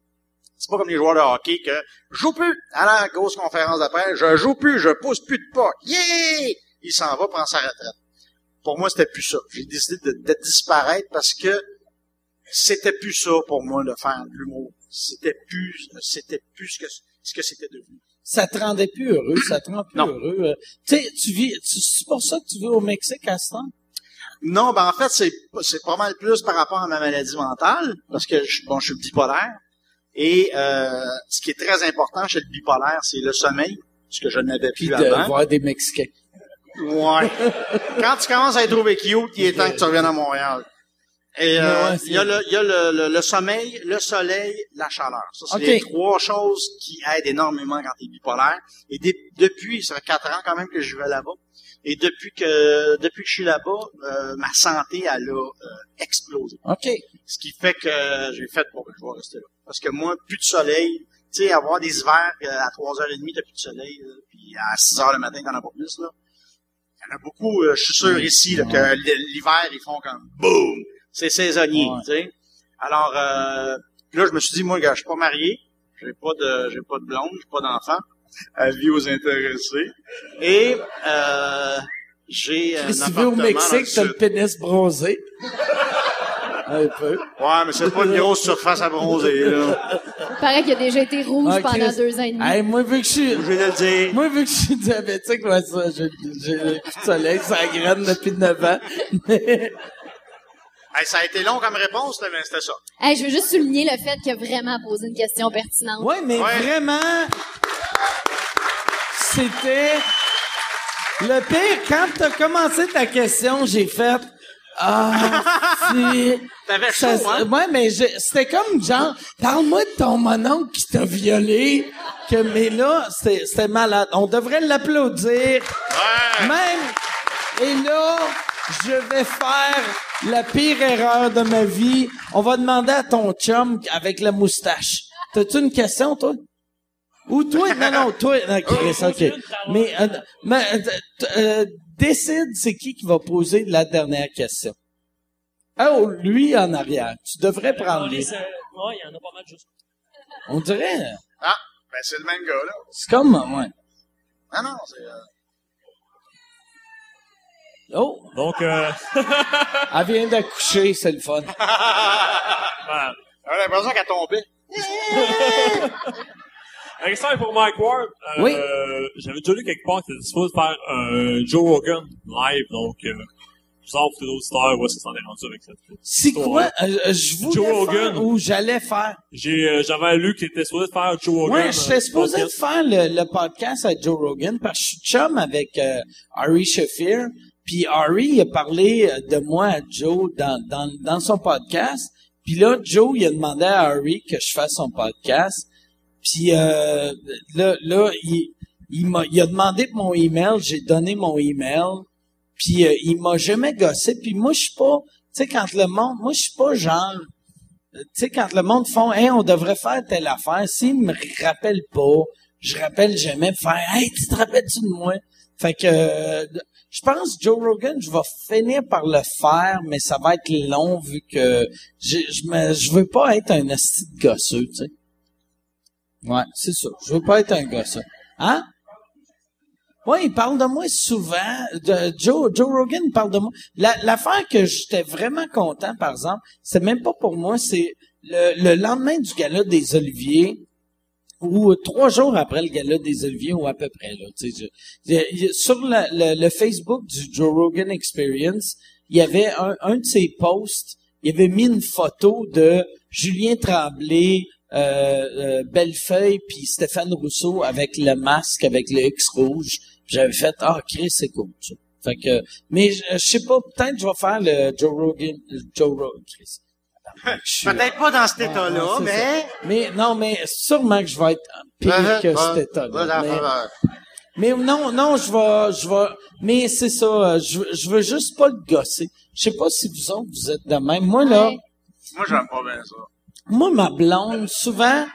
C'est pas comme les joueurs de hockey que je joue plus la grosse conférence d'après, je joue plus, je pousse plus de pas. Yeah! Il s'en va prendre sa retraite. Pour moi, c'était plus ça. J'ai décidé de, de disparaître parce que c'était plus ça pour moi de faire de l'humour. C'était plus, c'était plus que ce que c'était devenu. Ça te rendait plus heureux, ça te rend plus Non. heureux. euh. Tu sais, tu vis, tu- c'est pour ça que tu vis au Mexique à ce temps? Non, ben en fait, c'est c'est pas mal plus par rapport à ma maladie mentale, parce que je, bon, je suis bipolaire. Et euh, ce qui est très important chez le bipolaire, c'est le sommeil, ce que je n'avais Puis plus de avant. voir des Mexicains. Ouais. [LAUGHS] Quand tu commences à être trouvé cute, il est temps que tu reviennes à Montréal. Et euh, ouais, il y a, le, y a le, le- le sommeil, le soleil, la chaleur. Ça, c'est les trois choses qui aident énormément quand tu es bipolaire. Et depuis, ça fait quatre ans quand même que je vais là-bas. Et depuis que depuis que je suis là-bas, euh, ma santé, elle a euh, explosé. OK. Ce qui fait que j'ai fait, bon, ben, je vais rester là. Parce que moi, plus de soleil, tu sais, avoir des hivers euh, à 3h30, t'as plus de soleil, là, puis à 6h le matin, t'en as pas plus, là. Il y en a beaucoup, euh, je suis sûr ici, là, que l'hiver, ils font comme boum! C'est saisonnier, Ouais. tu sais. Alors, euh, là, je me suis dit, moi, gars, je suis pas marié, j'ai pas de, j'ai pas de blonde, j'ai pas d'enfant. Avis aux intéressés. Et, euh, j'ai un vis appartement au Mexique, t'as le pénis bronzé. [LAUGHS] Un peu. Ouais, mais c'est pas une grosse surface à bronzer, là. Paraît qu'il a déjà été rouge Ah, pendant deux ans et demi. Hey, moi, vu que je suis, Je vais le dire. moi, vu que je suis diabétique, ouais, ça, j'ai, j'ai le soleil, ça graine depuis 9 ans. Mais, [LAUGHS] Hey, ça a été long comme réponse, là, mais c'était ça. Hey, je veux juste souligner le fait qu'il a vraiment posé une question pertinente. ouais, mais Ouais. vraiment, c'était le pire. Quand t'as commencé ta question, j'ai fait, ah, [LAUGHS] si. T'avais Ça, hein? Ouais, mais je- c'était comme genre, parle-moi de ton mononcle qui t'a violé. Que, mais là, c'était c'était malade. On devrait l'applaudir. Ouais. Même. Et là, je vais faire la pire erreur de ma vie. On va demander à ton chum avec la moustache. T'as-tu une question, toi? Ou toi? Non, non, toi. Non, [LAUGHS] Chris, OK. Mais, euh, mais, euh, euh, décide c'est qui qui va poser la dernière question. Oh, lui en arrière. Tu devrais prendre lui. Ouais, il y en a pas mal juste. On dirait, Ah, ben c'est le même gars, là. c'est comme, ouais. Ah non, c'est... euh, Oh, Donc, euh, [LAUGHS] elle vient d'accoucher, c'est le fun. [LAUGHS] ben, J'avais l'impression qu'elle tombait. La question est pour Mike Ward. Euh, Oui. J'avais déjà lu quelque part que tu supposé faire un Joe Rogan live, donc euh, je sors pour tes auditeurs où est-ce que ça en est rendu avec cette C'est quoi? euh, je voulais Joe faire Rogan. ou j'allais faire? J'ai, euh, j'avais lu qu'il était supposé faire Joe Rogan. Ouais, j'étais supposé podcast. faire le, le podcast avec Joe Rogan parce que je suis chum avec euh, Ari Shafir. Puis il a parlé euh, de moi à Joe dans, dans, dans son podcast. Puis là, Joe, il a demandé à Ari que je fasse son podcast. Puis euh, là, là il, il, m'a, il a demandé mon email. J'ai donné mon email. Puis euh, il m'a jamais gossé. Puis moi, je suis pas... Tu sais, quand le monde... Moi, je suis pas genre tu sais, quand le monde font, hey, on devrait faire telle affaire, s'ils me rappellent pas, je rappelle jamais faire, hey, tu te rappelles-tu de moi? Fait que, euh, je pense, Joe Rogan, je vais finir par le faire, mais ça va être long vu que je, je je veux pas être un asti de gosseux, tu sais. Ouais, c'est ça. Je veux pas être un gosseux. Hein? Ouais, il parle de moi souvent. Joe, Joe Rogan parle de moi. La, l'affaire que j'étais vraiment content, par exemple, c'est même pas pour moi, c'est le, le lendemain du gala des Oliviers, ou trois jours après le gala des Oliviers, ou à peu près, là. sur le, le Facebook du Joe Rogan Experience, il y avait un, un de ses posts, il avait mis une photo de Julien Tremblay, euh, euh, Bellefeuille, puis Stéphane Rousseau avec le masque, avec le X rouge. J'avais fait, ah, Chris, c'est cool, ça. Fait que, mais je, je sais pas, peut-être je vais faire le Joe Rogan, Joe Rogan, Chris. Peut-être pas dans cet Ouais, état-là, mais... ça. Mais, non, mais sûrement que je vais être pire Euh, que euh, cet état-là. Mais- mais non, non, je vais, je vais, mais c'est ça, euh, je, veux- je veux juste pas le gosser. Je sais pas si vous autres, vous êtes de même. Moi, là. Moi, j'aime pas bien ça. moi, ma blonde, souvent,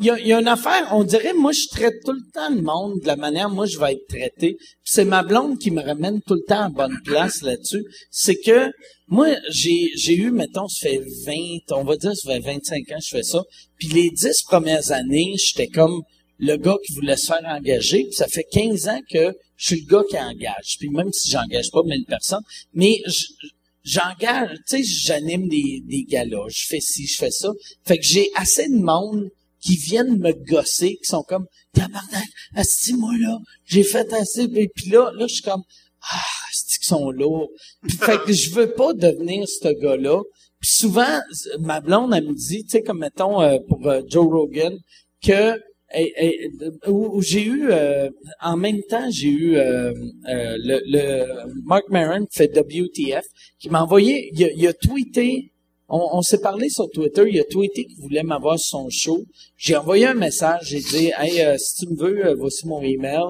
il y a, y a une affaire, on dirait, moi, je traite tout le temps le monde de la manière, moi, je vais être traité. C'est ma blonde qui me ramène tout le temps à bonne place là-dessus. C'est que, moi, j'ai, j'ai eu, mettons, ça fait 20, on va dire, ça fait 25 ans que je fais ça. Puis les 10 premières années, j'étais comme le gars qui voulait se faire engager. Puis ça fait 15 ans que je suis le gars qui engage. Puis même si j'engage pas 1000 personnes, mais je- j'engage, tu sais, j'anime des, des galas, je fais ci, je fais ça. Fait que j'ai assez de monde qui viennent me gosser, qui sont comme, tabarnak, asti, moi là, j'ai fait assez, puis puis là, là, je suis comme, ah, asti, qu'ils sont lourds. Puis [LAUGHS] fait que je veux pas devenir ce gars-là. Puis souvent, ma blonde, elle me dit, tu sais, comme mettons, euh, pour euh, Joe Rogan, que et- et- où, où j'ai eu euh, en même temps j'ai eu euh, euh, le, le Mark Maron qui fait WTF qui m'a envoyé il a, il a tweeté on, on s'est parlé sur Twitter il a tweeté qu'il voulait m'avoir sur son show j'ai envoyé un message j'ai dit hey euh, si tu me veux euh, voici mon email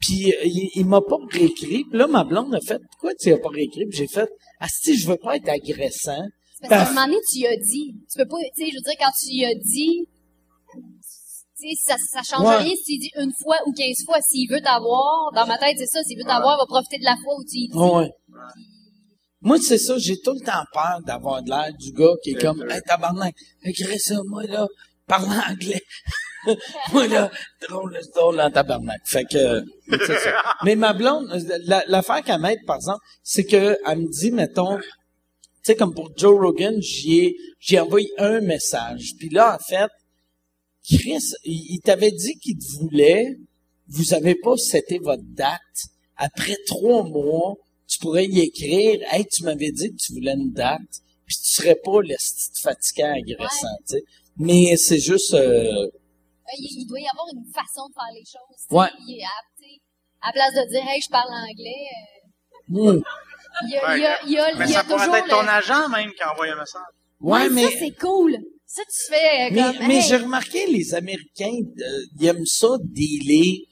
puis euh, il, il m'a pas réécrit puis là ma blonde a fait pourquoi tu as pas réécrit Puis j'ai fait ah si je veux pas être agressant Parce qu'à un moment donné, tu y as dit. Tu peux pas, tu sais, je veux dire, quand tu y as dit, tu sais, ça, ça change Ouais. rien si tu dis une fois ou quinze fois. S'il veut t'avoir, dans ma tête, c'est ça, s'il veut t'avoir, il va profiter de la fois où tu y dis. Ouais. Moi, c'est ça, j'ai tout le temps peur d'avoir de l'air du gars qui est comme, hey, tabarnak, écris ça, moi, là, parle anglais. [LAUGHS] moi, là, drôle, drôle en tabarnak. Fait que, c'est ça. Mais ma blonde, la- l'affaire qu'elle m'aide, par exemple, c'est que, elle me dit, mettons, tu sais, comme pour Joe Rogan, j'y ai, j'ai envoyé un message. Puis là, en fait, Chris, il, il t'avait dit qu'il te voulait, vous avez pas seté votre date. Après trois mois, tu pourrais y écrire, hey, tu m'avais dit que tu voulais une date, puis tu serais pas le style fatigant agressant, tu sais. Mais c'est juste, euh, Il, il doit y avoir une façon de faire les choses. tu sais. Ouais. Il est à, à place de dire, hey, je parle anglais, hmm, euh, il y a, il y a, il y a, Mais il y a ça pourrait être ton le- agent même qui envoie un message. ouais, Ouais, mais, ça, c'est cool. Ça, tu fais euh, mais, comme, mais hey, j'ai remarqué, les Américains, euh, ils aiment ça dealer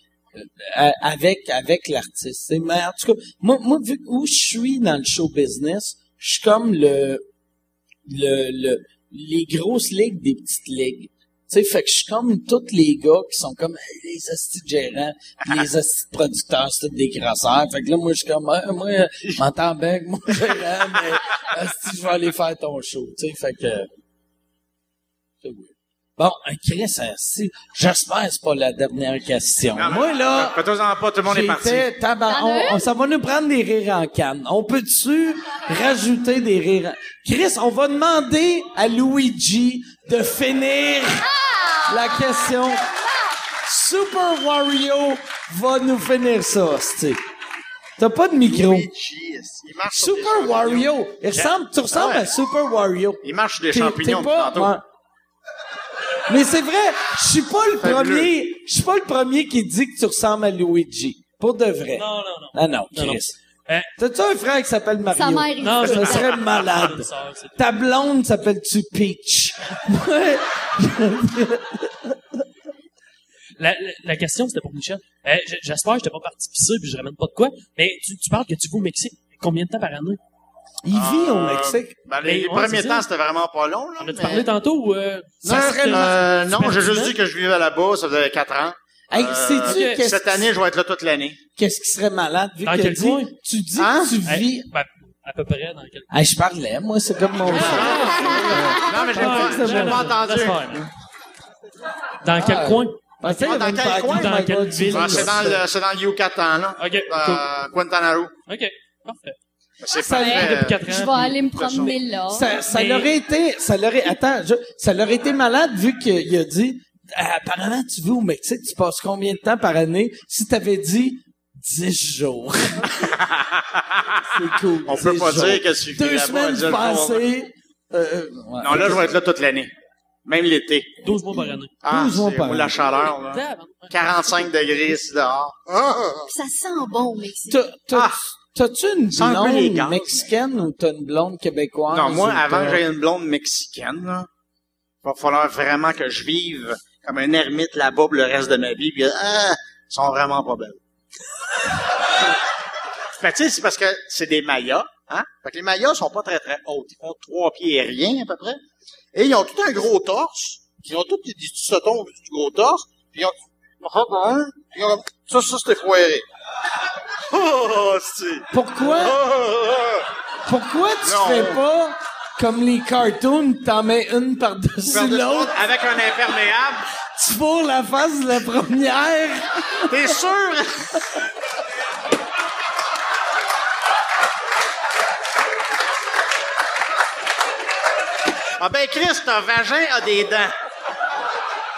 avec avec l'artiste. Mais en tout cas, moi, moi, vu où je suis dans le show business, je suis comme le, le, le les grosses ligues des petites ligues. Tu sais, fait que je suis comme tous les gars qui sont comme les de gérants, pis les [LAUGHS] de producteurs, c'est des grasseurs. Fait que là, moi, je suis comme, Ah, moi, je m'entends bien avec mon [LAUGHS] gérant, mais asti, je vais aller faire ton show. Tu sais, fait que, c'est weird. Bon, Chris, euh, si, j'espère que c'est pas la dernière question. Non, Moi, là, Faites-en pas, tout le monde est parti. on, on- ça va nous prendre des rires en canne. On peut-tu rajouter des rires en... Chris, on va demander à Luigi de finir la question. Super Wario va nous finir ça, c'ti. T'as pas de micro. Luigi, il marche Super. Wario. Il ressemble, tu ressembles Ah ouais. à Super Wario. Il marche des champignons pas- depuis tantôt. ouais. Mais c'est vrai, je suis pas le premier, je suis pas le premier qui dit que tu ressembles à Luigi. Pour de vrai. Non, non, non. Ah non, Non, non. Chris. Euh, T'as-tu un frère qui s'appelle Mario? Sa mère, il Non, Ça je- serait malade. Ta blonde s'appelle-tu Peach? Ouais. [LAUGHS] La, la, la question, c'était pour Michel. Euh, J'espère que j'étais pas parti pisser puis je ramène pas de quoi. Mais tu, tu parles que tu vas au Mexique. Combien de temps par année? Il vit au Euh, Mexique. Ben, Mais les, les ouais, premiers temps, c'était vraiment pas long. Là, En as-tu mais- parlé tantôt ou... Euh, Non, Ça serait euh, non, j'ai juste dit que je vivais là-bas, ça faisait quatre ans. Hey, Euh, qu'est-ce Cette année, je vais être là toute l'année. qu'est-ce qui serait malade? Vu Dans que quel dit, coin? tu dis Hein? que tu vis. ben, à peu près dans quel... Hey, je parlais, moi, c'est comme mon Non, mais j'ai pas, c'est j'ai pas entendu. Dans quel Ah, coin? Ah, dans quel coin? Dans quelle ville? Ah, c'est dans le, c'est dans le Yucatan, là. OK, Euh, Guantanamo. OK, parfait. C'est ans. Je vais aller me promener là. Ça, ça Mais- l'aurait été, ça l'aurait, attends, je- ça l'aurait été malade vu qu'il a dit, Ah, apparemment, tu vis au Mexique, tu passes combien de temps par année? Si t'avais dit 10 jours. [LAUGHS] c'est cool. On peut 10 pas jours. dire que tu Deux semaines passées. Euh, euh, ouais. Non, là, je vais être là toute l'année. Même l'été. 12 mois par année. Ah, 12 mois c'est par moi, la chaleur, là. Tabarnak. 45 degrés ici dehors. Ah! Ça sent bon au Mexique. T'as- Ah. T'as-tu une blonde mexicaine ou t'as une blonde québécoise? Non, moi, avant j'aie une blonde mexicaine, là, va falloir vraiment que je vive comme un ermite là-bas pour le reste de ma vie. Puis, ah, ils sont vraiment pas belles. fait [LAUGHS] que, tu sais, c'est parce que c'est des mayas, hein? Fait que les mayas sont pas très, très hautes. Ils font trois pieds et rien, à peu près. Et ils ont tout un gros torse. Ils ont tous des petits sautons du gros torse. Ont... Puis ils ont- Ça, ça, c'était foiré. Oh. Pourquoi? Pourquoi tu Non. fais pas comme les cartoons, t'en mets une par-dessus l'autre, Avec un imperméable. tu fourres la face de la première? T'es sûr? ah ben, Chris, ton vagin a des dents.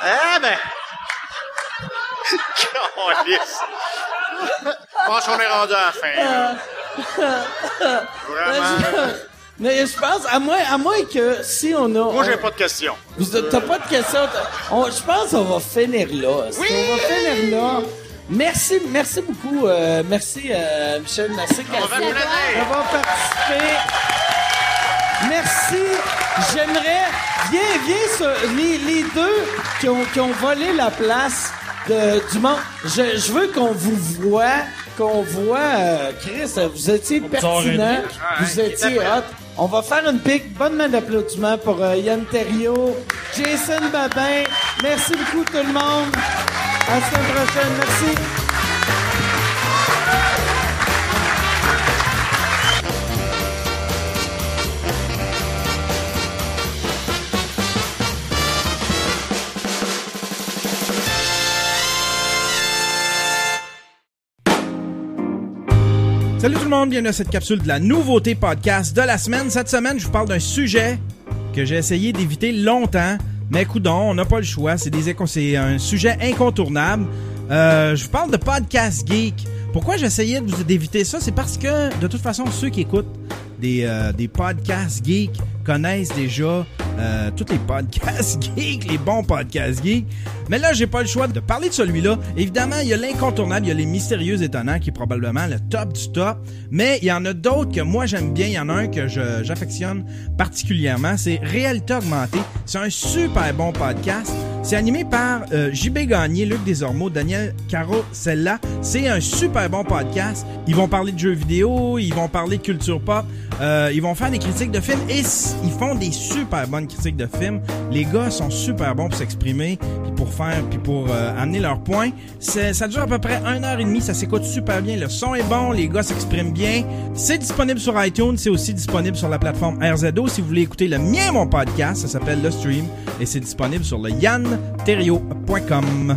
Ah ben... [LAUGHS] Je pense qu'on est rendu à la fin. Vraiment. [LAUGHS] Mais je pense, à moins, à moins que si on a... Moi, j'ai pas de questions. T'as pas de questions. on- Je pense qu'on va finir là. Oui! On va finir là? Merci, merci beaucoup. euh, merci, euh, Michel. Merci, Cathy, d'avoir participé. Merci. J'aimerais... Viens, viens, sur- les, les deux qui ont, qui ont volé la place de, du monde. Je, je veux qu'on vous voit, qu'on voit... euh, Chris, vous étiez pertinent. Vous étiez hot. On va faire une pique. Bonne main d'applaudissements pour euh, Yann Terriot, Jason Babin. Merci beaucoup tout le monde. À la semaine prochaine. Merci. Salut tout le monde, bienvenue à cette capsule de la nouveauté podcast de la semaine. Cette semaine, je vous parle d'un sujet que j'ai essayé d'éviter longtemps, mais coudon, on n'a pas le choix. C'est des un sujet incontournable. Euh, je vous parle de podcast geek. Pourquoi j'essayais de vous d'éviter ça, c'est parce que de toute façon, ceux qui écoutent des, euh, des podcasts geeks connaissent déjà euh, tous les podcasts [LAUGHS] geeks, les bons podcasts geeks. Mais là, j'ai pas le choix de parler de celui-là. Évidemment, il y a l'incontournable, il y a les mystérieux étonnants qui est probablement le top du top. Mais il y en a d'autres que moi j'aime bien. Il y en a un que j'affectionne particulièrement. C'est Réalité Augmentée. C'est un super bon podcast. C'est animé par euh, JB Gagné, Luc Desormeaux, Daniel Carosella. C'est un super bon podcast. Ils vont parler de jeux vidéo, ils vont parler de culture pop, euh, ils vont faire des critiques de films et ils font des super bonnes critiques de films. Les gars sont super bons pour s'exprimer, puis pour faire, puis pour euh, amener leurs points. Ça dure à peu près une heure et demie, ça s'écoute super bien. Le son est bon, les gars s'expriment bien. C'est disponible sur iTunes, c'est aussi disponible sur la plateforme RZO. Si vous voulez écouter le mien, mon podcast, ça s'appelle Le Stream et c'est disponible sur le yanterio.com.